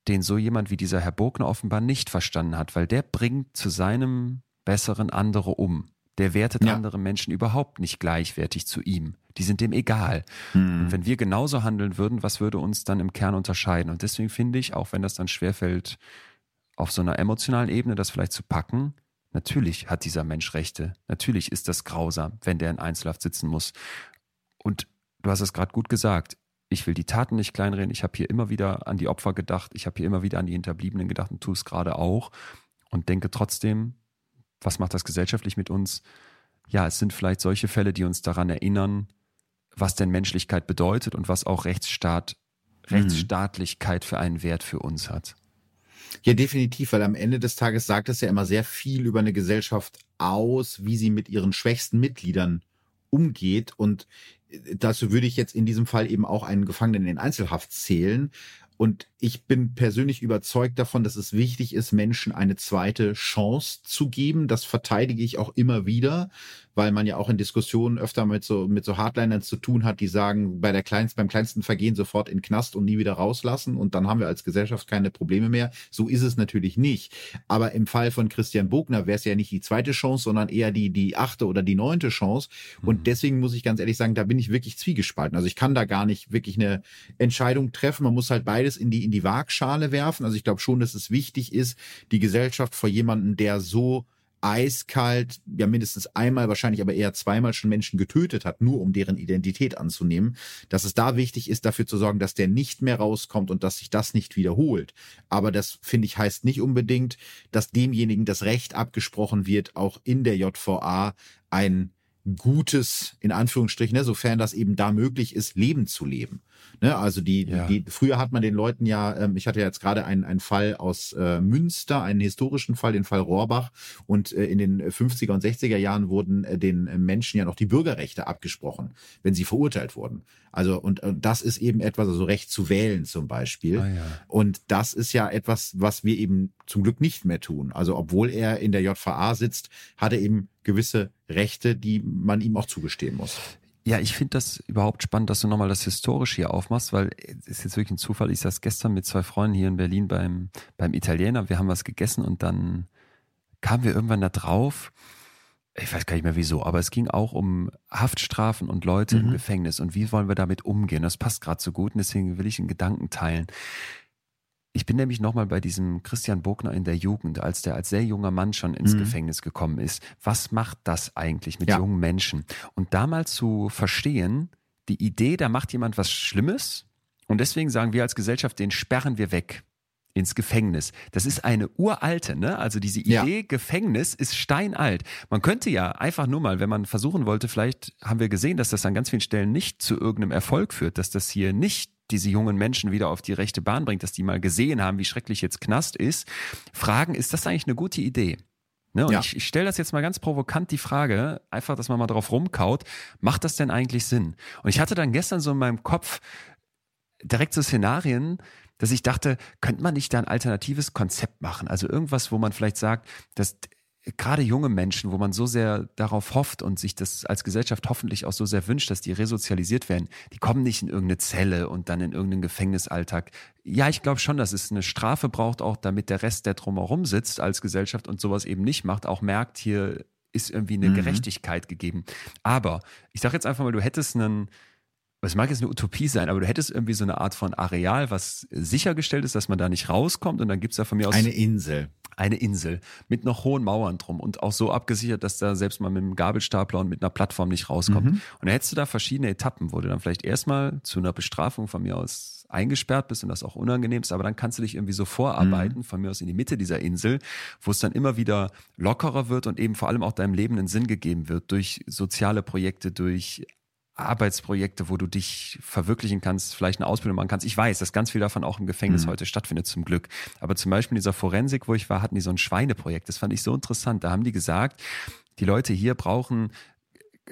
Speaker 3: den so jemand wie dieser Herr Bogner offenbar nicht verstanden hat, weil der bringt zu seinem Besseren andere um. Der wertet ja. andere Menschen überhaupt nicht gleichwertig zu ihm. Die sind dem egal. Mhm. Und wenn wir genauso handeln würden, was würde uns dann im Kern unterscheiden? Und deswegen finde ich, auch wenn das dann schwerfällt, auf so einer emotionalen Ebene das vielleicht zu packen, natürlich hat dieser Mensch Rechte. Natürlich ist das grausam, wenn der in Einzelhaft sitzen muss. Und du hast es gerade gut gesagt. Ich will die Taten nicht kleinreden. Ich habe hier immer wieder an die Opfer gedacht. Ich habe hier immer wieder an die Hinterbliebenen gedacht und tue es gerade auch. Und denke trotzdem, was macht das gesellschaftlich mit uns? Ja, es sind vielleicht solche Fälle, die uns daran erinnern, was denn Menschlichkeit bedeutet und was auch Rechtsstaat, mhm. Rechtsstaatlichkeit für einen Wert für uns hat.
Speaker 2: Ja, definitiv, weil am Ende des Tages sagt es ja immer sehr viel über eine Gesellschaft aus, wie sie mit ihren schwächsten Mitgliedern umgeht. Und dazu würde ich jetzt in diesem Fall eben auch einen Gefangenen in Einzelhaft zählen. Und ich bin persönlich überzeugt davon, dass es wichtig ist, Menschen eine zweite Chance zu geben. Das verteidige ich auch immer wieder, weil man ja auch in Diskussionen öfter mit so, mit so Hardlinern zu tun hat, die sagen, bei der kleinsten, beim kleinsten Vergehen sofort in Knast und nie wieder rauslassen und dann haben wir als Gesellschaft keine Probleme mehr. So ist es natürlich nicht. Aber im Fall von Christian Bogner wäre es ja nicht die zweite Chance, sondern eher die, die achte oder die neunte Chance. Und mhm. deswegen muss ich ganz ehrlich sagen, da bin ich wirklich zwiegespalten. Also ich kann da gar nicht wirklich eine Entscheidung treffen. Man muss halt beides in die, in die Waagschale werfen. Also ich glaube schon, dass es wichtig ist, die Gesellschaft vor jemanden, der so eiskalt, ja mindestens einmal, wahrscheinlich aber eher zweimal schon Menschen getötet hat, nur um deren Identität anzunehmen, dass es da wichtig ist, dafür zu sorgen, dass der nicht mehr rauskommt und dass sich das nicht wiederholt. Aber das, finde ich, heißt nicht unbedingt, dass demjenigen das Recht abgesprochen wird, auch in der JVA ein gutes, in Anführungsstrichen, ne, sofern das eben da möglich ist, Leben zu leben. Ne, also die, ja. die, früher hat man den Leuten ja, ähm, ich hatte ja jetzt gerade einen, einen Fall aus äh, Münster, einen historischen Fall, den Fall Rohrbach. Und äh, in den 50er und 60er Jahren wurden äh, den Menschen ja noch die Bürgerrechte abgesprochen, wenn sie verurteilt wurden. Also, und, und das ist eben etwas, also Recht zu wählen zum Beispiel. Ah, ja. Und das ist ja etwas, was wir eben zum Glück nicht mehr tun. Also, obwohl er in der JVA sitzt, hat er eben gewisse Rechte, die man ihm auch zugestehen muss.
Speaker 3: Ja, ich finde das überhaupt spannend, dass du nochmal das historisch hier aufmachst, weil es ist jetzt wirklich ein Zufall. Ich saß gestern mit zwei Freunden hier in Berlin beim, beim Italiener. Wir haben was gegessen und dann kamen wir irgendwann da drauf. Ich weiß gar nicht mehr wieso, aber es ging auch um Haftstrafen und Leute mhm. im Gefängnis und wie wollen wir damit umgehen. Das passt gerade so gut und deswegen will ich einen Gedanken teilen. Ich bin nämlich nochmal bei diesem Christian Bogner in der Jugend, als der als sehr junger Mann schon ins mhm. Gefängnis gekommen ist. Was macht das eigentlich mit ja. jungen Menschen? Und damals zu verstehen, die Idee, da macht jemand was Schlimmes und deswegen sagen wir als Gesellschaft, den sperren wir weg ins Gefängnis. Das ist eine uralte, ne? Also diese Idee ja. Gefängnis ist steinalt. Man könnte ja einfach nur mal, wenn man versuchen wollte, vielleicht haben wir gesehen, dass das an ganz vielen Stellen nicht zu irgendeinem Erfolg führt, dass das hier nicht diese jungen Menschen wieder auf die rechte Bahn bringt, dass die mal gesehen haben, wie schrecklich jetzt Knast ist, fragen, ist das eigentlich eine gute Idee? Ne, und ja. ich, ich stelle das jetzt mal ganz provokant die Frage, einfach, dass man mal drauf rumkaut, macht das denn eigentlich Sinn? Und ich hatte dann gestern so in meinem Kopf direkt so Szenarien, dass ich dachte, könnte man nicht da ein alternatives Konzept machen? Also irgendwas, wo man vielleicht sagt, dass gerade junge Menschen, wo man so sehr darauf hofft und sich das als Gesellschaft hoffentlich auch so sehr wünscht, dass die resozialisiert werden, die kommen nicht in irgendeine Zelle und dann in irgendeinen Gefängnisalltag. Ja, ich glaube schon, dass es eine Strafe braucht, auch damit der Rest, der drumherum sitzt als Gesellschaft und sowas eben nicht macht, auch merkt, hier ist irgendwie eine mhm. Gerechtigkeit gegeben. Aber ich sage jetzt einfach mal, du hättest einen, es mag jetzt eine Utopie sein, aber du hättest irgendwie so eine Art von Areal, was sichergestellt ist, dass man da nicht rauskommt und dann gibt's da von mir aus.
Speaker 2: Eine Insel
Speaker 3: eine Insel mit noch hohen Mauern drum und auch so abgesichert, dass da selbst mal mit einem Gabelstapler und mit einer Plattform nicht rauskommt. Mhm. Und da hättest du da verschiedene Etappen, wo du dann vielleicht erstmal zu einer Bestrafung von mir aus eingesperrt bist und das auch unangenehm ist, aber dann kannst du dich irgendwie so vorarbeiten, mhm. von mir aus in die Mitte dieser Insel, wo es dann immer wieder lockerer wird und eben vor allem auch deinem Leben einen Sinn gegeben wird durch soziale Projekte, durch Arbeitsprojekte, wo du dich verwirklichen kannst, vielleicht eine Ausbildung machen kannst. Ich weiß, dass ganz viel davon auch im Gefängnis mhm. heute stattfindet, zum Glück. Aber zum Beispiel in dieser Forensik, wo ich war, hatten die so ein Schweineprojekt. Das fand ich so interessant. Da haben die gesagt, die Leute hier brauchen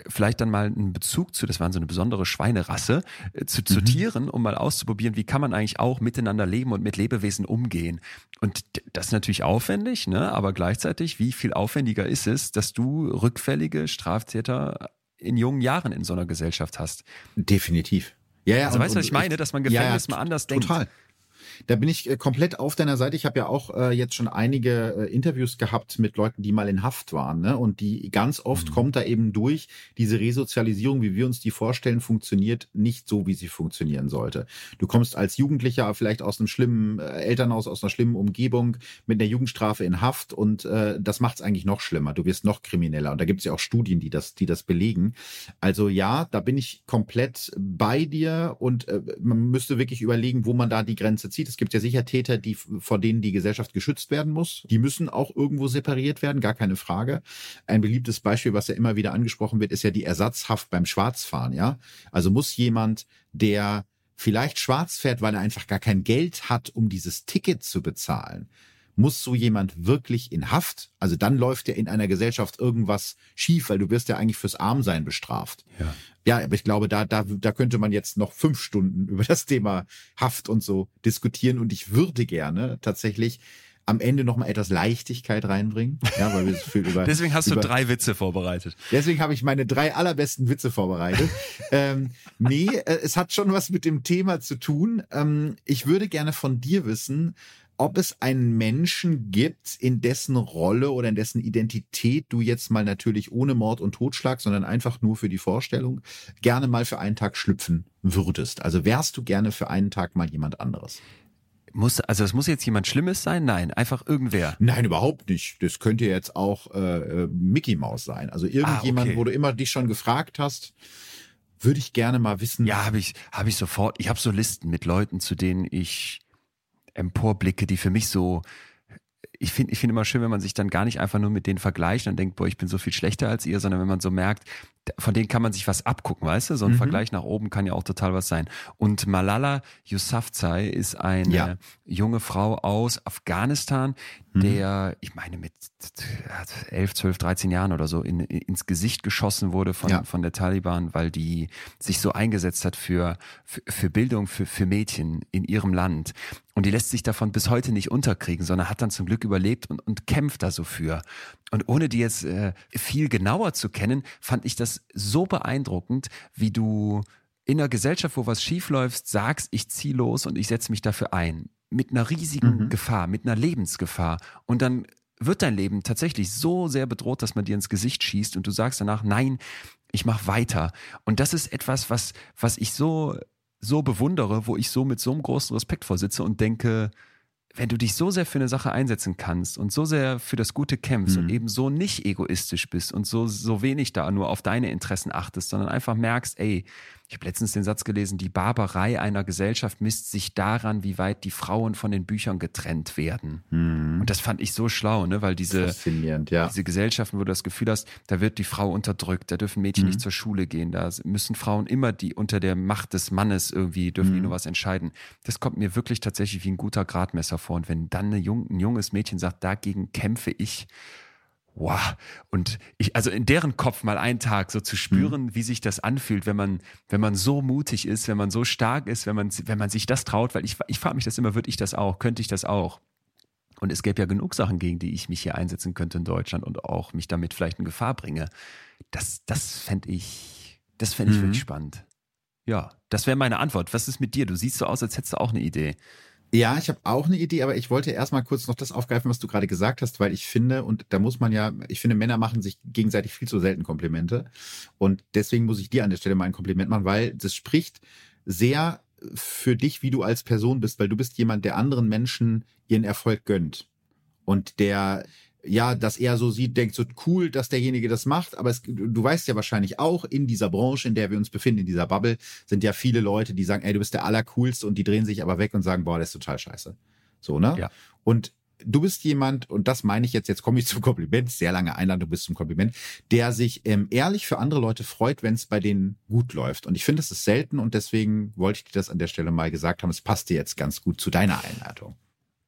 Speaker 3: vielleicht dann mal einen Bezug zu, das waren so eine besondere Schweinerasse, äh, zu, zu mhm. Tieren, um mal auszuprobieren, wie kann man eigentlich auch miteinander leben und mit Lebewesen umgehen. Und das ist natürlich aufwendig, ne? aber gleichzeitig, wie viel aufwendiger ist es, dass du rückfällige Straftäter in jungen Jahren in so einer Gesellschaft hast?
Speaker 2: Definitiv.
Speaker 3: Ja, ja, also und, weißt du, was ich meine, dass man Gefängnis ja, ja, mal anders
Speaker 2: total.
Speaker 3: denkt?
Speaker 2: Total. Da bin ich äh, komplett auf deiner Seite. Ich habe ja auch äh, jetzt schon einige äh, Interviews gehabt mit Leuten, die mal in Haft waren. Ne? Und die ganz oft mhm. kommt da eben durch, diese Resozialisierung, wie wir uns die vorstellen, funktioniert nicht so, wie sie funktionieren sollte. Du kommst als Jugendlicher vielleicht aus einem schlimmen äh, Elternhaus, aus einer schlimmen Umgebung mit einer Jugendstrafe in Haft und äh, das macht es eigentlich noch schlimmer. Du wirst noch krimineller. Und da gibt es ja auch Studien, die das, die das belegen. Also ja, da bin ich komplett bei dir und äh, man müsste wirklich überlegen, wo man da die Grenze zieht. Es gibt ja sicher Täter, die, vor denen die Gesellschaft geschützt werden muss. Die müssen auch irgendwo separiert werden, gar keine Frage. Ein beliebtes Beispiel, was ja immer wieder angesprochen wird, ist ja die Ersatzhaft beim Schwarzfahren, ja. Also muss jemand, der vielleicht schwarz fährt, weil er einfach gar kein Geld hat, um dieses Ticket zu bezahlen, muss so jemand wirklich in Haft? Also dann läuft ja in einer Gesellschaft irgendwas schief, weil du wirst ja eigentlich fürs Armsein bestraft. Ja. Ja, aber ich glaube, da, da, da könnte man jetzt noch fünf Stunden über das Thema Haft und so diskutieren und ich würde gerne tatsächlich am Ende noch mal etwas Leichtigkeit reinbringen. Ja, weil wir so viel über.
Speaker 3: deswegen hast
Speaker 2: du
Speaker 3: über, drei Witze vorbereitet.
Speaker 2: Deswegen habe ich meine drei allerbesten Witze vorbereitet. ähm, nee, äh, es hat schon was mit dem Thema zu tun. Ähm, ich würde gerne von dir wissen, ob es einen Menschen gibt, in dessen Rolle oder in dessen Identität du jetzt mal natürlich ohne Mord und Totschlag, sondern einfach nur für die Vorstellung gerne mal für einen Tag schlüpfen würdest. Also wärst du gerne für einen Tag mal jemand anderes?
Speaker 3: Muss, also es muss jetzt jemand Schlimmes sein? Nein, einfach irgendwer.
Speaker 2: Nein, überhaupt nicht. Das könnte jetzt auch äh, äh Mickey Mouse sein. Also irgendjemand, ah, okay. wo du immer dich schon gefragt hast, würde ich gerne mal wissen.
Speaker 3: Ja, habe ich, habe ich sofort. Ich habe so Listen mit Leuten, zu denen ich emporblicke, die für mich so ich finde ich finde immer schön, wenn man sich dann gar nicht einfach nur mit denen vergleicht und denkt, boah, ich bin so viel schlechter als ihr, sondern wenn man so merkt, von denen kann man sich was abgucken, weißt du? So ein mhm. Vergleich nach oben kann ja auch total was sein. Und Malala Yousafzai ist eine ja. junge Frau aus Afghanistan, mhm. der, ich meine, mit 11, 12, 13 Jahren oder so in, ins Gesicht geschossen wurde von, ja. von der Taliban, weil die sich so eingesetzt hat für, für, für Bildung für, für Mädchen in ihrem Land. Und die lässt sich davon bis heute nicht unterkriegen, sondern hat dann zum Glück überlebt und, und kämpft da so für. Und ohne die jetzt äh, viel genauer zu kennen, fand ich das so beeindruckend, wie du in einer Gesellschaft, wo was schief läuft, sagst, ich zieh los und ich setze mich dafür ein. Mit einer riesigen mhm. Gefahr, mit einer Lebensgefahr. Und dann wird dein Leben tatsächlich so sehr bedroht, dass man dir ins Gesicht schießt und du sagst danach, nein, ich mache weiter. Und das ist etwas, was, was ich so, so bewundere, wo ich so mit so einem großen Respekt vorsitze und denke, wenn du dich so sehr für eine Sache einsetzen kannst und so sehr für das Gute kämpfst mhm. und eben so nicht egoistisch bist und so, so wenig da nur auf deine Interessen achtest, sondern einfach merkst, ey, ich habe letztens den Satz gelesen, die Barbarei einer Gesellschaft misst sich daran, wie weit die Frauen von den Büchern getrennt werden. Mhm. Und das fand ich so schlau, ne? weil diese, ja. diese Gesellschaften, wo du das Gefühl hast, da wird die Frau unterdrückt, da dürfen Mädchen mhm. nicht zur Schule gehen, da müssen Frauen immer die unter der Macht des Mannes irgendwie, dürfen mhm. die nur was entscheiden. Das kommt mir wirklich tatsächlich wie ein guter Gradmesser vor. Und wenn dann eine jung, ein junges Mädchen sagt, dagegen kämpfe ich, wow. Und ich, also in deren Kopf mal einen Tag so zu spüren, mhm. wie sich das anfühlt, wenn man, wenn man so mutig ist, wenn man so stark ist, wenn man, wenn man sich das traut, weil ich, ich frage mich das immer, würde ich das auch, könnte ich das auch? Und es gäbe ja genug Sachen, gegen die ich mich hier einsetzen könnte in Deutschland und auch mich damit vielleicht in Gefahr bringe. Das, das fände ich, das fände ich mhm. wirklich spannend. Ja, das wäre meine Antwort. Was ist mit dir? Du siehst so aus, als hättest du auch eine Idee.
Speaker 2: Ja, ich habe auch eine Idee, aber ich wollte erstmal kurz noch das aufgreifen, was du gerade gesagt hast, weil ich finde, und da muss man ja, ich finde, Männer machen sich gegenseitig viel zu selten Komplimente. Und deswegen muss ich dir an der Stelle mal ein Kompliment machen, weil das spricht sehr für dich, wie du als Person bist, weil du bist jemand, der anderen Menschen ihren Erfolg gönnt. Und der ja, das eher so sieht, denkt so cool, dass derjenige das macht, aber es, du weißt ja wahrscheinlich auch, in dieser Branche, in der wir uns befinden, in dieser Bubble, sind ja viele Leute, die sagen, ey, du bist der Allercoolste und die drehen sich aber weg und sagen, boah, das ist total scheiße. So, ne? Ja. Und du bist jemand, und das meine ich jetzt, jetzt komme ich zum Kompliment, sehr lange Einladung bis zum Kompliment, der sich ähm, ehrlich für andere Leute freut, wenn es bei denen gut läuft. Und ich finde, das ist selten und deswegen wollte ich dir das an der Stelle mal gesagt haben. Es passt dir jetzt ganz gut zu deiner Einladung.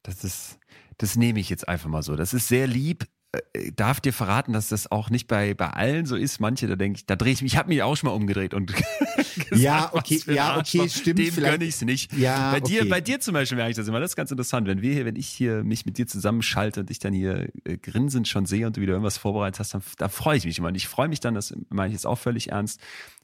Speaker 3: Das ist, das nehme ich jetzt einfach mal so. Das ist sehr lieb, äh, darf dir verraten, dass das auch nicht bei, bei allen so ist. Manche, da denke ich, da drehe ich mich, ich habe mich auch schon mal umgedreht und
Speaker 2: gesagt, ja, okay, ja, okay, stimmt.
Speaker 3: Dem gönne ich es nicht.
Speaker 2: Ja,
Speaker 3: bei dir,
Speaker 2: okay.
Speaker 3: bei dir zum Beispiel merke ich das immer. Das ist ganz interessant. Wenn wir hier, wenn ich hier mich mit dir zusammenschalte und ich dann hier äh, grinsend schon sehe und du wieder irgendwas vorbereitet hast, dann, da freue ich mich immer. Und ich freue mich dann, das meine ich jetzt auch völlig ernst,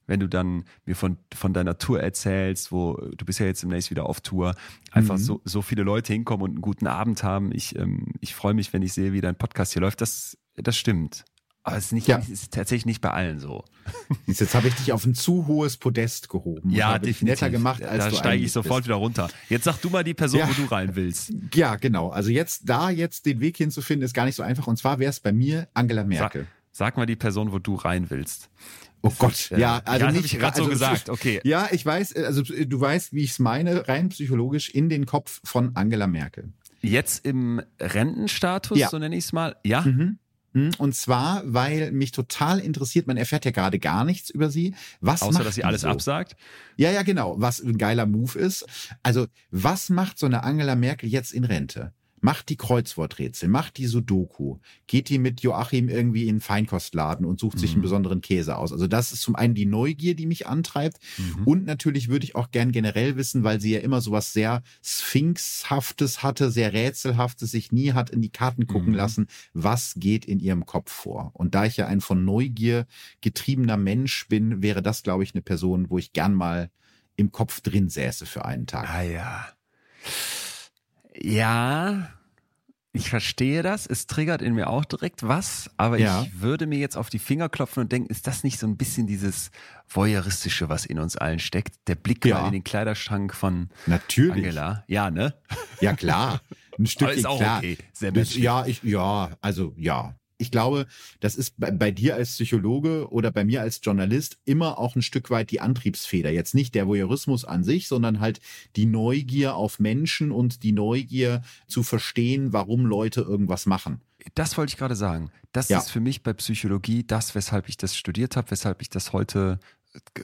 Speaker 3: wenn du dann mir von, von deiner Tour erzählst, wo du bist ja jetzt demnächst wieder auf Tour, einfach
Speaker 2: Mhm.
Speaker 3: so, so viele Leute hinkommen und einen guten Abend haben. Ich, ähm, ich freue mich, wenn ich sehe, wie dein Podcast hier läuft. Das, das stimmt. Aber es ist, nicht,
Speaker 2: Ja.
Speaker 3: es ist tatsächlich nicht bei allen so.
Speaker 2: Jetzt habe ich dich auf ein zu hohes Podest gehoben. habe dich netter gemacht, als
Speaker 3: da steige ich sofort
Speaker 2: bist.
Speaker 3: wieder runter. Jetzt sag du mal die Person,
Speaker 2: Ja.
Speaker 3: wo du rein willst.
Speaker 2: Ja, genau. Also jetzt da jetzt den Weg hinzufinden, ist gar nicht so einfach. Und zwar wäre es bei mir Angela Merkel.
Speaker 3: Sag, sag mal die Person, wo du rein willst.
Speaker 2: Oh Gott,
Speaker 3: Äh,
Speaker 2: ja, also
Speaker 3: ja,
Speaker 2: nicht
Speaker 3: gerade so
Speaker 2: also-
Speaker 3: gesagt. Okay.
Speaker 2: Ja, ich weiß, also du weißt, wie ich es meine, rein psychologisch in den Kopf von Angela Merkel.
Speaker 3: Jetzt im Rentenstatus,
Speaker 2: Ja.
Speaker 3: so nenne ich es mal. Ja.
Speaker 2: Mhm. Mhm. Und zwar, weil mich total interessiert, man erfährt ja gerade gar nichts über sie. Was
Speaker 3: Außer, dass sie alles
Speaker 2: so?
Speaker 3: absagt.
Speaker 2: Ja, ja, genau. Was ein geiler Move ist. Also, was macht so eine Angela Merkel jetzt in Rente? Macht die Kreuzworträtsel, macht die Sudoku, geht die mit Joachim irgendwie in einen Feinkostladen und sucht sich einen
Speaker 3: Mhm.
Speaker 2: besonderen Käse aus. Also das ist zum einen die Neugier, die mich antreibt.
Speaker 3: Mhm.
Speaker 2: Und natürlich würde ich auch gern generell wissen, weil sie ja immer sowas sehr Sphinxhaftes hatte, sehr Rätselhaftes, sich nie hat in die Karten gucken
Speaker 3: Mhm.
Speaker 2: lassen, was geht in ihrem Kopf vor. Und da ich ja ein von Neugier getriebener Mensch bin, wäre das, glaube ich, eine Person, wo ich gern mal im Kopf drin säße für einen Tag.
Speaker 3: Ah ja. Ja, ich verstehe das. Es triggert in mir auch direkt was, aber
Speaker 2: Ja.
Speaker 3: ich würde mir jetzt auf die Finger klopfen und denken, ist das nicht so ein bisschen dieses Voyeuristische, was in uns allen steckt? Der Blick
Speaker 2: Ja.
Speaker 3: mal in den Kleiderschrank von
Speaker 2: Natürlich.
Speaker 3: Angela. Ja, ne?
Speaker 2: Ja, klar. Ein
Speaker 3: Aber
Speaker 2: Stückchen
Speaker 3: ist auch
Speaker 2: klar.
Speaker 3: okay. Sehr
Speaker 2: Das, ja, ich, ja, also ja. Ich glaube, das ist bei, bei dir als Psychologe oder bei mir als Journalist immer auch ein Stück weit die Antriebsfeder. Jetzt nicht der Voyeurismus an sich, sondern halt die Neugier auf Menschen und die Neugier zu verstehen, warum Leute irgendwas machen.
Speaker 3: Das wollte ich gerade sagen. Das
Speaker 2: Ja.
Speaker 3: ist für mich bei Psychologie das, weshalb ich das studiert habe, weshalb ich das heute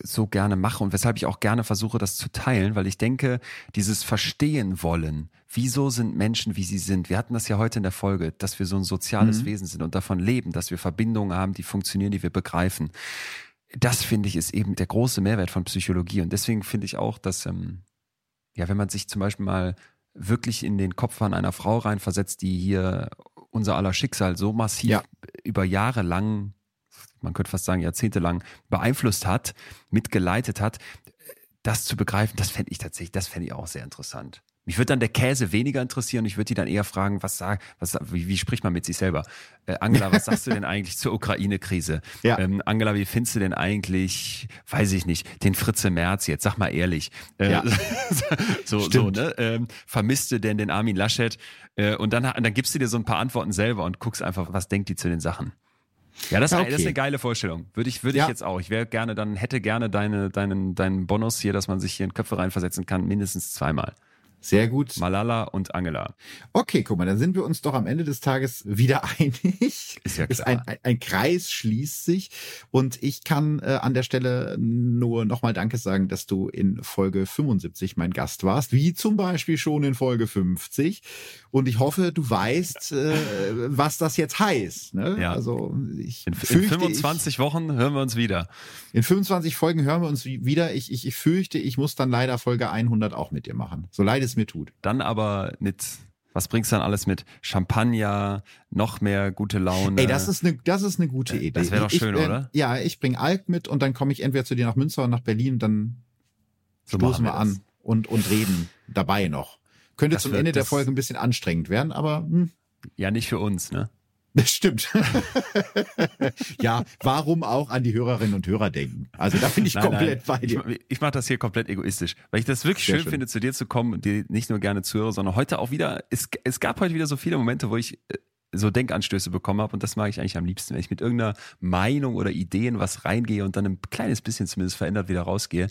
Speaker 3: so gerne mache und weshalb ich auch gerne versuche, das zu teilen, weil ich denke, dieses Verstehen wollen, wieso sind Menschen, wie sie sind. Wir hatten das ja heute in der Folge, dass wir so ein soziales
Speaker 2: Mhm.
Speaker 3: Wesen sind und davon leben, dass wir Verbindungen haben, die funktionieren, die wir begreifen. Das finde ich ist eben der große Mehrwert von Psychologie und deswegen finde ich auch, dass ähm, ja, wenn man sich zum Beispiel mal wirklich in den Kopf von einer Frau reinversetzt, die hier unser aller Schicksal so massiv
Speaker 2: Ja.
Speaker 3: über Jahre lang, man könnte fast sagen jahrzehntelang beeinflusst hat, mitgeleitet hat, das zu begreifen, das fände ich tatsächlich, das fände ich auch sehr interessant. Mich würde dann der Käse weniger interessieren. Ich würde die dann eher fragen, was sag, was, wie, wie spricht man mit sich selber? Äh, Angela, was sagst du denn eigentlich zur Ukraine-Krise?
Speaker 2: Ja.
Speaker 3: Ähm, Angela, wie findest du denn eigentlich, weiß ich nicht, den Fritze Merz jetzt? Sag mal ehrlich. Äh,
Speaker 2: Ja.
Speaker 3: so, so, ne? Ähm, vermisst du denn den Armin Laschet? Äh, und dann, dann gibst du dir so ein paar Antworten selber und guckst einfach, was denkt die zu den Sachen. Ja, das,
Speaker 2: Ja,
Speaker 3: das ist
Speaker 2: okay.
Speaker 3: eine geile Vorstellung. Würde ich, würde ich
Speaker 2: Ja.
Speaker 3: jetzt auch. Ich wäre gerne dann, hätte gerne deine, deinen, deinen Bonus hier, dass man sich hier in Köpfe reinversetzen kann, mindestens zweimal.
Speaker 2: Sehr gut.
Speaker 3: Malala und Angela.
Speaker 2: Okay, guck mal, dann sind wir uns doch am Ende des Tages wieder einig.
Speaker 3: Ist ja
Speaker 2: Ist
Speaker 3: klar.
Speaker 2: ein, ein, ein Kreis schließt sich und ich kann äh, an der Stelle nur nochmal Danke sagen, dass du in Folge 75 mein Gast warst, wie zum Beispiel schon in Folge 50. Und ich hoffe, du weißt, äh, was das jetzt heißt. Ne?
Speaker 3: Ja.
Speaker 2: Also ich
Speaker 3: In, in
Speaker 2: fürchte,
Speaker 3: 25 Wochen hören wir uns wieder.
Speaker 2: Ich, in 25 Folgen hören wir uns wie- wieder. Ich, ich, ich fürchte, ich muss dann leider Folge 100 auch mit dir machen. So leid es mir tut.
Speaker 3: Dann aber mit, was bringst du dann alles mit? Champagner, noch mehr gute Laune.
Speaker 2: Ey, das ist eine, das ist eine gute Idee.
Speaker 3: das wär doch schön,
Speaker 2: ich, äh,
Speaker 3: oder?
Speaker 2: Ja, ich bring Alk mit und dann komme ich entweder zu dir nach Münster oder nach Berlin und dann
Speaker 3: so
Speaker 2: stoßen wir
Speaker 3: das.
Speaker 2: an und, und reden dabei noch. Könnte
Speaker 3: Das
Speaker 2: zum Ende der Folge ein bisschen anstrengend werden, aber hm,
Speaker 3: Ja, nicht für uns, ne?
Speaker 2: Das stimmt. ja, warum auch an die Hörerinnen und Hörer denken? Also da bin ich
Speaker 3: Nein,
Speaker 2: komplett
Speaker 3: nein.
Speaker 2: bei dir.
Speaker 3: Ich, ich mache das hier komplett egoistisch, weil ich das wirklich schön,
Speaker 2: schön.
Speaker 3: finde, zu dir zu kommen und dir nicht nur gerne zuhöre, sondern heute auch wieder, es, es gab heute wieder so viele Momente, wo ich äh, so Denkanstöße bekommen habe und das mag ich eigentlich am liebsten, wenn ich mit irgendeiner Meinung oder Ideen was reingehe und dann ein kleines bisschen zumindest verändert wieder rausgehe.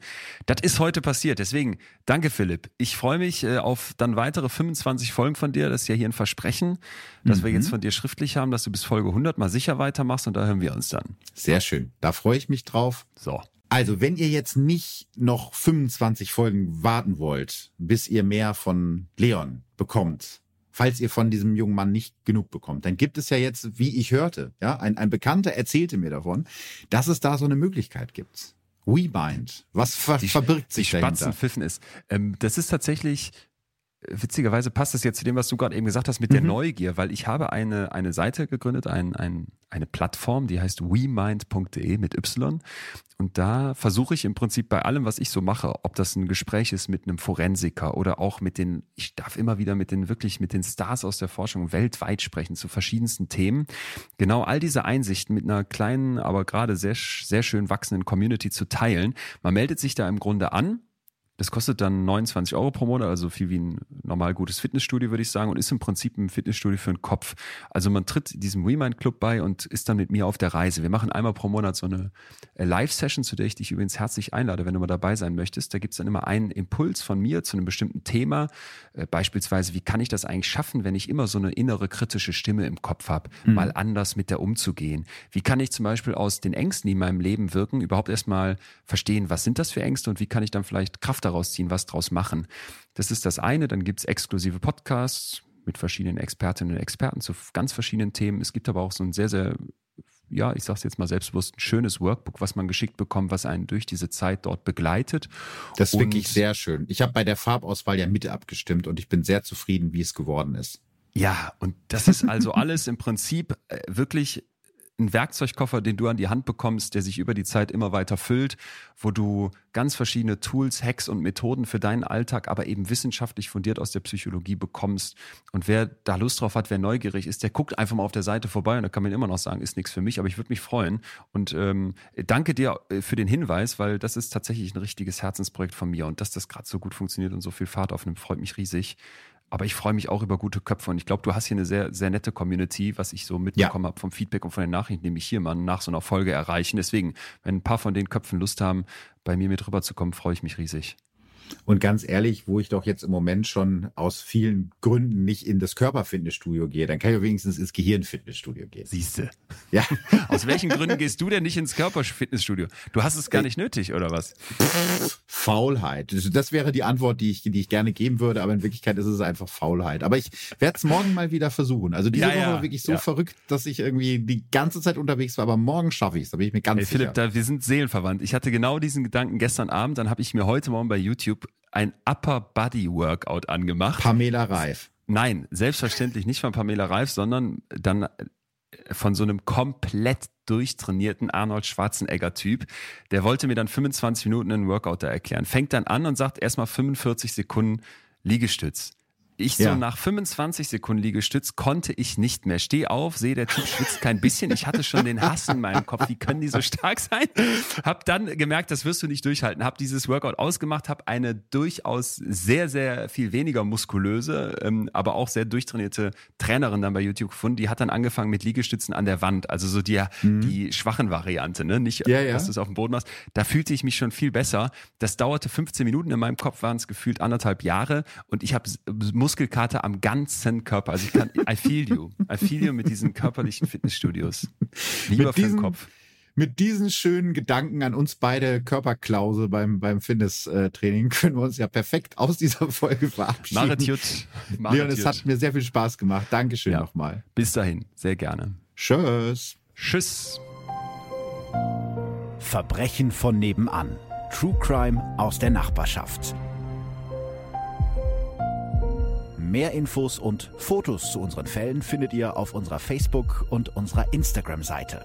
Speaker 3: Das ist heute passiert, deswegen danke Philipp. Ich freue mich äh, auf dann weitere 25 Folgen von dir, das ist ja hier ein Versprechen, dass wir
Speaker 2: Mhm.
Speaker 3: jetzt von dir schriftlich haben, dass du bis Folge 100 mal sicher weitermachst und da hören wir uns dann.
Speaker 2: Sehr schön. Da freue ich mich drauf.
Speaker 3: So.
Speaker 2: Also, wenn ihr jetzt nicht noch 25 Folgen warten wollt, bis ihr mehr von Leon bekommt, falls ihr von diesem jungen Mann nicht genug bekommt. Dann gibt es ja jetzt, wie ich hörte, ja, ein, ein Bekannter erzählte mir davon, dass es da so eine Möglichkeit gibt. WeBind. Was ver
Speaker 3: die,
Speaker 2: verbirgt sich
Speaker 3: die
Speaker 2: dahinter?
Speaker 3: Spatzenpfiffen ist. Ähm, das ist tatsächlich witzigerweise passt das jetzt zu dem, was du gerade eben gesagt hast mit der
Speaker 2: Mhm.
Speaker 3: Neugier, weil ich habe eine, eine Seite gegründet, ein, ein, eine Plattform, die heißt wemind.de mit Y. Und da versuche ich im Prinzip bei allem, was ich so mache, ob das ein Gespräch ist mit einem Forensiker oder auch mit den, ich darf immer wieder mit den wirklich mit den Stars aus der Forschung weltweit sprechen zu verschiedensten Themen. Genau all diese Einsichten mit einer kleinen, aber gerade sehr, sehr schön wachsenden Community zu teilen. Man meldet sich da im Grunde an, das kostet dann 29 Euro pro Monat, also viel wie ein normal gutes Fitnessstudio, würde ich sagen, und ist im Prinzip ein Fitnessstudio für den Kopf. Also man tritt diesem WeMind Club bei und ist dann mit mir auf der Reise. Wir machen einmal pro Monat so eine äh, Live-Session, zu der ich dich übrigens herzlich einlade, wenn du mal dabei sein möchtest. Da gibt's dann immer einen Impuls von mir zu einem bestimmten Thema. Äh, beispielsweise, wie kann ich das eigentlich schaffen, wenn ich immer so eine innere kritische Stimme im Kopf habe, mal anders mit der umzugehen? Wie kann ich zum Beispiel aus den Ängsten, die in meinem Leben wirken, überhaupt erstmal verstehen, was sind das für Ängste und wie kann ich dann vielleicht Kraft daraus ziehen, was daraus machen? Das ist das eine. Dann gibt's exklusive Podcasts mit verschiedenen Expertinnen und Experten zu ganz verschiedenen Themen. Es gibt aber auch so ein sehr, sehr ja, ich sag's jetzt mal selbstbewusst, ein schönes Workbook, was man geschickt bekommt, was einen durch diese Zeit dort begleitet.
Speaker 2: Das ist
Speaker 3: Und-
Speaker 2: wirklich sehr schön. Ich habe bei der Farbauswahl ja mit abgestimmt und ich bin sehr zufrieden, wie es geworden ist.
Speaker 3: Ja, und das ist also alles im Prinzip äh, wirklich ein Werkzeugkoffer, den du an die Hand bekommst, der sich über die Zeit immer weiter füllt, wo du ganz verschiedene Tools, Hacks und Methoden für deinen Alltag, aber eben wissenschaftlich fundiert aus der Psychologie bekommst. Und wer da Lust drauf hat, wer neugierig ist, der guckt einfach mal auf der Seite vorbei und da kann man immer noch sagen, ist nichts für mich, aber ich würde mich freuen. Und ähm, danke dir äh, für den Hinweis, weil das ist tatsächlich ein richtiges Herzensprojekt von mir und dass das gerade so gut funktioniert und so viel Fahrt aufnimmt, freut mich riesig. Aber ich freue mich auch über gute Köpfe und ich glaube, du hast hier eine sehr, sehr nette Community, was ich so mitbekommen habe vom Feedback und von den Nachrichten, die mich hier mal nach so einer Folge erreichen. Deswegen, wenn ein paar von den Köpfen Lust haben, bei mir mit rüberzukommen, freue ich mich riesig.
Speaker 2: Und ganz ehrlich, wo ich doch jetzt im Moment schon aus vielen Gründen nicht in das Körperfitnessstudio gehe, dann kann ich wenigstens ins Gehirnfitnessstudio gehen.
Speaker 3: Siehste.
Speaker 2: Ja,
Speaker 3: Aus welchen Gründen gehst du denn nicht ins Körperfitnessstudio? Du hast es gar nicht nötig, oder was?
Speaker 2: Faulheit. Das- wäre die Antwort, die ich, die ich gerne geben würde, aber in Wirklichkeit ist es einfach Faulheit. Aber ich werde es morgen mal wieder versuchen. Also diese
Speaker 3: Ja,
Speaker 2: Woche
Speaker 3: ja,
Speaker 2: war wirklich so
Speaker 3: ja.
Speaker 2: verrückt, dass ich irgendwie die ganze Zeit unterwegs war, aber morgen schaffe ich es, da bin ich mir ganz
Speaker 3: Hey,
Speaker 2: sicher.
Speaker 3: Philipp, da, wir sind seelenverwandt. Ich hatte genau diesen Gedanken gestern Abend, dann habe ich mir heute Morgen bei YouTube ein Upper Body Workout angemacht.
Speaker 2: Pamela Reif.
Speaker 3: Nein, selbstverständlich nicht von Pamela Reif, sondern dann von so einem komplett durchtrainierten Arnold Schwarzenegger-Typ. Der wollte mir dann 25 Minuten einen Workout da erklären. Fängt dann an und sagt erstmal 45 Sekunden Liegestütz. Ich so
Speaker 2: Ja.
Speaker 3: nach 25 Sekunden Liegestütz konnte ich nicht mehr. Steh auf, sehe, der Typ schwitzt kein bisschen. Ich hatte schon den Hass in meinem Kopf. Wie können die so stark sein? Hab dann gemerkt, das wirst du nicht durchhalten. Hab dieses Workout ausgemacht, hab eine durchaus sehr, sehr viel weniger muskulöse, ähm, aber auch sehr durchtrainierte Trainerin dann bei YouTube gefunden. Die hat dann angefangen mit Liegestützen an der Wand. Also so die, die schwachen Variante, ne? Nicht,
Speaker 2: Ja, ja.
Speaker 3: dass du es auf dem Boden machst. Da fühlte ich mich schon viel besser. Das dauerte 15 Minuten. In meinem Kopf waren es gefühlt anderthalb Jahre und ich habe Muskelkater am ganzen Körper. Also ich kann, I feel you. I feel you mit diesen körperlichen Fitnessstudios. Lieber
Speaker 2: Mit
Speaker 3: für den Kopf.
Speaker 2: Mit diesen schönen Gedanken an uns beide Körperklause beim, beim Fitnesstraining können wir uns ja perfekt aus dieser Folge verabschieden.
Speaker 3: Machet jut. Machet
Speaker 2: Leon, es hat mir sehr viel Spaß gemacht. Dankeschön
Speaker 3: Ja.
Speaker 2: nochmal.
Speaker 3: Bis dahin, sehr gerne.
Speaker 2: Tschüss.
Speaker 3: Tschüss.
Speaker 1: Verbrechen von nebenan. True Crime aus der Nachbarschaft. Mehr Infos und Fotos zu unseren Fällen findet ihr auf unserer Facebook- und unserer Instagram-Seite.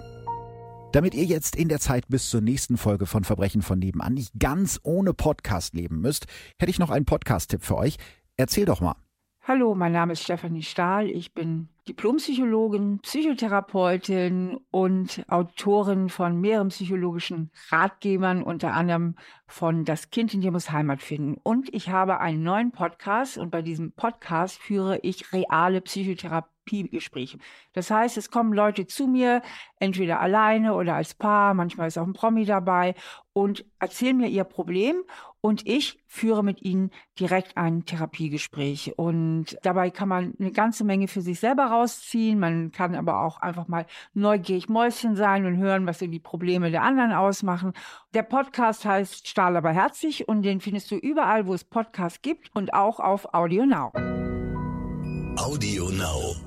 Speaker 1: Damit ihr jetzt in der Zeit bis zur nächsten Folge von Verbrechen von nebenan nicht ganz ohne Podcast leben müsst, hätte ich noch einen Podcast-Tipp für euch. Erzähl doch mal.
Speaker 4: Hallo, mein Name ist Stefanie Stahl. Ich bin Diplompsychologin, Psychotherapeutin und Autorin von mehreren psychologischen Ratgebern, unter anderem von Das Kind in dir muss Heimat finden. Und ich habe einen neuen Podcast und bei diesem Podcast führe ich reale Psychotherapiegespräche. Das heißt, es kommen Leute zu mir, entweder alleine oder als Paar, manchmal ist auch ein Promi dabei und erzählen mir ihr Problem und ich führe mit ihnen direkt ein Therapiegespräch. Und dabei kann man eine ganze Menge für sich selber rausziehen. Man kann aber auch einfach mal neugierig Mäuschen sein und hören, was die Probleme der anderen ausmachen. Der Podcast heißt Stahl aber herzlich und den findest du überall, wo es Podcasts gibt und auch auf Audio Now.
Speaker 5: Audio Now.